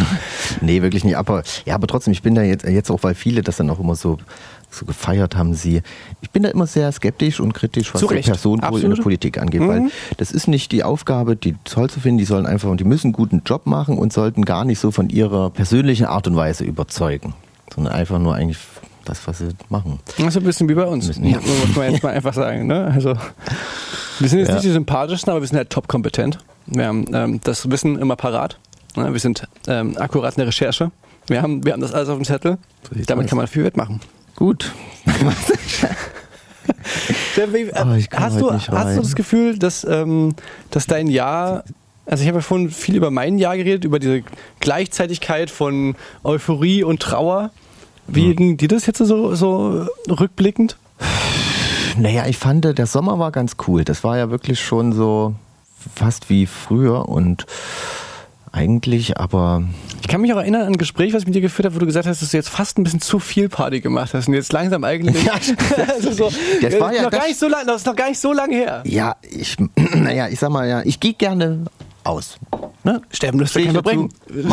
nee, wirklich nicht. Aber ja, aber trotzdem, ich bin da jetzt, jetzt auch, weil viele das dann auch immer so, so gefeiert haben sie. Ich bin da immer sehr skeptisch und kritisch, was die. Person wohl in der Politik angeht, Mhm. weil das ist nicht die Aufgabe, die toll zu finden. Die sollen einfach und die müssen einen guten Job machen und sollten gar nicht so von ihrer persönlichen Art und Weise überzeugen, sondern einfach nur eigentlich das, was sie machen. Das ist ein bisschen wie bei uns. Müssen- ja. Muss man jetzt mal einfach sagen. Ne? Also, wir sind jetzt Ja. nicht die sympathischsten, aber wir sind halt top kompetent. Wir haben ähm, das Wissen immer parat. Ne? Wir sind ähm, akkurat in der Recherche. Wir haben, wir haben das alles auf dem Zettel. Damit kann man viel wettmachen. Gut. Wie- Oh, hast, du, hast du das Gefühl, dass, ähm, dass dein Jahr, also ich habe ja vorhin viel über mein Jahr geredet, über diese Gleichzeitigkeit von Euphorie und Trauer. Wie Hm. ging dir das jetzt so, so rückblickend? Naja, ich fand, der Sommer war ganz cool. Das war ja wirklich schon so fast wie früher und eigentlich, aber Ich kann mich auch erinnern an ein Gespräch, was ich mit dir geführt habe, wo du gesagt hast, dass du jetzt fast ein bisschen zu viel Party gemacht hast und jetzt langsam eigentlich. also so, Das war ja noch gar nicht so lang, das ist noch gar nicht so lange her. ja, ich, naja, ich sag mal ja, ich gehe gerne aus. Ne? Sterben Stehe kein Verbrechen.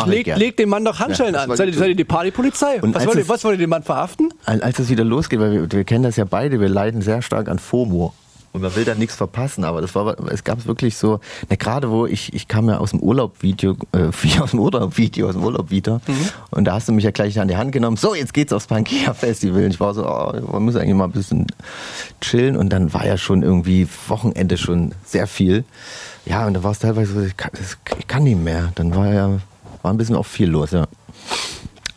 Leg, leg dem Mann doch Handschellen Ja, an. Seid ihr, seid ihr die Partypolizei? Und Was wollt, ihr, was wollt ihr den Mann verhaften? Als als es wieder losgeht, weil wir, wir kennen das ja beide, wir leiden sehr stark an FOMO. Und man will da nichts verpassen, aber das war, es gab wirklich so, ne, gerade wo ich, ich kam ja aus dem Urlaub-Video, äh, aus dem Urlaub-Video, aus dem Urlaub wieder. Und da hast du mich ja gleich an die Hand genommen, so, jetzt geht's aufs Pangea-Festival. Und ich war so, oh, man muss eigentlich mal ein bisschen chillen. Und dann war ja schon irgendwie Wochenende schon sehr viel. Ja, und da war es teilweise so, ich kann, das, ich kann nicht mehr. Dann war ja, war ein bisschen auch viel los, ja.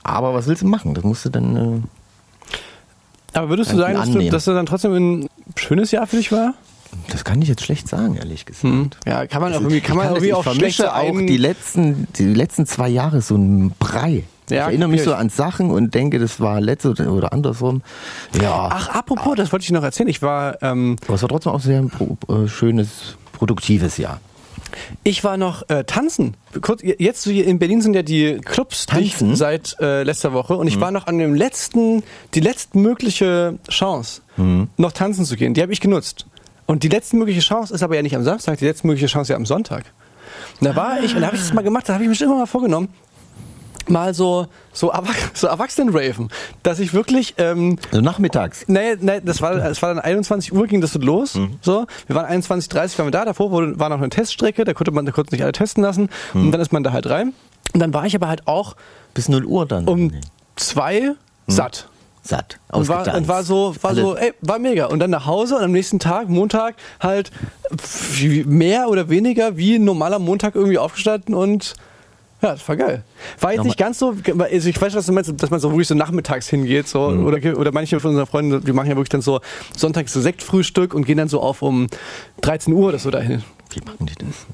Aber was willst du machen? Das musst du dann, äh, Aber würdest du sagen, dass du, dass du dann trotzdem ein schönes Jahr für dich war? Das kann ich jetzt schlecht sagen, ehrlich gesagt. Hm. Ja, kann man auch irgendwie, kann man ich irgendwie auch schlecht vermische auch die letzten, die letzten zwei Jahre so ein Brei. Ja, ich erinnere mich so an Sachen und denke, das war letzte oder, oder andersrum. Ja, Ach, apropos, das wollte ich noch erzählen. Ich war, ähm, aber es war trotzdem auch sehr ein pro, äh, schönes, produktives Jahr. ich war noch äh, tanzen. Kurz, jetzt in Berlin sind ja die Clubs dicht Tanzen? seit äh, letzter Woche und ich war noch an dem letzten, die letztmögliche Chance, noch tanzen zu gehen. Die habe ich genutzt. Und die letztmögliche Chance ist aber ja nicht am Samstag, die letztmögliche Chance ja am Sonntag. Und da war ich, und da habe ich das mal gemacht, da habe ich mir schon immer mal vorgenommen, mal so, so, so Erwachsenen-Raven, dass ich wirklich, ähm, Also nachmittags. Nee, nee, das war, es war dann 21 Uhr ging das so los. Mhm. So, wir waren 21:30 waren wir da. Davor wurde, war noch eine Teststrecke, da konnte man da kurz nicht alle testen lassen. Mhm. Und dann ist man da halt rein. Und dann war ich aber halt auch Bis 0 Uhr dann. um zwei satt. Satt. Und war, und war so, war Alle- so, ey, war mega. Und dann nach Hause und am nächsten Tag, Montag, halt mehr oder weniger wie ein normaler Montag irgendwie aufgestanden und ja, das war geil. War jetzt Nochmal- nicht ganz so, also ich weiß, was du meinst, dass man so wirklich so nachmittags hingeht, so, Mhm. oder, oder manche von unseren Freunden, die machen ja wirklich dann so sonntags so Sektfrühstück und gehen dann so auf um 13 Uhr oder so dahin. Wie machen die das?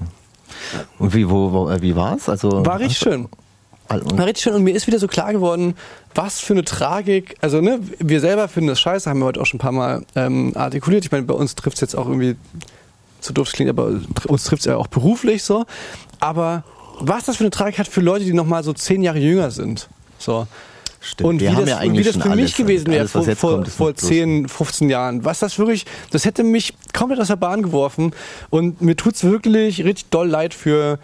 Und wie, wo, wo, äh, wie war's? Also, War richtig schön. War richtig schön und mir ist wieder so klar geworden, was für eine Tragik, also ne, wir selber finden das scheiße, haben wir heute auch schon ein paar Mal ähm, artikuliert. Ich meine, bei uns trifft es jetzt auch irgendwie, zu doof es klingt, aber uns trifft es ja auch beruflich so. Aber was das für eine Tragik hat für Leute, die nochmal so zehn Jahre jünger sind. So. Stimmt. Und wie das, ja und wie das für mich gewesen wäre vor, vor, vor bloß- 10, 15 Jahren. Was das wirklich, das hätte mich komplett aus der Bahn geworfen. Und mir tut's wirklich richtig doll leid für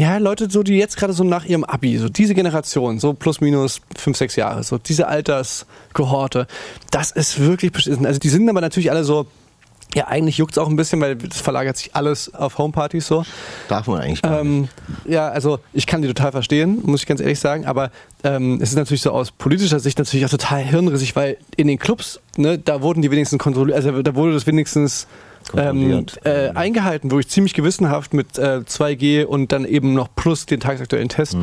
ja, Leute, so die jetzt gerade so nach ihrem Abi, so diese Generation, so plus minus 5, 6 Jahre, so diese Alterskohorte, das ist wirklich beschissen. Also die sind aber natürlich alle so, ja, eigentlich juckt's auch ein bisschen, weil das verlagert sich alles auf Homepartys so. Darf man eigentlich gar nicht. Ähm, ja, also ich kann die total verstehen, muss ich ganz ehrlich sagen, aber ähm, es ist natürlich so aus politischer Sicht natürlich auch total hirnrissig, weil in den Clubs, ne, da wurden die wenigstens kontrolliert, also da wurde das wenigstens ähm, äh, eingehalten, wirklich ziemlich gewissenhaft mit äh, 2G und dann eben noch plus den tagesaktuellen Test.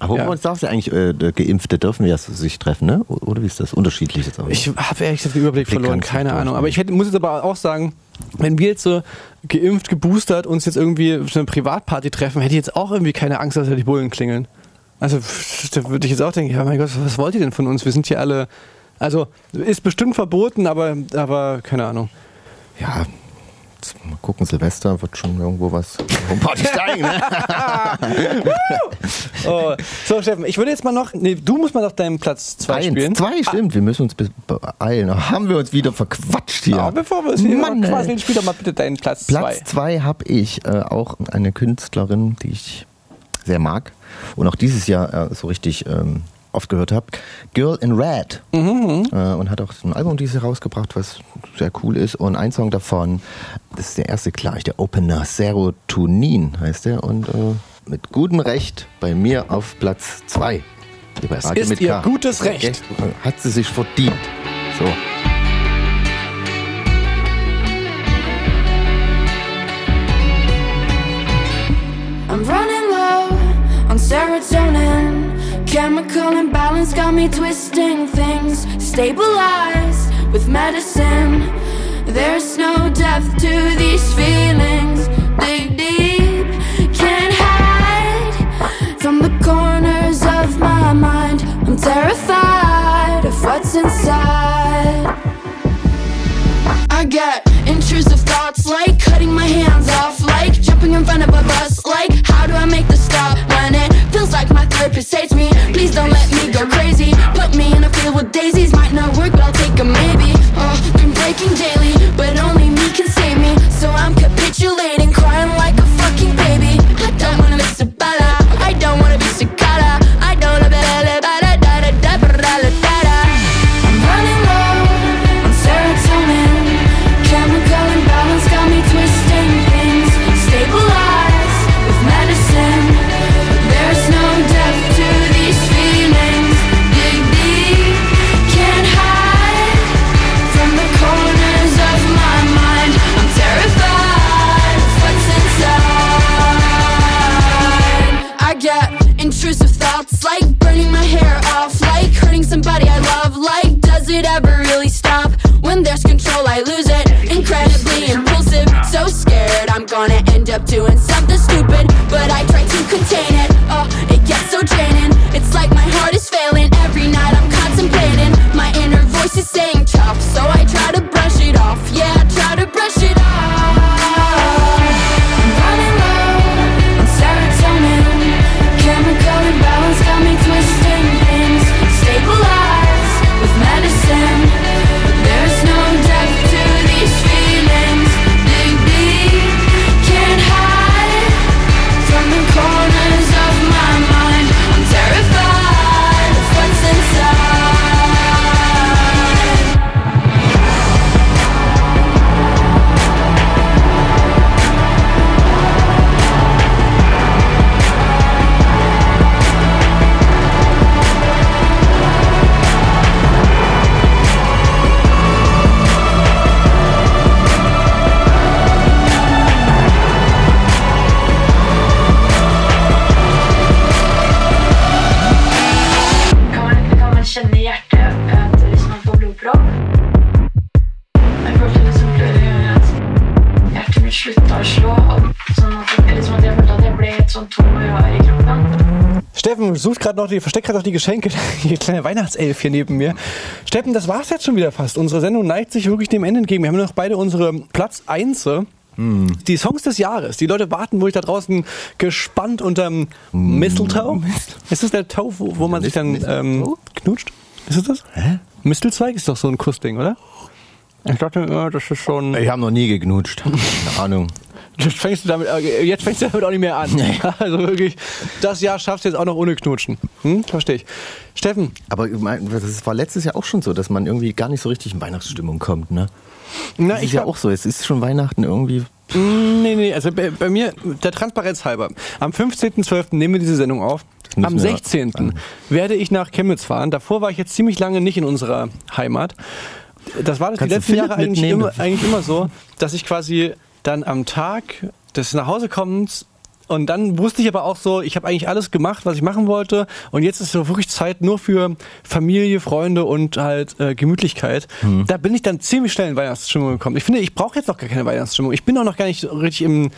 Aber ja. uns darf ja eigentlich, äh, Geimpfte dürfen ja sich treffen, ne? Oder wie ist das? Unterschiedlich jetzt auch. Ich habe ehrlich gesagt den Überblick Blick verloren, keine Ahnung. Aber ne? ich hätte, muss jetzt aber auch sagen, wenn wir jetzt so geimpft, geboostert uns jetzt irgendwie für eine Privatparty treffen, hätte ich jetzt auch irgendwie keine Angst, dass da die Bullen klingeln. Also da würde ich jetzt auch denken, ja mein Gott, was wollt ihr denn von uns? Wir sind hier alle, also ist bestimmt verboten, aber, aber keine Ahnung. ja, mal gucken, Silvester wird schon irgendwo was Party steigen, ne? Oh. So Steffen, ich würde jetzt mal noch, nee, du musst mal noch deinen Platz 2 Eins, spielen. zwei, stimmt. Wir müssen uns be- beeilen. Haben wir uns wieder verquatscht hier. Ja, bevor wir es hier Mann, quasi spiel doch mal bitte deinen Platz 2. Platz zwei habe ich äh, auch eine Künstlerin, die ich sehr mag und auch dieses Jahr äh, so richtig ähm, oft gehört habe. Girl in Red. Mhm. Äh, und hat auch ein Album dieses rausgebracht, was sehr cool ist. Und ein Song davon, das ist der erste gleich, der Opener, Serotonin heißt der. Und äh, mit gutem Recht bei mir auf Platz 2. Es ist ihr gutes Recht. Hat sie sich verdient. So. Chemical imbalance got me twisting things. Stabilized with medicine. There's no depth to these feelings. Dig deep, can't hide from the corners of my mind. I'm terrified of what's inside. I get intrusive thoughts like cutting my hands off, like jumping in front of a bus, like how do I make the stop when it feels like my therapist hates me? Please don't let me go crazy. Put me in a field with daisies, might not work, but I'll take a maybe. Oh, been breaking daily, but only me can save me. So I'm capitulating, crying like a fucking baby. I don't wanna miss a bala, gerade noch die, versteckt gerade noch die Geschenke. Die kleine Weihnachtself hier neben mir. Steffen, das war's jetzt schon wieder fast. Unsere Sendung neigt sich wirklich dem Ende entgegen. Wir haben noch beide unsere Platz 1. Die Songs des Jahres. Die Leute warten wirklich da draußen gespannt unterm Mistletoe. Ist das der Toe, wo, wo man sich dann ähm, knutscht? Ist es das? Hä? Mistelzweig ist doch so ein Kussding, oder? Ich dachte, ja, das ist schon. Ich habe noch nie geknutscht. Keine Ahnung. Jetzt fängst du damit, äh, jetzt fängst du damit auch nicht mehr an. Also wirklich, das Jahr schaffst du jetzt auch noch ohne Knutschen. Hm? Verstehe ich. Steffen. Aber das war letztes Jahr auch schon so, dass man irgendwie gar nicht so richtig in Weihnachtsstimmung kommt, ne? Na, das ich ist ja auch so. Es ist schon Weihnachten irgendwie. Mm, Nee, nee, also bei, bei mir, der Transparenz halber. Am 15.12. nehmen wir diese Sendung auf. Am wir 16. werde ich nach Chemnitz fahren. Davor war ich jetzt ziemlich lange nicht in unserer Heimat. Das war das die Kannst du letzten Jahre eigentlich immer, eigentlich immer so, dass ich quasi dann am Tag des Nachhausekommens und dann wusste ich aber auch so, ich habe eigentlich alles gemacht, was ich machen wollte. Und jetzt ist so wirklich Zeit nur für Familie, Freunde und halt äh, Gemütlichkeit. Mhm. Da bin ich dann ziemlich schnell in Weihnachtsstimmung gekommen. Ich finde, ich brauche jetzt noch gar keine Weihnachtsstimmung. Ich bin auch noch gar nicht richtig im.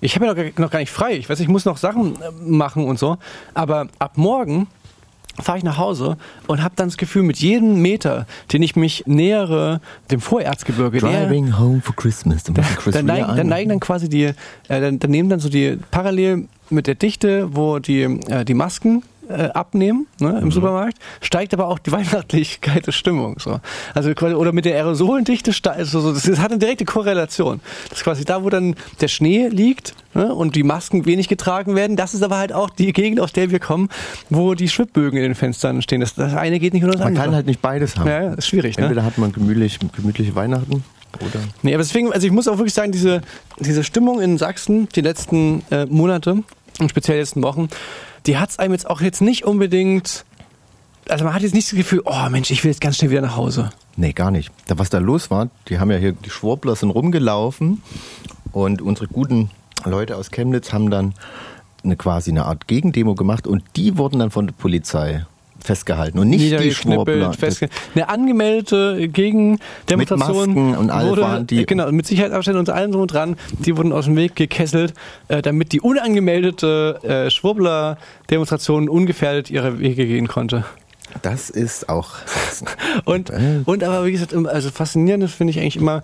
Ich habe ja noch, gar- noch gar nicht frei. Ich weiß, ich muss noch Sachen äh, machen und so. Aber ab morgen fahre ich nach Hause und habe dann das Gefühl, mit jedem Meter, den ich mich nähere dem Vorerzgebirge, näher- Driving home for Christmas. Dann, Chris dann, neigen, dann neigen dann quasi die, äh, dann, dann nehmen dann so die parallel mit der Dichte, wo die, äh, die Masken äh, abnehmen ne, im Supermarkt, steigt aber auch die Weihnachtlichkeit der Stimmung. So. Also quasi, oder mit der Aerosolendichte, also so, das, hat eine direkte Korrelation. Das ist quasi da, wo dann der Schnee liegt ne, und die Masken wenig getragen werden, das ist aber halt auch die Gegend, aus der wir kommen, wo die Schwibbögen in den Fenstern stehen. Das, das eine geht nicht ohne das Man andere. kann halt nicht beides haben. Ja, ist schwierig. Ne? Entweder hat man gemütlich, gemütliche Weihnachten oder. Nee, aber deswegen, also ich muss auch wirklich sagen, diese, diese Stimmung in Sachsen die letzten äh, Monate und speziell die letzten Wochen, die hat es einem jetzt auch jetzt nicht unbedingt. Also man hat jetzt nicht das Gefühl, oh Mensch, ich will jetzt ganz schnell wieder nach Hause. Nee, gar nicht. Da, was da los war, die haben ja hier, die Schwurbler sind rumgelaufen und unsere guten Leute aus Chemnitz haben dann eine, quasi eine Art Gegendemo gemacht und die wurden dann von der Polizei festgehalten und nicht die Schwurbler. Eine angemeldete Gegendemonstration Mit Masken und alle wurde, waren die- genau, mit Sicherheitsabständen und allem drum und dran, die wurden aus dem Weg gekesselt, äh, damit die unangemeldete äh, Schwurbler-Demonstration ungefährdet ihre Wege gehen konnte. Das ist auch Sachsen. Und, und aber wie gesagt, also faszinierend finde ich eigentlich immer,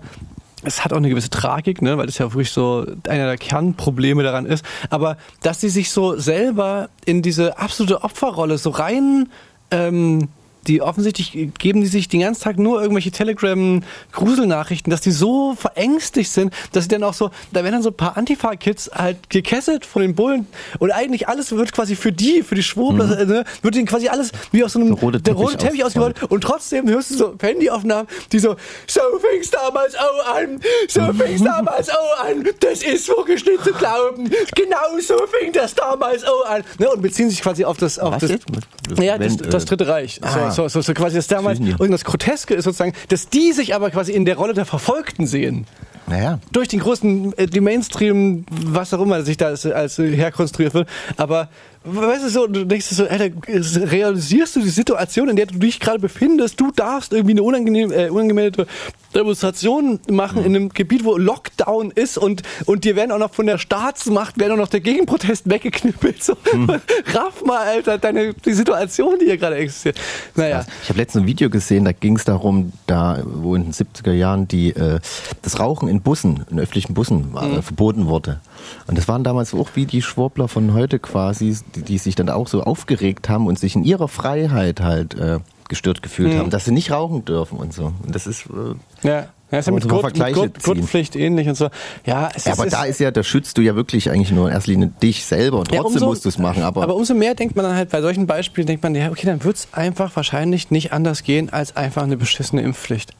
es hat auch eine gewisse Tragik, ne, weil das ja wirklich so einer der Kernprobleme daran ist. Aber dass sie sich so selber in diese absolute Opferrolle so rein, ähm, die offensichtlich geben die sich den ganzen Tag nur irgendwelche Telegram-Gruselnachrichten, dass die so verängstigt sind, dass sie dann auch so, da werden dann so ein paar Antifa-Kids halt gekesselt von den Bullen und eigentlich alles wird quasi für die, für die Schwurbler, ne, wird ihnen quasi alles wie aus so einem rote der rote Teppich Teppich ausgerollt und trotzdem hörst du so Handyaufnahmen, die so, so fing's damals auch an, so fing's damals auch an, das ist wirklich nicht zu glauben, genau so fing das damals auch an. Ne, und beziehen sich quasi auf das, auf Was das, jetzt? Das- ja, das, das äh, Dritte Reich. ah. So, so, so, so quasi das damals, und das Groteske ist sozusagen, dass die sich aber quasi in der Rolle der Verfolgten sehen. Naja, durch den großen, äh, die Mainstream, was auch immer sich da als, als herkonstruiert wird. Aber weißt du so, du denkst so, Alter, realisierst du die Situation, in der du dich gerade befindest? Du darfst irgendwie eine unangenehm, äh, unangemeldete Demonstration machen in einem Gebiet, wo Lockdown ist und, und dir werden auch noch von der Staatsmacht werden auch noch der Gegenprotest weggeknüppelt. So, raff mal, Alter, deine, die Situation, die hier gerade existiert. Naja. Ich habe letztens ein Video gesehen, da ging es darum, da wo in den 70er Jahren die, äh, das Rauchen in Bussen, in öffentlichen Bussen war, Mhm. äh, verboten wurde. Und das waren damals auch wie die Schwurbler von heute quasi, die, die sich dann auch so aufgeregt haben und sich in ihrer Freiheit halt äh, gestört gefühlt Mhm. haben, dass sie nicht rauchen dürfen und so. Und das ist äh, Ja, ja ist ja mit, Gurt, mit Gurt. Gurtpflicht ähnlich und so. Ja, es ja, ist, aber es da ist ja, da schützt du ja wirklich eigentlich nur in erster Linie dich selber und Ja, trotzdem umso- musst du es machen. Aber, Aber umso mehr denkt man dann halt bei solchen Beispielen, denkt man, ja, okay, dann wird es einfach wahrscheinlich nicht anders gehen als einfach eine beschissene Impfpflicht.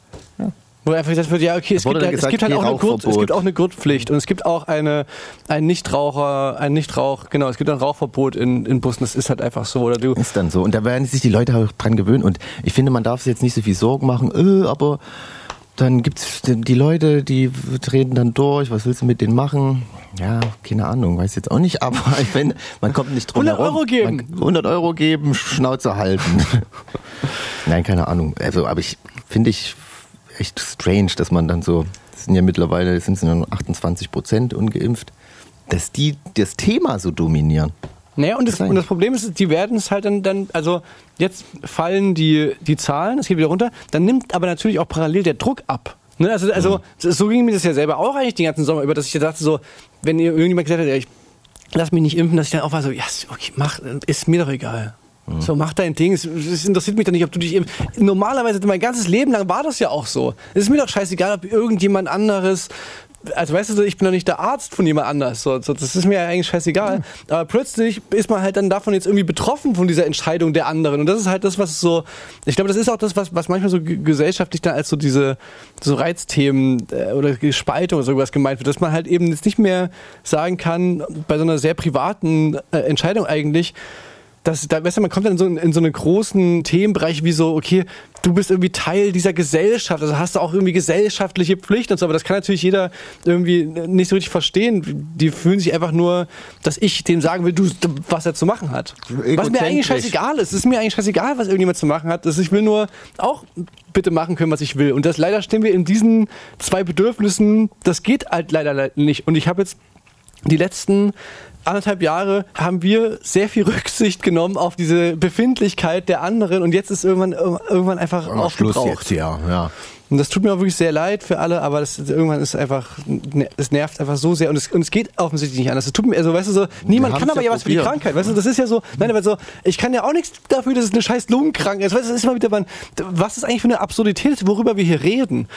Wo einfach gesagt wird, ja, okay, es gibt, halt- es gesagt, gibt halt auch eine, Gurt, es gibt auch eine Gurtpflicht und es gibt auch eine, ein Nichtraucher, ein Nichtrauch, genau, es gibt ein Rauchverbot in, in Bussen, das ist halt einfach so. Oder du, ist dann so. Und da werden sich die Leute auch dran gewöhnen. Und ich finde, man darf sich jetzt nicht so viel Sorgen machen, äh, aber dann gibt's die die Leute, die treten dann durch, was willst du mit denen machen? Ja, keine Ahnung, weiß jetzt auch nicht, aber ich finde, man kommt nicht drum 100 herum. Euro geben. Man, 100 Euro geben, Schnauze halten. Nein, keine Ahnung. Also, aber ich finde ich echt strange, dass man dann so, es sind ja mittlerweile, sind es nur noch 28 Prozent ungeimpft, dass die das Thema so dominieren. Naja, und das, und das Problem ist, die werden es halt dann, dann, also jetzt fallen die, die Zahlen, es geht wieder runter, dann nimmt aber natürlich auch parallel der Druck ab. Ne? Also, also so ging mir das ja selber auch eigentlich den ganzen Sommer über, dass ich dachte so, wenn ihr irgendjemand gesagt hat, ja, ich lass mich nicht impfen, dass ich dann auch war so, ja, okay, mach, ist mir doch egal. So, mach dein Ding. Es, es interessiert mich doch nicht, ob du dich impfst. Normalerweise, mein ganzes Leben lang war das ja auch so. Es ist mir doch scheißegal, ob irgendjemand anderes also weißt du, ich bin doch nicht der Arzt von jemand anders. So, das ist mir ja eigentlich scheißegal. Aber plötzlich ist man halt dann davon jetzt irgendwie betroffen von dieser Entscheidung der anderen. Und das ist halt das, was so, ich glaube, das ist auch das, was, was manchmal so gesellschaftlich dann als so diese so Reizthemen äh, oder Spaltung oder sowas gemeint wird, dass man halt eben jetzt nicht mehr sagen kann, bei so einer sehr privaten äh, Entscheidung eigentlich, das, da, weißt du, man kommt dann so in, in so einen großen Themenbereich wie so, okay, du bist irgendwie Teil dieser Gesellschaft, also hast du auch irgendwie gesellschaftliche Pflichten und so, aber das kann natürlich jeder irgendwie nicht so richtig verstehen. Die fühlen sich einfach nur, dass ich dem sagen will, du, was er zu machen hat. Was mir eigentlich scheißegal ist. Es ist mir eigentlich scheißegal, was irgendjemand zu machen hat. Das- Ich will nur auch bitte machen können, was ich will. Und das leider stehen wir in diesen zwei Bedürfnissen, das geht halt leider le- nicht. Und ich habe jetzt die letzten anderthalb Jahre haben wir sehr viel Rücksicht genommen auf diese Befindlichkeit der anderen und jetzt ist irgendwann irgendwann einfach Ja, Schluss aufgebraucht. jetzt, ja, ja. Und das tut mir auch wirklich sehr leid für alle, aber das irgendwann ist einfach, ne, es nervt einfach so sehr und es, und es geht offensichtlich nicht anders. Es tut mir, also weißt du so, niemand kann aber ja ja was für die. Krankheit. Weißt du, das ist ja so, nein, aber so, ich kann ja auch nichts dafür, dass es eine scheiß Lungenkrankheit ist. Weißt du, das ist immer wieder, man, was ist eigentlich für eine Absurdität, worüber wir hier reden?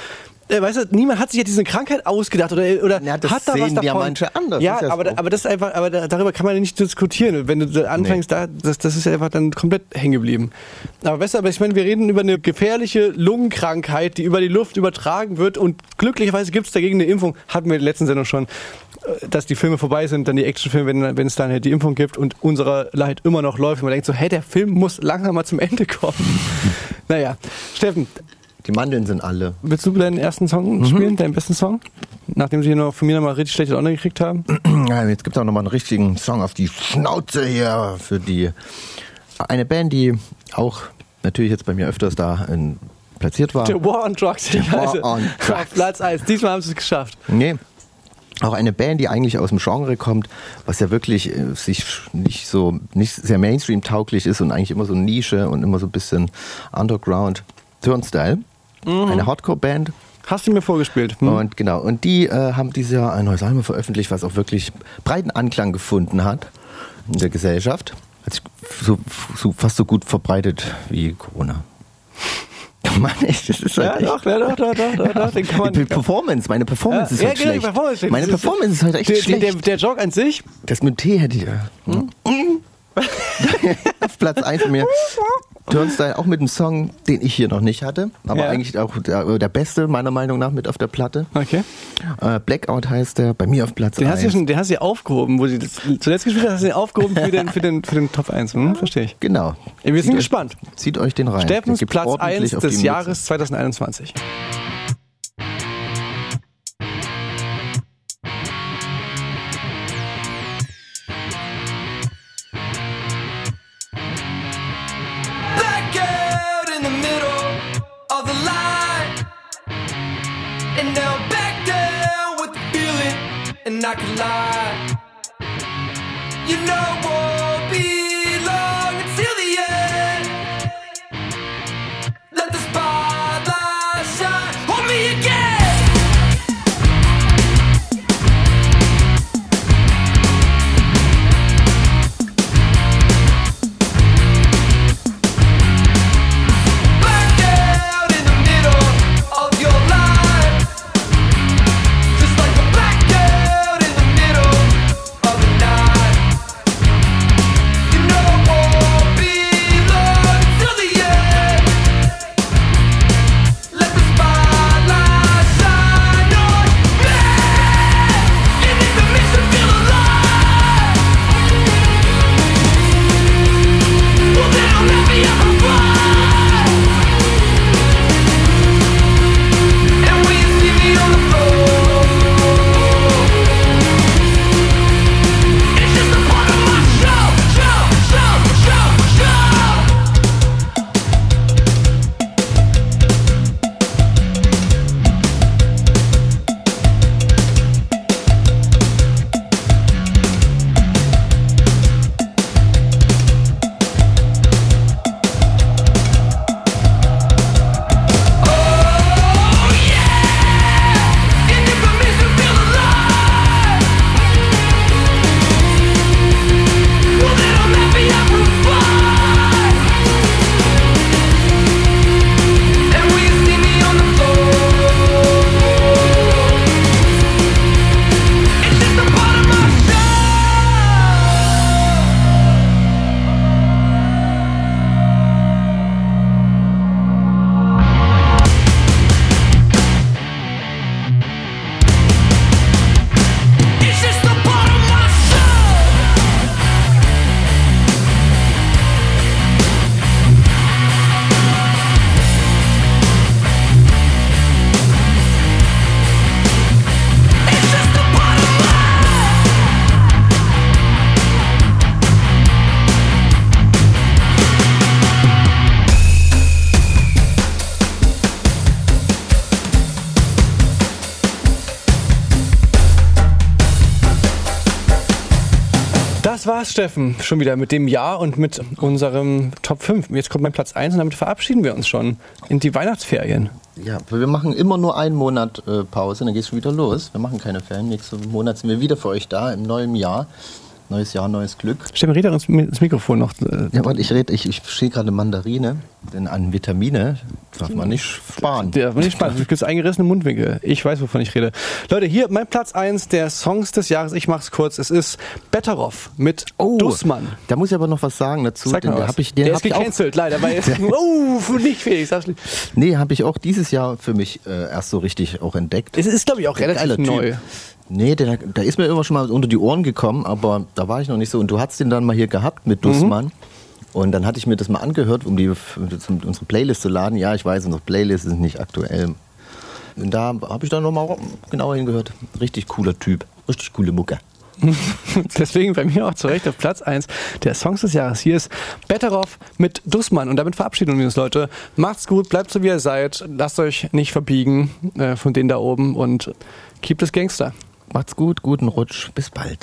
Äh, Weißt du, niemand hat sich ja diese Krankheit ausgedacht oder, oder das hat da was davon. ja manche anders, Ja, ist ja aber, aber das ist einfach, aber da- darüber kann man ja nicht diskutieren. Wenn du anfängst, da, das, das ist ja einfach dann komplett hängen geblieben. Aber weißt du, aber ich meine, wir reden über eine gefährliche Lungenkrankheit, die über die Luft übertragen wird und glücklicherweise gibt es dagegen eine Impfung. Hatten wir in der letzten Sendung schon, äh, dass die Filme vorbei sind, dann die Actionfilme, wenn, wenn es dann halt die Impfung gibt und unserer Leid immer noch läuft. Und man denkt so, hey, der Film muss langsam mal zum Ende kommen. naja, Steffen, Die Mandeln sind alle. willst du deinen ersten Song Mhm. spielen, deinen besten Song? Nachdem sie noch von mir nochmal richtig schlechte Laune gekriegt haben? Ja, jetzt gibt es auch nochmal einen richtigen Song auf die Schnauze hier für die eine Band, die auch natürlich jetzt bei mir öfters da äh, platziert war. The War on Drugs. The War Also, on Auf Platz 1. Diesmal haben sie es geschafft. Nee. Auch eine Band, die eigentlich aus dem Genre kommt, was ja wirklich äh, sich nicht so nicht sehr Mainstream-tauglich ist und eigentlich immer so Nische und immer so ein bisschen Underground. Turnstyle, eine Hardcore-Band. Hast du mir vorgespielt? Hm? Und genau, und die äh, haben dieses Jahr ein neues Album veröffentlicht, was auch wirklich breiten Anklang gefunden hat in der Gesellschaft. Hat sich so, so fast so gut verbreitet wie Corona. Mann, echt, das ist halt Ja, doch, ja, doch, doch, doch, doch, doch, den kann man- Die Performance, meine Performance ist ja, halt genau, schlecht. Performance. Meine Das ist- Performance ist halt echt der, schlecht. Der, der, der Joke an sich, Das mit T hätte ich. ja. Auf Platz 1 von mir. Turnstyle auch mit einem Song, den ich hier noch nicht hatte, aber Ja. eigentlich auch der, der beste meiner Meinung nach mit auf der Platte. Okay. Äh, Blackout heißt der, bei mir auf Platz den hast, du ja 1. schon, den hast du ja aufgehoben, wo sie das zuletzt gespielt hast, hast du den aufgehoben für den, für den, für den Top 1. Hm, verstehe ich. Genau. Wir sind Zieht euch- gespannt. Zieht euch den rein. Steffens Platz ordentlich 1 auf des. Jahres 2021. And I can lie. You know it Steffen. Schon wieder mit dem Jahr und mit unserem Top 5. Jetzt kommt mein Platz 1 und damit verabschieden wir uns schon in die Weihnachtsferien. Ja, wir machen immer nur einen Monat äh, Pause, dann geht's schon wieder los. Wir machen keine Ferien. Nächsten Monat sind wir wieder für euch da im neuen Jahr. Neues Jahr, neues Glück. Stell mir Reda ins, ins Mikrofon noch. äh, Ja, warte, ich rede, ich, ich stehe gerade Mandarine, denn an Vitamine darf man nicht sparen. Der war nicht spannend. Du kriegst eingerissene Mundwinkel. Ich weiß, wovon ich rede. Leute, hier mein Platz 1 der Songs des Jahres. Ich mach's kurz. Es ist Betteroff mit Dussmann. Da muss ich aber noch was sagen dazu. Sag der was. hab ich, den der hab ist gecancelt, leider. Weil jetzt, oh, nicht Felix. nee, habe ich auch dieses Jahr für mich äh, erst so richtig auch entdeckt. Es ist, glaube ich, auch relativ Geiler Typ. neu. Nee, der, der ist mir immer schon mal unter die Ohren gekommen, aber da war ich noch nicht so. Und du hast den dann mal hier gehabt mit Dussmann. Und dann hatte ich mir das mal angehört, um die um unsere Playlist zu laden. Ja, ich weiß, unsere Playlist ist nicht aktuell. Und da habe ich dann nochmal genauer hingehört. Richtig cooler Typ. Richtig coole Mucke. Deswegen bei mir auch zu Recht auf Platz 1 der Songs des Jahres. Hier ist Betteroff mit Dussmann. Und damit verabschieden wir uns, Leute. Macht's gut, bleibt so wie ihr seid. Lasst euch nicht verbiegen äh, von denen da oben und keep es Gangster. Macht's gut, guten Rutsch. Bis bald.